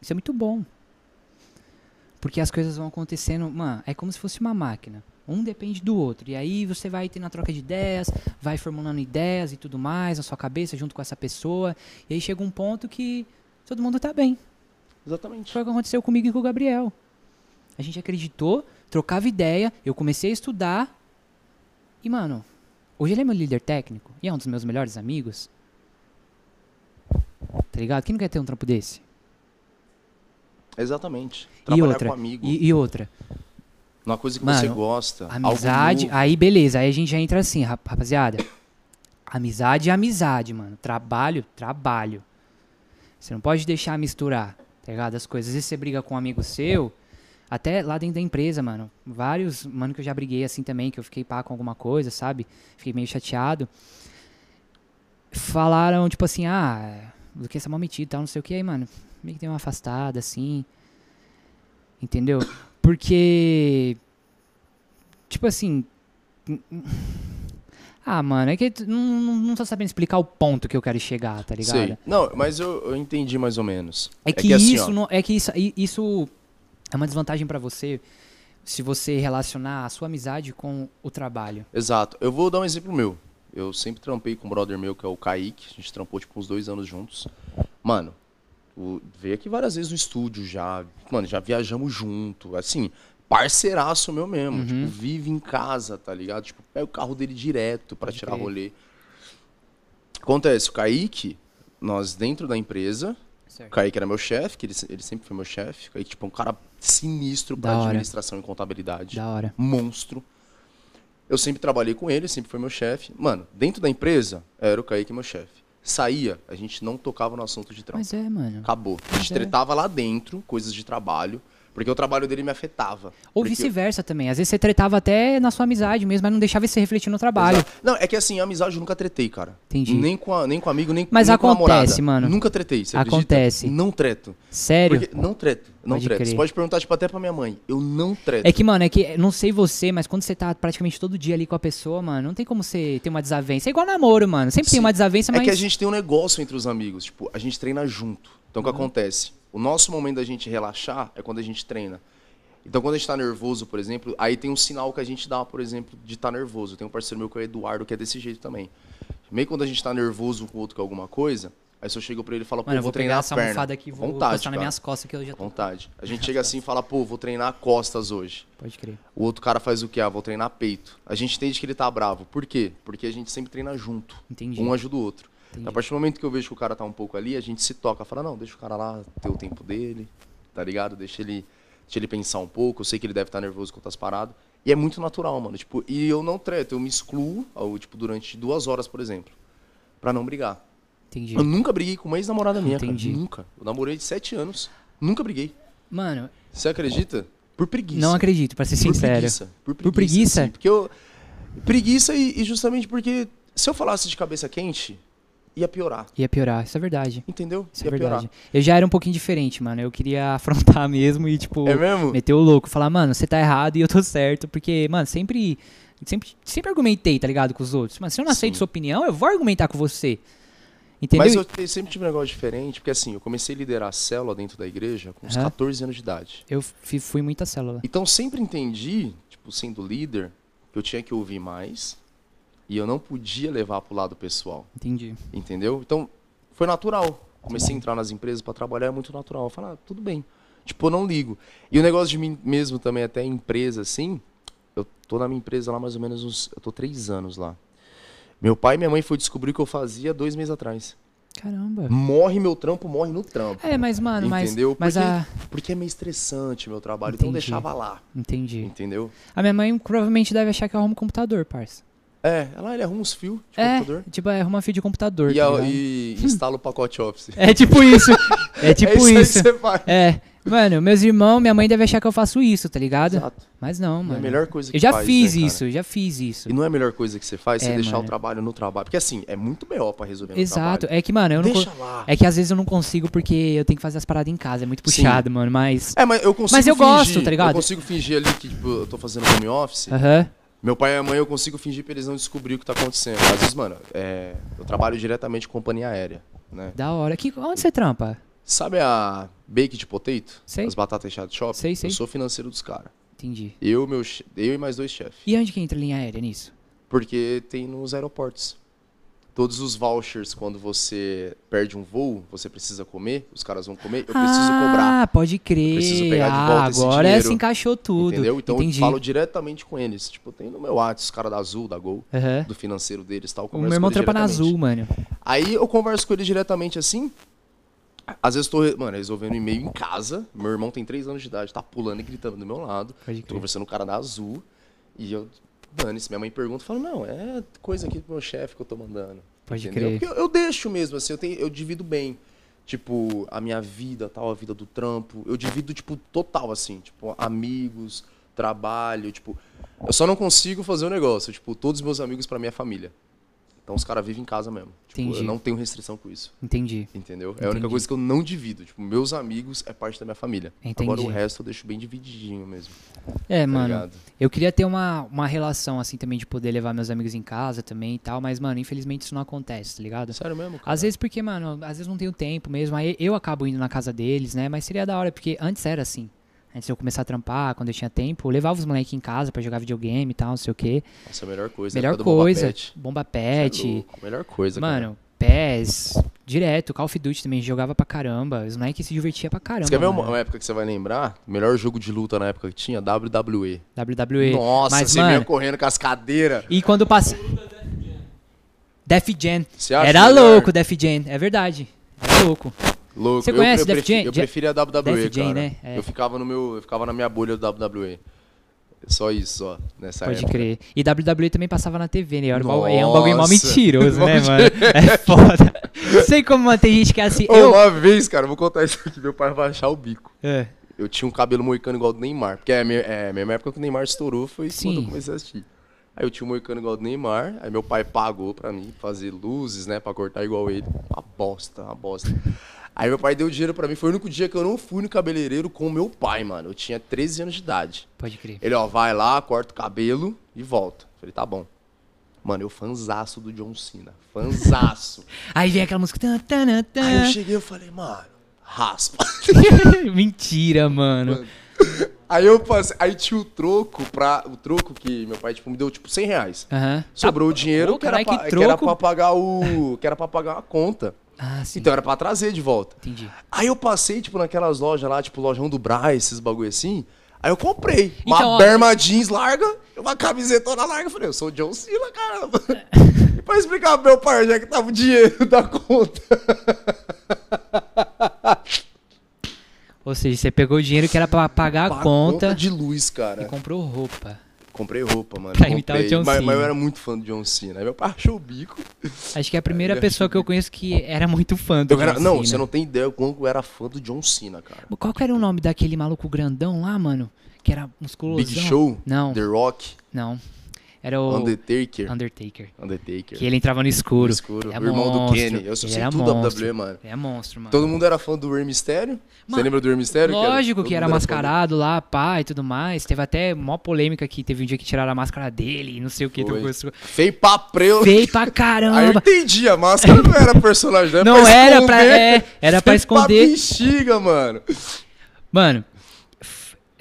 isso é muito bom. Porque as coisas vão acontecendo, mano, é como se fosse uma máquina. Um depende do outro. E aí você vai tendo a troca de ideias, vai formulando ideias e tudo mais na sua cabeça junto com essa pessoa. E aí chega um ponto que todo mundo tá bem. Exatamente. Foi o que aconteceu comigo e com o Gabriel. A gente acreditou, trocava ideia, eu comecei a estudar. E, mano, hoje ele é meu líder técnico e é um dos meus melhores amigos. Tá ligado? Quem não quer ter um trampo desse? Exatamente. E Trabalhar outra, com amigo. e, e outra, Uma coisa que Mano, você gosta. amizade, aí beleza, aí a gente já entra assim, rap- rapaziada. Amizade é amizade, mano. Trabalho, trabalho. Você não pode deixar misturar, tá ligado? As coisas. Às vezes você briga com um amigo seu, até lá dentro da empresa, mano. Vários, mano, que eu já briguei assim também, que eu fiquei pá com alguma coisa, sabe? Fiquei meio chateado. Falaram, tipo assim, ah, do que essa mal metido e tal, não sei o que, aí, mano. Meio que deu uma afastada, assim. Entendeu? Porque. Tipo assim. Ah, mano, é que não, não, não tô sabendo explicar o ponto que eu quero chegar, tá ligado? Sei. Não, mas eu, eu entendi mais ou menos. É que, assim, isso, ó, não, é que isso, isso é uma desvantagem pra você se você relacionar a sua amizade com o trabalho. Exato. Eu vou dar um exemplo meu. Eu sempre trampei com um brother meu, que é o Kaique. A gente trampou, tipo, uns dois anos juntos. Mano, o, veio aqui várias vezes no estúdio já. Mano, já viajamos junto. Assim, parceiraço meu mesmo. Uhum. Tipo, vive em casa, tá ligado? Tipo, pega o carro dele direto pra Pode tirar crer. rolê. Acontece, o Kaique, nós dentro da empresa, o Certo. Kaique era meu chefe, que ele, ele sempre foi meu chefe. O Kaique, tipo, um cara sinistro pra Da hora. administração e contabilidade Da hora. monstro. Eu sempre trabalhei com ele, sempre foi meu chefe. Mano, dentro da empresa, era o Kaique meu chefe. Saía, a gente não tocava no assunto de trampo. Mas é, mano. Acabou. A gente é. tretava lá dentro, coisas de trabalho, porque o trabalho dele me afetava. Ou vice-versa também. Às vezes você tretava até na sua amizade mesmo, mas não deixava isso se refletir no trabalho. Exato. Não, é que assim, a amizade eu nunca tretei, cara. Entendi. Nem com, a- nem com amigo, nem, Mas nem com acontece, namorada. mano. Nunca tretei, você acredita? Acontece. Não treto. Sério? Porque, não treto, não Pode treto. crer. Você pode perguntar, tipo, até pra minha mãe. Eu não treto. É que, mano, é que, não sei você, mas quando você tá praticamente todo dia ali com a pessoa, mano, não tem como você ter uma desavença. É igual namoro, mano. Sempre tem Sim. uma desavença, É mas. que a gente tem um negócio entre os amigos, tipo, a gente treina junto. Então o Uhum. que acontece? O nosso momento da gente relaxar é quando a gente treina. Então quando a gente tá nervoso, por exemplo, aí tem um sinal que a gente dá, por exemplo, de estar tá nervoso. Tem um parceiro meu que é o Eduardo, que é desse jeito também. Meio quando a gente tá nervoso com o outro com alguma coisa, aí se eu chego pra ele e falo, pô, Mano, eu vou vou treinar essa perna. aqui vou Vontade, nas minhas costas que eu já tô. Vontade. A gente chega assim e fala, pô, vou treinar costas hoje. Pode crer. O outro cara faz o quê? Ah, vou treinar peito. A gente entende que ele tá bravo. Por quê? Porque a gente sempre treina junto. Entendi. Um ajuda o outro. Entendi. A partir do momento que eu vejo que o cara tá um pouco ali, a gente se toca, fala, não, deixa o cara lá ter o tempo dele, tá ligado? Deixa ele, deixa ele pensar um pouco, eu sei que ele deve estar nervoso com outras paradas. E é muito natural, mano. Tipo, e eu não treto, eu me excluo, ao, tipo, durante duas horas, por exemplo, pra não brigar. Entendi. Eu nunca briguei com uma ex-namorada minha, Entendi. cara. Nunca. Eu namorei de sete anos, nunca briguei. Mano, Você acredita? Por preguiça. não acredito, pra ser Por sincero. preguiça. Por preguiça. Por preguiça? sim. porque eu. Preguiça e, e justamente porque se eu falasse de cabeça quente, ia piorar. Ia piorar, isso é verdade. Entendeu? Isso ia é verdade. piorar. Eu já era um pouquinho diferente, mano. Eu queria afrontar mesmo e, tipo, É mesmo? meter o louco. Falar, mano, você tá errado e eu tô certo. Porque, mano, sempre. Sempre, sempre argumentei, tá ligado, com os outros. Mas se eu não aceito Sim. sua opinião, eu vou argumentar com você. Entendeu? Mas eu sempre tive um negócio diferente, porque assim, eu comecei a liderar a célula dentro da igreja com uns Aham. 14 anos de idade. Eu fui muita célula. Então sempre entendi, tipo, sendo líder, que eu tinha que ouvir mais e eu não podia levar pro lado pessoal, Entendi. entendeu? Então foi natural. Comecei a entrar nas empresas pra trabalhar, é muito natural. Eu ah, tudo bem. Tipo, eu não ligo. E o negócio de mim mesmo também, até empresa, assim, eu tô na minha empresa lá mais ou menos uns. Eu tô três anos lá. Meu pai e minha mãe foi descobrir o que eu fazia dois meses atrás. Caramba. Morre meu trampo, morre no trampo. É, mas, mano, mas. Entendeu? Mas Porque- a. Porque é meio estressante meu trabalho, então Entendi. deixava lá. Entendi. Entendeu? A minha mãe provavelmente deve achar que eu arrumo computador, parça. É, ela ele arruma uns fios de É, computador. tipo, é arruma fio de computador. E, tá a- e instala o pacote Office. É tipo isso. É tipo é isso, isso. aí que você faz. É. Mano, meus irmãos, minha mãe deve achar que eu faço isso, tá ligado? Exato. Mas não, É a mano. melhor coisa que eu já faz, fiz né, isso, já fiz isso. E não é a melhor coisa que você faz, você É, deixar mano. o trabalho no trabalho. Porque assim, é muito B.O. pra resolver Exato. É que, mano, eu não. Deixa lá. É que às vezes eu não consigo porque eu tenho que fazer as paradas em casa. É muito Sim. puxado, mano. Mas. É, mas eu consigo Mas eu fingir, gosto, tá ligado? Eu consigo fingir ali que, tipo, eu tô fazendo home office. Aham. Meu pai e a mãe, eu consigo fingir pra eles não descobrir o que tá acontecendo. Às vezes, mano, é, eu trabalho diretamente com companhia aérea, né? Da hora. Que, onde você trampa? Sabe a Baked Potato? Sei. As batatas recheadas de shopping? Sei, sei. Eu sou financeiro dos caras. Entendi. Eu, meu, eu e mais dois chefes. E onde que entra a linha aérea nisso? Porque tem nos aeroportos. Todos os vouchers, quando você perde um voo, você precisa comer, os caras vão comer, eu preciso ah, cobrar. pode crer. preciso pegar de ah, volta esse agora dinheiro, se encaixou tudo. Entendeu? Então Entendi. eu falo diretamente com eles. Tipo, tem no meu WhatsApp, os caras da Azul, da Gol, Aham. do financeiro deles tal. eu O meu irmão eles trampa na. Azul, mano. Aí eu converso com ele diretamente assim. Às vezes tô, mano, resolvendo e-mail em casa. Meu irmão tem 3 anos de idade, tá pulando e gritando do meu lado. Tô conversando com o cara da Azul. E eu, dane se minha mãe pergunta, eu falo, não, é coisa aqui do meu chefe que eu tô mandando. Pode entendeu? crer. Porque eu, eu deixo mesmo, assim, eu, tenho, eu divido bem. Tipo, a minha vida, tal, a vida do trampo. Eu divido, tipo, total, assim. Tipo, amigos, trabalho, tipo... Eu só não consigo fazer um negócio. Tipo, todos os meus amigos pra minha família. Então os caras vivem em casa mesmo. Tipo, Entendi. eu não tenho restrição com isso. Entendi. Entendeu? É a única coisa que eu não divido. Tipo, meus amigos é parte da minha família. Entendi. Agora o resto eu deixo bem divididinho mesmo. É, tá mano. ligado? Eu queria ter uma, uma relação, assim, também, de poder levar meus amigos em casa também e tal, mas, mano, infelizmente isso não acontece, tá ligado? Sério mesmo, cara? Às vezes porque, mano, às vezes não tenho tempo mesmo, aí eu acabo indo na casa deles, né? Mas seria da hora, porque antes era assim. Antes de eu começar a trampar, quando eu tinha tempo, eu levava os moleques em casa pra jogar videogame e tal, não sei o quê. Nossa, a melhor coisa. Melhor Boba coisa. Bomba é Pet. louco, Melhor coisa, cara. Mano, PES, direto, Call of Duty também, jogava pra caramba. Os moleques se divertia pra caramba. Você quer ver uma, uma época que você vai lembrar? Melhor jogo de luta na época que tinha? WWE. WWE. Nossa, Mas, você mano, vinha correndo com as cadeiras. E quando passa. Def Jam. Você acha Era melhor? louco, Def Jam, é verdade. Era louco. Louco. Você Eu- conhece eu? Eu Jam- preferia a WWE, Def cara. né? É. Eu ficava no meu, eu ficava na minha bolha do WWE. Só isso, só, nessa Pode época. crer. E WWE também passava na TV, né? Era é um bagulho mó Nossa. mentiroso, né, mano? É foda. Sei como mano, tem gente que é assim. Eu. Uma vez, cara, eu vou contar isso aqui, meu pai vai achar o bico. É. Eu tinha um cabelo moicano igual do Neymar. Porque é é, a mesma época que o Neymar estourou foi quando Sim. eu comecei a assistir. Aí eu tinha um moicano igual do Neymar, aí meu pai pagou pra mim fazer luzes, né, pra cortar igual ele. Uma bosta, uma bosta. Aí meu pai deu dinheiro pra mim, foi o único dia que eu não fui no cabeleireiro com meu pai, mano. Eu tinha 13 anos de idade. Pode crer. Ele, ó, vai lá, corta o cabelo e volta. Falei, tá bom. Mano, eu fanzaço do John Cena. Fanzaço. Aí vem aquela música. tan, tan, tan. Aí eu cheguei e falei, mano, raspa. Mentira, mano. Aí eu passei, aí tinha o troco pra. O troco que meu pai, tipo, me deu tipo 100 reais. Aham. Sobrou o dinheiro pô, que, era pra, que que era pra pagar o. que era pra pagar a conta. Ah, sim. Então era pra trazer de volta. Entendi. Aí eu passei, tipo, naquelas lojas lá, tipo, lojão do Braz, esses bagulho assim. Aí eu comprei Então, uma ó- berma jeans larga, uma camisetona larga. Eu falei, eu sou o John Cena, caramba. e pra explicar pro meu pai onde é que tava o dinheiro da conta. Ou seja, você pegou o dinheiro que era pra pagar a Pra conta de luz, e cara. comprou roupa. Comprei roupa, mano. Pra imitar o comprei. John mas, Cena. mas eu era muito fã do John Cena. Aí meu pai achou o bico. Acho que é a primeira pessoa que eu conheço que era muito fã do Eu era- John não, Cena. você não tem ideia o quanto eu era fã do John Cena, cara. Qual que era o nome daquele maluco grandão lá, mano? Que era musculoso. Big Show, Não, The Rock, não. Era o Undertaker. Undertaker. Undertaker. Que ele entrava no escuro. No escuro. É o irmão do monstro. Kenny. Eu Ele sei era tudo da. WWE, mano. É monstro, mano. Todo mundo era fã do Rey Mysterio. Você Mano, lembra do Rey Mysterio? Lógico que era fã dele. mascarado lá, pá, e tudo mais. Teve até mó polêmica que teve um dia que tiraram a máscara dele e não sei o que. Foi. Feio pra preu. Feio pra Aí eu caramba. entendi, a máscara não era personagem, era Não pra era pra- esconder. é, era pra esconder. bexiga, mano. Mano,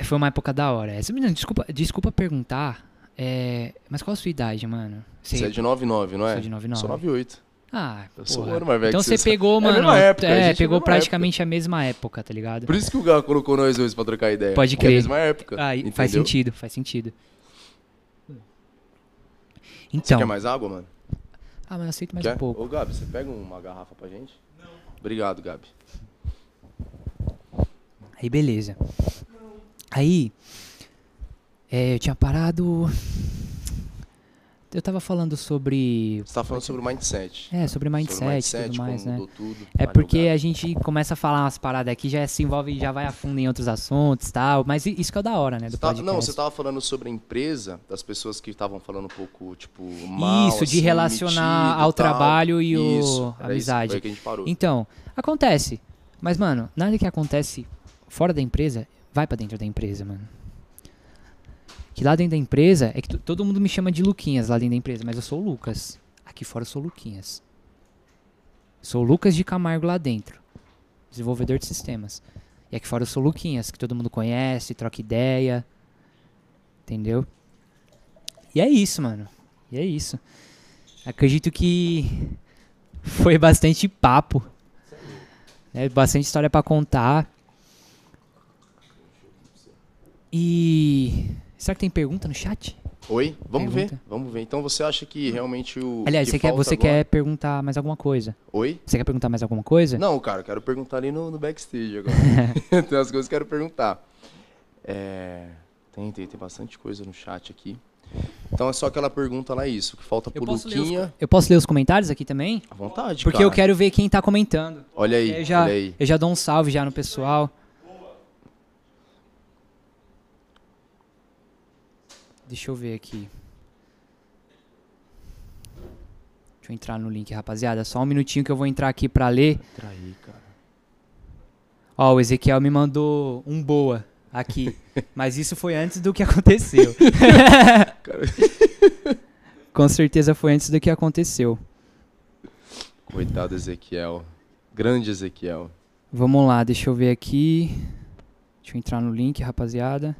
foi uma época da hora. Essa menina, desculpa, desculpa perguntar, é, mas qual a sua idade, mano? Você é de 99, não é? Sou de 99. Sou 98. Ah, Eu sou porra. um ano mais velho Então você você. pegou, É a mano. mesma época, a é, gente é a pegou mesma praticamente a mesma época, tá ligado? Por isso que o Gá colocou nós dois pra trocar ideia. Pode porque É a crer. mesma época. Ah, faz sentido, faz sentido. Você Então. quer mais água, mano? Ah, mas eu aceito mais quer? um pouco. Ô, Gabi, você pega uma garrafa pra gente? Não. Obrigado, Gabi. Aí, beleza. Aí, é, eu tinha parado. Eu tava falando sobre. Você tá falando sobre o mindset. É, sobre mindset, sobre o mindset, tudo mais, né? tudo. É porque Gabi. a gente começa a falar umas paradas aqui, já se envolve, já vai a fundo em outros assuntos e tal. Mas isso que é o da hora, né? Do tá- não, você tava falando sobre a empresa, das pessoas que estavam falando um pouco, tipo, mal, Isso, de assim, relacionar metido, ao tal. trabalho e o- Isso, isso, amizade. foi aí que a gente parou. Então, acontece. Mas, mano, nada que acontece fora da empresa vai pra dentro da empresa, mano. Que lá dentro da empresa é que to- todo mundo me chama de Luquinhas lá dentro da empresa, mas eu sou o Lucas. Aqui fora eu sou o Luquinhas. Sou o Lucas de Camargo lá dentro. Desenvolvedor de sistemas. E aqui fora eu sou o Luquinhas, que todo mundo conhece, troca ideia. Entendeu? E é isso, mano. E é isso. Acredito que foi bastante papo. né? Bastante história pra contar. E. Será que tem pergunta no chat? Oi? Vamos ver, Pergunta. vamos ver. Então você acha que realmente o. Aliás, que você, quer, você agora- quer perguntar mais alguma coisa? Oi? Você quer perguntar mais alguma coisa? Não, cara, eu quero perguntar ali no, no backstage agora. tem umas coisas que eu quero perguntar. É, Tem, tem, tem bastante coisa no chat aqui. Então é só aquela pergunta lá, isso, que falta Eu pro posso, ler os, Luquinha. eu posso ler os comentários aqui também? À vontade, Porque cara. eu quero ver quem tá comentando. Olha aí, eu, já, olha aí. eu já dou um salve já no pessoal. Deixa eu ver aqui. Deixa eu entrar no link, rapaziada. Só um minutinho que eu vou entrar aqui pra ler. Traí, cara. Ó, o Ezequiel me mandou um boa aqui. Mas isso foi antes do que aconteceu. Com certeza foi antes do que aconteceu. Coitado Ezequiel. Grande Ezequiel. Vamos lá, deixa eu ver aqui. Deixa eu entrar no link, rapaziada.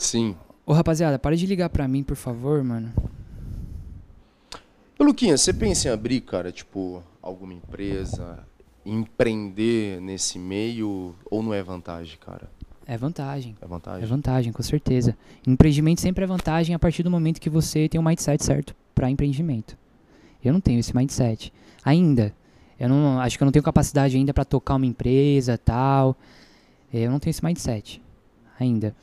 Sim. Ô, rapaziada, para de ligar pra mim, por favor, mano. Ô, Luquinha, você pensa em abrir, cara, tipo, alguma empresa, empreender nesse meio ou não é vantagem, cara? É vantagem. É É vantagem? vantagem, com certeza. Empreendimento sempre é vantagem a partir do momento que você tem um mindset certo para empreendimento. Eu não tenho esse mindset ainda. Eu não acho que eu não tenho capacidade ainda para tocar uma empresa, tal. Eu não tenho esse mindset ainda.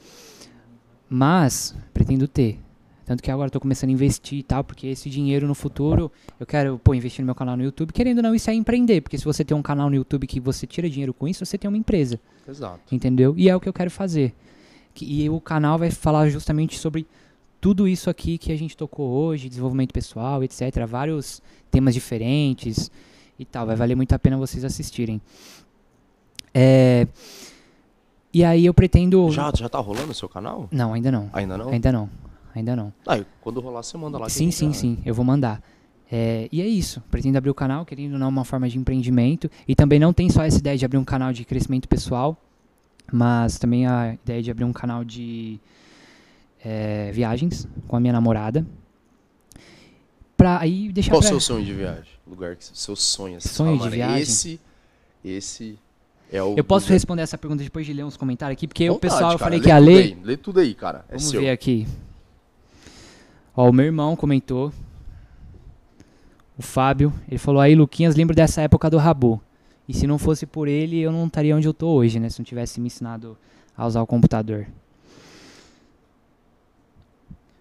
Mas pretendo ter. Tanto que agora tô começando a investir e tal, porque esse dinheiro no futuro, eu quero, pô, investir no meu canal no YouTube. Querendo ou não, isso é empreender, porque se você tem um canal no YouTube que você tira dinheiro com isso, você tem uma empresa Exato. entendeu? E é o que eu quero fazer. E o canal vai falar justamente sobre tudo isso aqui que a gente tocou hoje, desenvolvimento pessoal, etc. Vários temas diferentes e tal. Vai valer muito a pena vocês assistirem. É, E aí eu pretendo. Já, já tá rolando o seu canal? Não, ainda não. Ainda não? Ainda não. Ainda não. Ah, quando rolar, você manda lá. Sim, sim, já- sim. Eu vou mandar. É, e é isso. Pretendo abrir o canal, querendo ou não, uma forma de empreendimento. E também não tem só essa ideia de abrir um canal de crescimento pessoal, mas também a ideia de abrir um canal de é, viagens com a minha namorada. Pra aí deixar Qual o pra... seu sonho de viagem? Lugar que seu sonho, assim, Sonho de "Mano, viagem? Esse, esse é o... Eu posso responder essa pergunta depois de ler uns comentários aqui, porque o Vontade, pessoal eu cara, falei que ia ler. Aí, lê tudo aí, cara. É Vamos seu. ver aqui. Ó, o meu irmão comentou. O Fábio, ele falou aí, Luquinhas, lembro dessa época do Rabu. E se não fosse por ele, eu não estaria onde eu tô hoje, né? Se não tivesse me ensinado a usar o computador.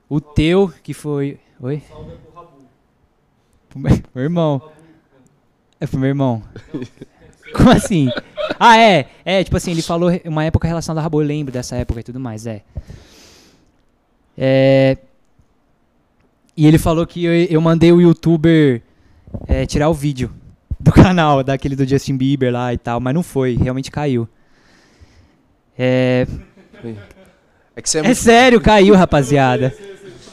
O teu, que foi. Oi? Pro meu meu irmão. É pro meu irmão. Como assim? Ah, é. É, tipo assim, ele falou uma época relacionada a Rabu. Eu lembro dessa época e tudo mais, é. É. E ele falou que eu, eu mandei o youtuber é, tirar o vídeo do canal, daquele do Justin Bieber lá e tal, mas não foi, realmente caiu. É, É que você é, é muito... sério, caiu, rapaziada.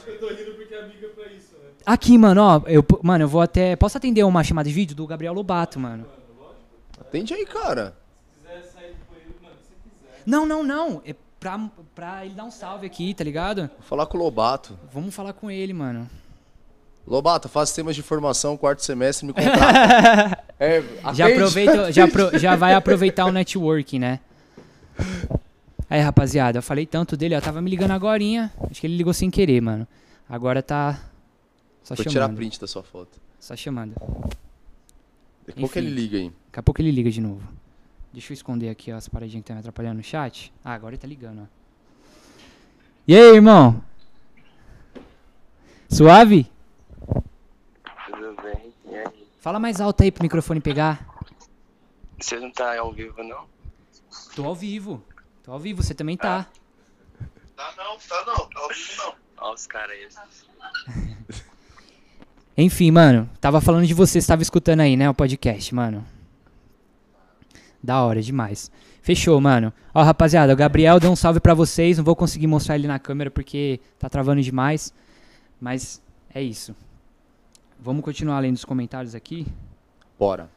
Eu tô rindo porque é amiga pra isso, né? Aqui, mano, ó, eu, mano, eu vou até. Posso atender uma chamada de vídeo do Gabriel Lobato, mano? Atende aí, cara. Se quiser sair do banheiro, mano, se quiser. Não, não, não. É pra, pra ele dar um salve aqui, tá ligado? Vou falar com o Lobato. Vamos falar com ele, mano. Lobato, faço temas de formação, quarto semestre, me contrata. é, Já, aproveita, já, já vai aproveitar o networking, né? Aí, rapaziada, eu falei tanto dele, ó. Tava me ligando agorinha. Acho que ele ligou sem querer, mano. Agora tá. Só Vou chamando. tirar print da sua foto. Só chamando. Daqui a pouco ele liga aí. Daqui a pouco ele liga de novo. Deixa eu esconder aqui ó, as paradinhas que tá me atrapalhando no chat. Ah, agora ele tá ligando, ó. E aí, irmão? Suave? Tudo bem? E aí? Fala mais alto aí pro microfone pegar. Você não tá ao vivo, não? Tô ao vivo. Tô ao vivo, você também tá. Tá não, tá não, tá ao vivo não. Olha os caras aí. Enfim, mano, tava falando de você, você tava escutando aí, né, o podcast, mano. Da hora, demais. Fechou, mano. Ó, rapaziada, o Gabriel deu um salve pra vocês. Não vou conseguir mostrar ele na câmera porque tá travando demais. Mas é isso. Vamos continuar lendo os comentários aqui. Bora.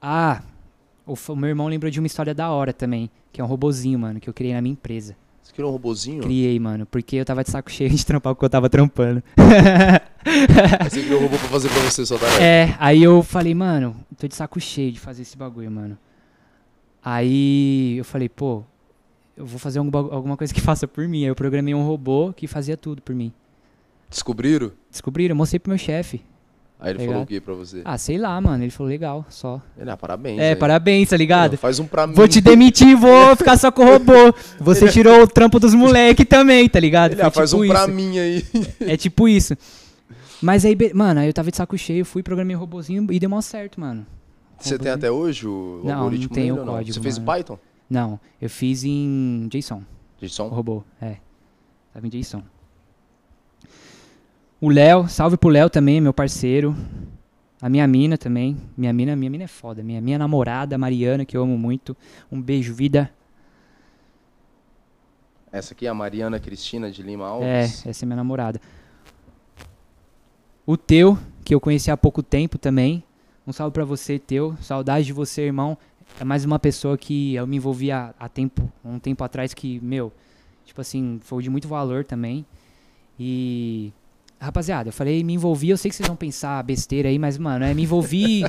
Ah, o meu irmão lembrou de uma história da hora também. Que é um robozinho, mano, que eu criei na minha empresa. Você criou um robozinho? Criei, mano, porque eu tava de saco cheio de trampar o que eu tava trampando. Aí você criou um robô pra fazer pra você sua tarefa. É, aí eu falei, mano, tô de saco cheio de fazer esse bagulho, mano. Aí eu falei, pô, eu vou fazer alguma coisa que faça por mim. Aí eu programei um robô que fazia tudo por mim. Descobriram? Descobriram, eu mostrei pro meu chefe. Aí ele Legal. falou o que pra você? Ah, sei lá, mano. Ele falou, legal, só. Ele, ah, parabéns. É, aí. parabéns, tá ligado? Não, Faz um pra mim. Vou te demitir, vou ficar só com o robô. Você tirou o trampo dos moleque também, tá ligado? Ele, ah, faz tipo um pra isso. mim aí. É tipo isso. Mas aí, mano, aí eu tava de saco cheio, fui, programei um robozinho e deu mal certo, mano. Você tem até hoje o Não, não algoritmo tem dele o não? código, Você fez em. Python? Não, eu fiz em JSON. O JSON? robô, é. Tava em JSON. O Léo, salve pro Léo também, meu parceiro. A minha mina também. Minha mina, minha mina é foda. Minha, minha namorada, Mariana, que eu amo muito. Um beijo, vida. Essa aqui é a Mariana Cristina de Lima É, Alves. essa é minha namorada. O Teu, que eu conheci há pouco tempo também. Um salve pra você, Teu. Saudade de você, irmão. É mais uma pessoa que eu me envolvi há, há tempo, um tempo atrás que, meu, tipo assim, foi de muito valor também. E rapaziada, eu falei me envolvi, eu sei que vocês vão pensar besteira aí, mas mano, é me envolvi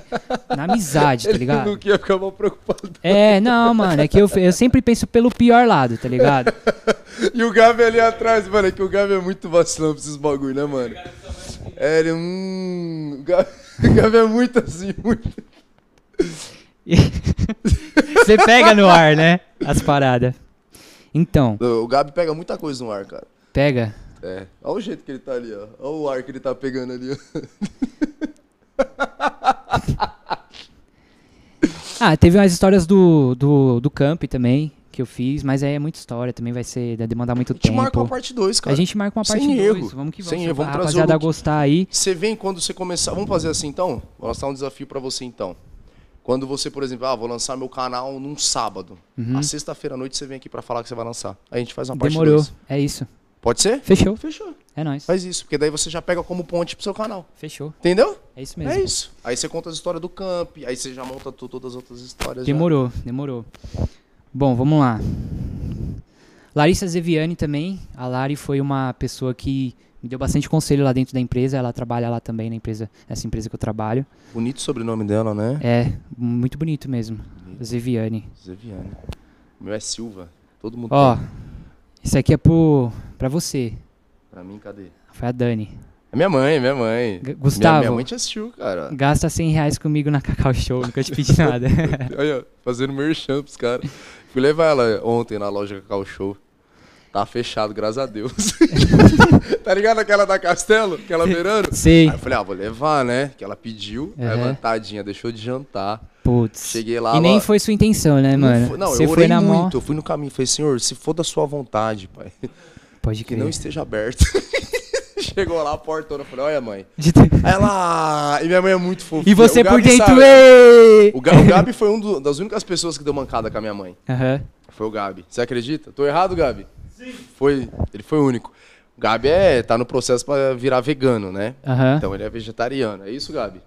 na amizade, tá Ele ligado? não queria ficar mal preocupado. É, não, mano, é que eu, eu sempre penso pelo pior lado, tá ligado? E o Gabi ali atrás, mano, é que o Gabi é muito vacilão pra esses bagulho, né, mano? É, ele, hum... O Gabi, o Gabi é muito assim, muito... Você pega no ar, né? As paradas. Então, O Gabi pega muita coisa no ar, cara. pega. É. Olha o jeito que ele tá ali, ó. Olha o ar que ele tá pegando ali, ó. Ah, teve umas histórias do, do, do camp também, que eu fiz, mas aí é muita história, também vai ser, vai demandar muito A gente tempo. marca uma parte 2, cara. A gente marca uma Sem parte 2, erro. vamos que vamos. Sem Se erro, vamos trazer o rapaziada Luke. gostar aí. Você vem quando você começar. Vamos fazer assim então? Vou lançar um desafio pra você então. Quando você, por exemplo, ah, vou lançar meu canal num sábado. Uhum. A sexta-feira à noite você vem aqui pra falar que você vai lançar. Aí a gente faz uma parte Demorou, 2. é isso. Pode ser? Fechou, Fechou. é nóis. Faz isso, porque daí você já pega como ponte pro seu canal. Fechou, Entendeu? é isso mesmo. É isso. Aí você conta as histórias do camp, aí você já monta tu- todas as outras histórias. já. Demorou, demorou. Bom, vamos lá. Larissa Zeviani também. A Lari foi uma pessoa que me deu bastante conselho lá dentro da empresa. Ela trabalha lá também na empresa, nessa empresa que eu trabalho. Bonito o sobrenome dela, né? É, muito bonito mesmo. Bonito. Zeviani. Zeviane. O meu é Silva. Todo mundo Ó, tem. Isso aqui é pro, pra você. Pra mim, cadê? Foi a Dani. É minha mãe, minha mãe. G- Minha, Gustavo, minha mãe te assistiu, cara. gasta 100 reais comigo na Cacau Show. Nunca te pedi nada. Olha, fazendo merchan pros caras. Fui levar ela ontem na loja Cacau Show. Tá fechado, graças a Deus. tá ligado aquela da Castelo? Aquela beirando? Sei. Aí eu falei, ah, vou levar, né? Que ela pediu. Aí Aham. ela, tadinha, deixou de jantar. Putz. Cheguei lá. E nem ela- foi sua intenção, né, Não mano? foi- Não, Você eu foi orei na mão. muito. Eu fui no caminho. Falei, senhor, se for da sua vontade, pai, Pode que crer. não esteja aberto. Chegou lá, a portona. Eu falei, olha, mãe. Aí ela. E minha mãe é muito fofinha. E você por dentro, sabe. ei! O, Ga- o Gabi foi uma das únicas pessoas que deu mancada com a minha mãe. Aham. Foi o Gabi. Você acredita? Tô errado, Gabi? Sim. Foi, ele foi o único. O Gabi é, tá no processo pra virar vegano, né? Aham. Então ele é vegetariano. É isso, Gabi?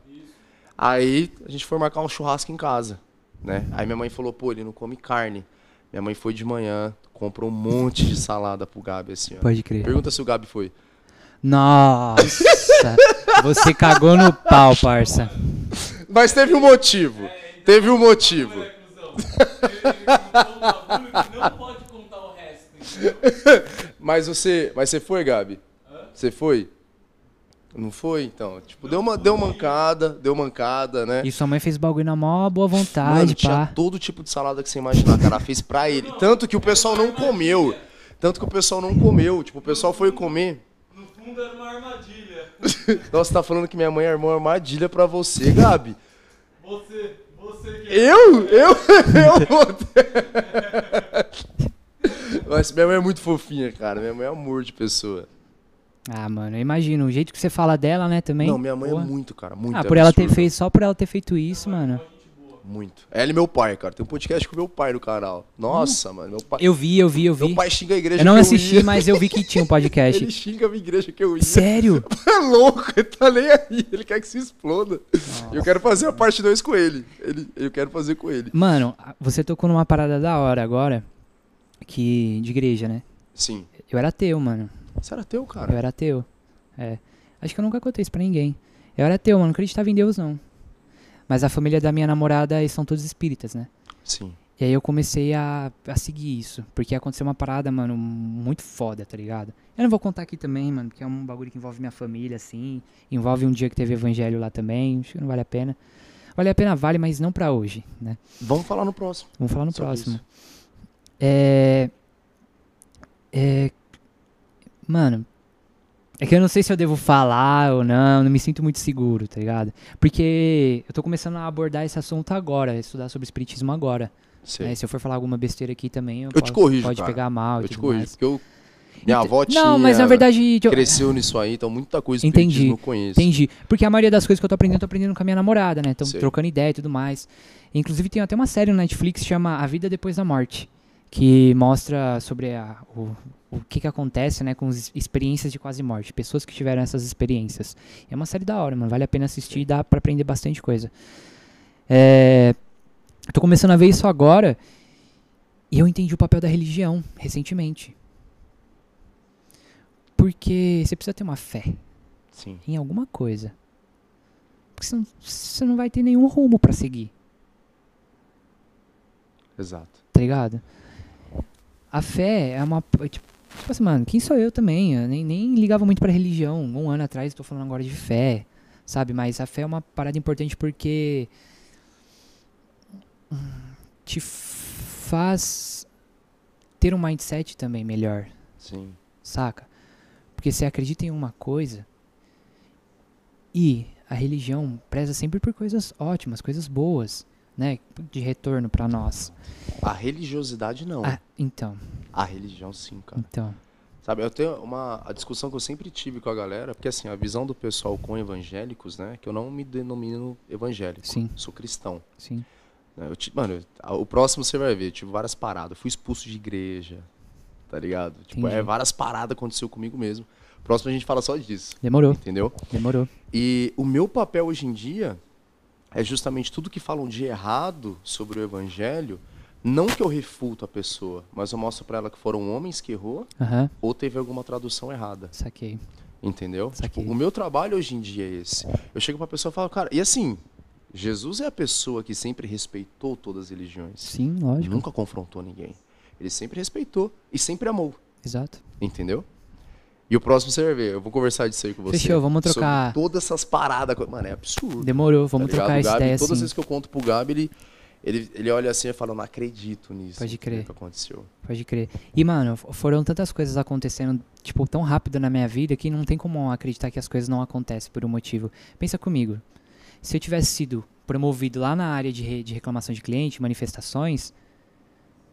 Aí a gente foi marcar um churrasco em casa, né? Aí minha mãe falou, pô, ele não come carne. Minha mãe foi de manhã, comprou um monte de salada pro Gabi assim, ó. Pode crer. Pergunta se o Gabi foi. Nossa! Você cagou no pau, parça. Mas teve um motivo. Teve um motivo. É. Ele contou um bagulho que não pode contar o resto, entendeu? Mas você, mas você foi, Gabi? Você foi? Não foi, então. Tipo, deu uma, deu mancada, deu mancada, né? E sua mãe fez bagulho na maior boa Mano, vontade, tinha pá. todo tipo de salada que você imaginar, cara. Ela fez pra ele. Tanto que o pessoal não comeu. Tanto que o pessoal não comeu. Tipo, o pessoal foi comer. No fundo era uma armadilha. Nossa, tá falando que minha mãe armou uma armadilha pra você, Gabi. Você, você que Eu? Eu? Eu? Mas minha mãe é muito fofinha, cara. Minha mãe é amor de pessoa. Ah, mano, eu imagino. O jeito que você fala dela, né, também. Não, minha mãe é muito, cara. Muito Ah, por ela ter feito, só por ela ter feito isso, mano. Muito. Ela e meu pai, cara. Tem um podcast com meu pai no canal. Nossa, mano. Meu pai, Eu vi, eu vi, eu meu vi. pai xinga a igreja Eu não que assisti, ia. mas eu vi que tinha um Ele podcast. xinga a igreja que eu ia. Sério? É louco, ele tá nem aí. Ele quer que se exploda. Eu quero fazer a parte 2 com ele. ele. Eu quero fazer com ele. Mano, você tocou numa parada da hora agora, que de igreja, né? Sim. Eu era ateu, mano. Você era teu, Eu cara. era ateu. É. Acho que eu nunca contei isso pra ninguém. Eu era ateu, mano. Não acreditava em Deus, não. Mas a família da minha namorada, eles são todos espíritas, né? Sim. E aí eu comecei a, a seguir isso. Porque aconteceu uma parada, mano, muito foda, tá ligado? Eu não vou contar aqui também, mano, porque é um bagulho que envolve minha família, assim. Envolve um dia que teve evangelho lá também. Acho que não vale a pena. Vale a pena, vale, mas não pra hoje, né? Vamos falar no próximo. Vamos falar no Sobre próximo. isso. É. É. Mano. É que eu não sei se eu devo falar ou não, não me sinto muito seguro, tá ligado? Porque eu tô começando a abordar esse assunto agora, estudar sobre espiritismo agora. Né? Se eu for falar alguma besteira aqui também, eu, Eu te posso- corrijo, pode cara. pegar mal eu te corrijo, mais. porque eu. Minha avó tinha. Não, mas na verdade. eu- Cresceu nisso aí, então muita coisa do Entendi, espiritismo eu conheço. Entendi. Porque a maioria das coisas que eu tô aprendendo, eu tô aprendendo com a minha namorada, né? Então, Sei. trocando ideia e tudo mais. Inclusive, tem até uma série no Netflix que chama A Vida Depois da Morte. Que mostra sobre a- o, o que que acontece, né? Com as experiências de quase morte. Pessoas que tiveram essas experiências. É uma série da hora, mano. Vale a pena assistir e dá pra aprender bastante coisa. É... Tô começando a ver isso agora. E eu entendi o papel da religião, recentemente. Porque você precisa ter uma fé Sim. em alguma coisa. Porque senão você não vai ter nenhum rumo pra seguir, Exato. tá ligado? A fé é uma. é Tipo, tipo assim, mano, quem sou eu também? Eu nem, nem ligava muito pra religião. Um ano atrás eu tô falando agora de fé, sabe? Mas a fé é uma parada importante porque. te faz ter um mindset também melhor, Sim. saca? Porque você acredita em uma coisa e a religião preza sempre por coisas ótimas, coisas boas, né? De retorno pra nós. A religiosidade não. Ah, então, A religião sim, cara. então. Sabe, eu tenho uma a discussão que eu sempre tive com a galera, porque assim, a visão do pessoal com evangélicos, né, que eu não me denomino evangélico, Sim. sou cristão. Sim. né, Eu, mano, o próximo você vai ver, eu tive várias paradas, eu fui expulso de igreja, tá ligado? Tipo, é, várias paradas aconteceu comigo mesmo. Próximo a gente fala só disso, Demorou, entendeu? demorou. E o meu papel hoje em dia é justamente tudo que falam de errado sobre o evangelho, não que eu refuto a pessoa, mas eu mostro pra ela que foram homens que errou Aham, ou teve alguma tradução errada. saquei. Entendeu? Saquei. Tipo, o meu trabalho hoje em dia é esse. Eu chego pra pessoa e falo, cara, e assim, Jesus é a pessoa que sempre respeitou todas as religiões. Sim, lógico. Nunca confrontou ninguém. Ele sempre respeitou e sempre amou. Exato. Entendeu? E o próximo você vai ver. Eu vou conversar disso aí com você. Fechou, vamos trocar. Sobre todas essas paradas. Mano, é absurdo. Demorou, vamos tá trocar essa Gabi, ideia Todas assim. as vezes que eu conto pro Gabi, ele, ele, ele olha assim e fala, não acredito nisso. Pode crer. Que aconteceu. Pode crer. E, mano, foram tantas coisas acontecendo, tipo, tão rápido na minha vida que não tem como acreditar que as coisas não acontecem por um motivo. Pensa comigo. Se eu tivesse sido promovido lá na área de, re- de reclamação de cliente, manifestações,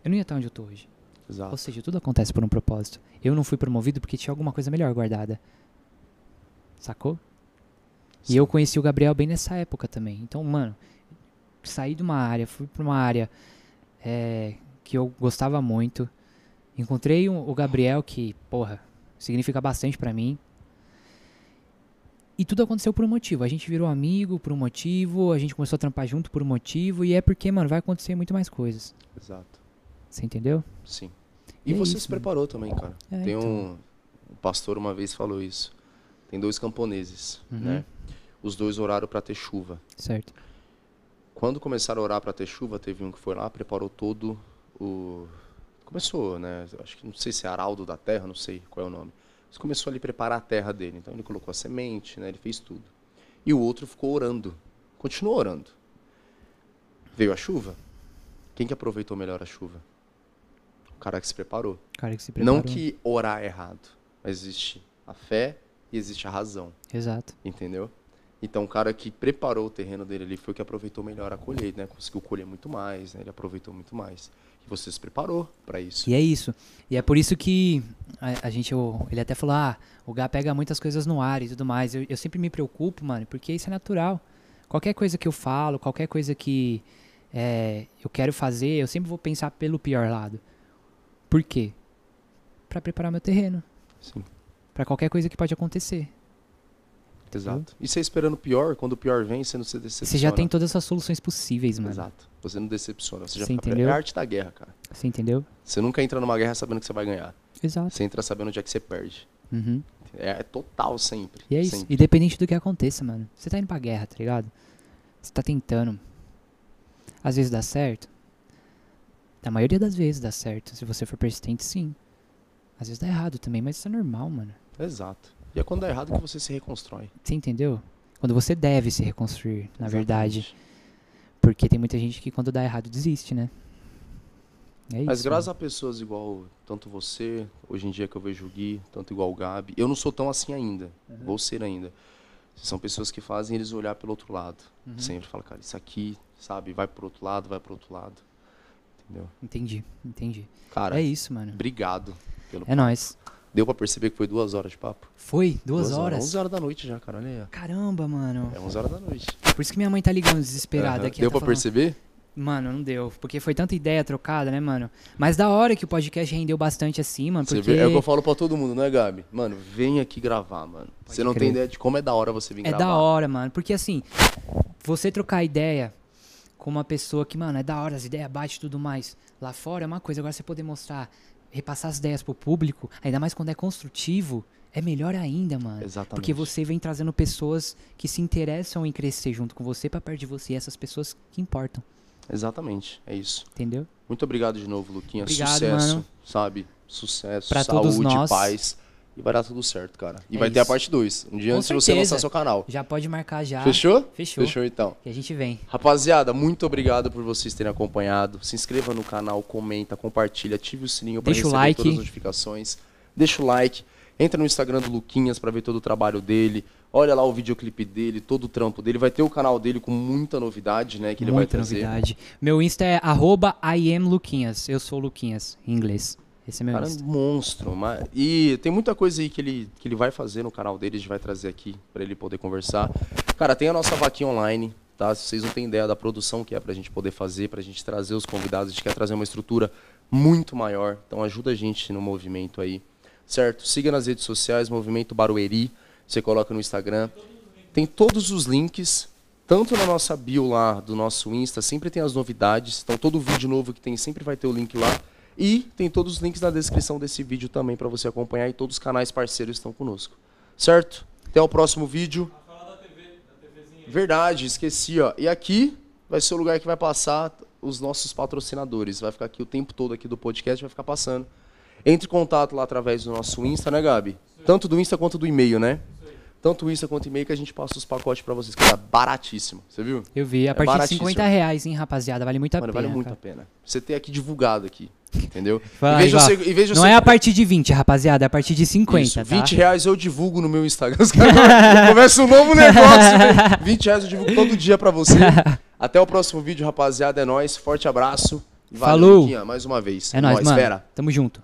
eu não ia estar onde eu tô hoje. Ou Exato. seja, tudo acontece por um propósito. Eu não fui promovido porque tinha alguma coisa melhor guardada. Sacou? E eu conheci o Gabriel bem nessa época também. Então, mano, saí de uma área, fui pra uma área é, que eu gostava muito. Encontrei um- o Gabriel, que, porra, significa bastante pra mim. E tudo aconteceu por um motivo. A gente virou amigo por um motivo, a gente começou a trampar junto por um motivo, e é porque, mano, vai acontecer muito mais coisas. Exato. Você entendeu? Sim. E E é você isso, se preparou também, cara. É, Tem então. um, um pastor uma vez falou isso. tem dois camponeses, Uhum. né? Os dois oraram para ter chuva. Certo. Quando começaram a orar para ter chuva, teve um que foi lá, preparou todo o. Começou, né? Acho que não sei se é Araldo da Terra, não sei qual é o nome. Mas começou ali a preparar a terra dele. Então ele colocou a semente, né? Ele fez tudo. E o outro ficou orando. Continuou orando. Veio a chuva. Quem que aproveitou melhor a chuva? O cara que se preparou. Cara que se preparou. Não que orar é errado, mas existe a fé e existe a razão. Exato. Entendeu? Então, o cara que preparou o terreno dele ali foi o que aproveitou melhor a colheita, né? Conseguiu colher muito mais, né? Ele aproveitou muito mais. E você se preparou para isso. E é isso. E é por isso que a, a gente, o- ele até falou, ah, o Gá pega muitas coisas no ar e tudo mais. Eu, eu sempre me preocupo, mano, porque isso é natural. Qualquer coisa que eu falo, qualquer coisa que é, eu quero fazer, eu sempre vou pensar pelo pior lado. Por quê? Pra preparar meu terreno. Sim, Pra qualquer coisa que pode acontecer. Exato. E você esperando o pior, quando o pior vem, você não se decepciona. Você já tem todas as soluções possíveis, mano. Exato. Você não decepciona. Você já Você entendeu? É a arte da guerra, cara. Você entendeu? Você nunca entra numa guerra sabendo que você vai ganhar. Exato. Você entra sabendo onde é que você perde. Uhum. É, é total sempre. E é isso. Sempre. Independente do que aconteça, mano. Você tá indo pra guerra, tá ligado? Você tá tentando. Às vezes dá certo. Na maioria das vezes dá certo. Se você for persistente, sim. Às vezes dá errado também, mas isso é normal, mano. Exato. E é quando dá errado que você se reconstrói. Você entendeu? Quando você deve se reconstruir, na verdade. Exatamente. Porque tem muita gente que quando dá errado desiste, né? É isso. Mas graças mano. a pessoas igual tanto você, hoje em dia que eu vejo o Gui, tanto igual o Gabi, eu não sou tão assim ainda, vou ser ainda. São pessoas que fazem eles olhar pelo outro lado. Uhum. Sempre fala, cara, isso aqui, sabe, vai pro outro lado, vai pro outro lado. Entendeu? Entendi, entendi. Cara, É isso, mano. obrigado. Pelo... É nóis. Deu pra perceber que foi duas horas de papo? Foi? Duas, horas? 11 horas da noite já, cara, olha aí. Caramba, mano. É 11 horas da noite. Por isso que minha mãe tá ligando desesperada Aham. aqui. Deu tá pra falando, perceber? Mano, não deu. Porque foi tanta ideia trocada, né, mano? Mas da hora que o podcast rendeu bastante assim, mano. Porque vê, é o que eu falo pra todo mundo, né, Gabi? Mano, vem aqui gravar, mano. você não crer. tem ideia de como é da hora você vir é gravar. da hora, mano. Porque assim, você trocar ideia com uma pessoa que, mano, é da hora, as ideias batem e tudo mais. Lá fora é uma coisa. Agora você poder mostrar, repassar as ideias pro público, ainda mais quando é construtivo, é melhor ainda, mano. Exatamente. Porque você vem trazendo pessoas que se interessam em crescer junto com você pra perto de você. Essas pessoas que importam, Exatamente, é isso. entendeu? Muito obrigado de novo, Luquinha. Obrigado, Sucesso, mano. sabe? Sucesso, Pra saúde, todos nós. paz. E vai dar tudo certo, cara. E É vai ter a isso. parte 2. Um dia Com antes de você lançar seu canal. Já pode marcar já. Fechou? Fechou. Fechou então. E a gente vem. Rapaziada, muito obrigado por vocês terem acompanhado. Se inscreva no canal, comenta, compartilha, ative o sininho para receber like. todas as notificações. Deixa o like. Entra no Instagram do Luquinhas para ver todo o trabalho dele. Olha lá o videoclipe dele, todo o trampo dele. Vai ter o canal dele com muita novidade, né? Que ele vai Muita trazer. novidade. Meu Insta é arroba IamLuquinhas. Eu sou Luquinhas, em inglês. Esse é meu Cara, é um Insta. monstro. Mas... E tem muita coisa aí que ele, que ele vai fazer no canal dele, a gente vai trazer aqui pra ele poder conversar. Cara, tem a nossa vaquinha online, tá? Se vocês não têm ideia da produção que é pra gente poder fazer, pra gente trazer os convidados, a gente quer trazer uma estrutura muito maior. Então ajuda a gente no movimento aí, certo? Siga nas redes sociais, Movimento Barueri. Você coloca no Instagram. Tem todos os links, tanto na nossa bio lá do nosso Insta, sempre tem as novidades. Então todo vídeo novo que tem sempre vai ter o link lá. E tem todos os links na descrição desse vídeo também para você acompanhar e todos os canais parceiros estão conosco. Certo? Até o próximo vídeo. Verdade, esqueci, ó. E aqui vai ser o lugar que vai passar os nossos patrocinadores. Vai ficar aqui o tempo todo aqui do podcast, vai ficar passando. Entre em contato lá através do nosso Insta, né, Gabi? Tanto do Insta quanto do e-mail, né? Tanto o Insta quanto o e-mail que a gente passa os pacotes para vocês, que tá baratíssimo. Você viu? Eu vi. A É partir de baratíssimo. 50 reais, hein, rapaziada? Vale muito a Mano, pena. vale muito cara. a pena. Você ter aqui divulgado aqui, entendeu? De vai. você, Não você é a partir de 20, rapaziada. É a partir de 50, Isso, tá? 20 reais eu divulgo no meu Instagram. Começa um novo negócio. né? 20 reais eu divulgo todo dia pra você. Até o próximo vídeo, rapaziada. É nóis. Forte abraço. Valeu, Falou. Luquinha, mais uma vez. É nóis, mano. Fera. Tamo junto.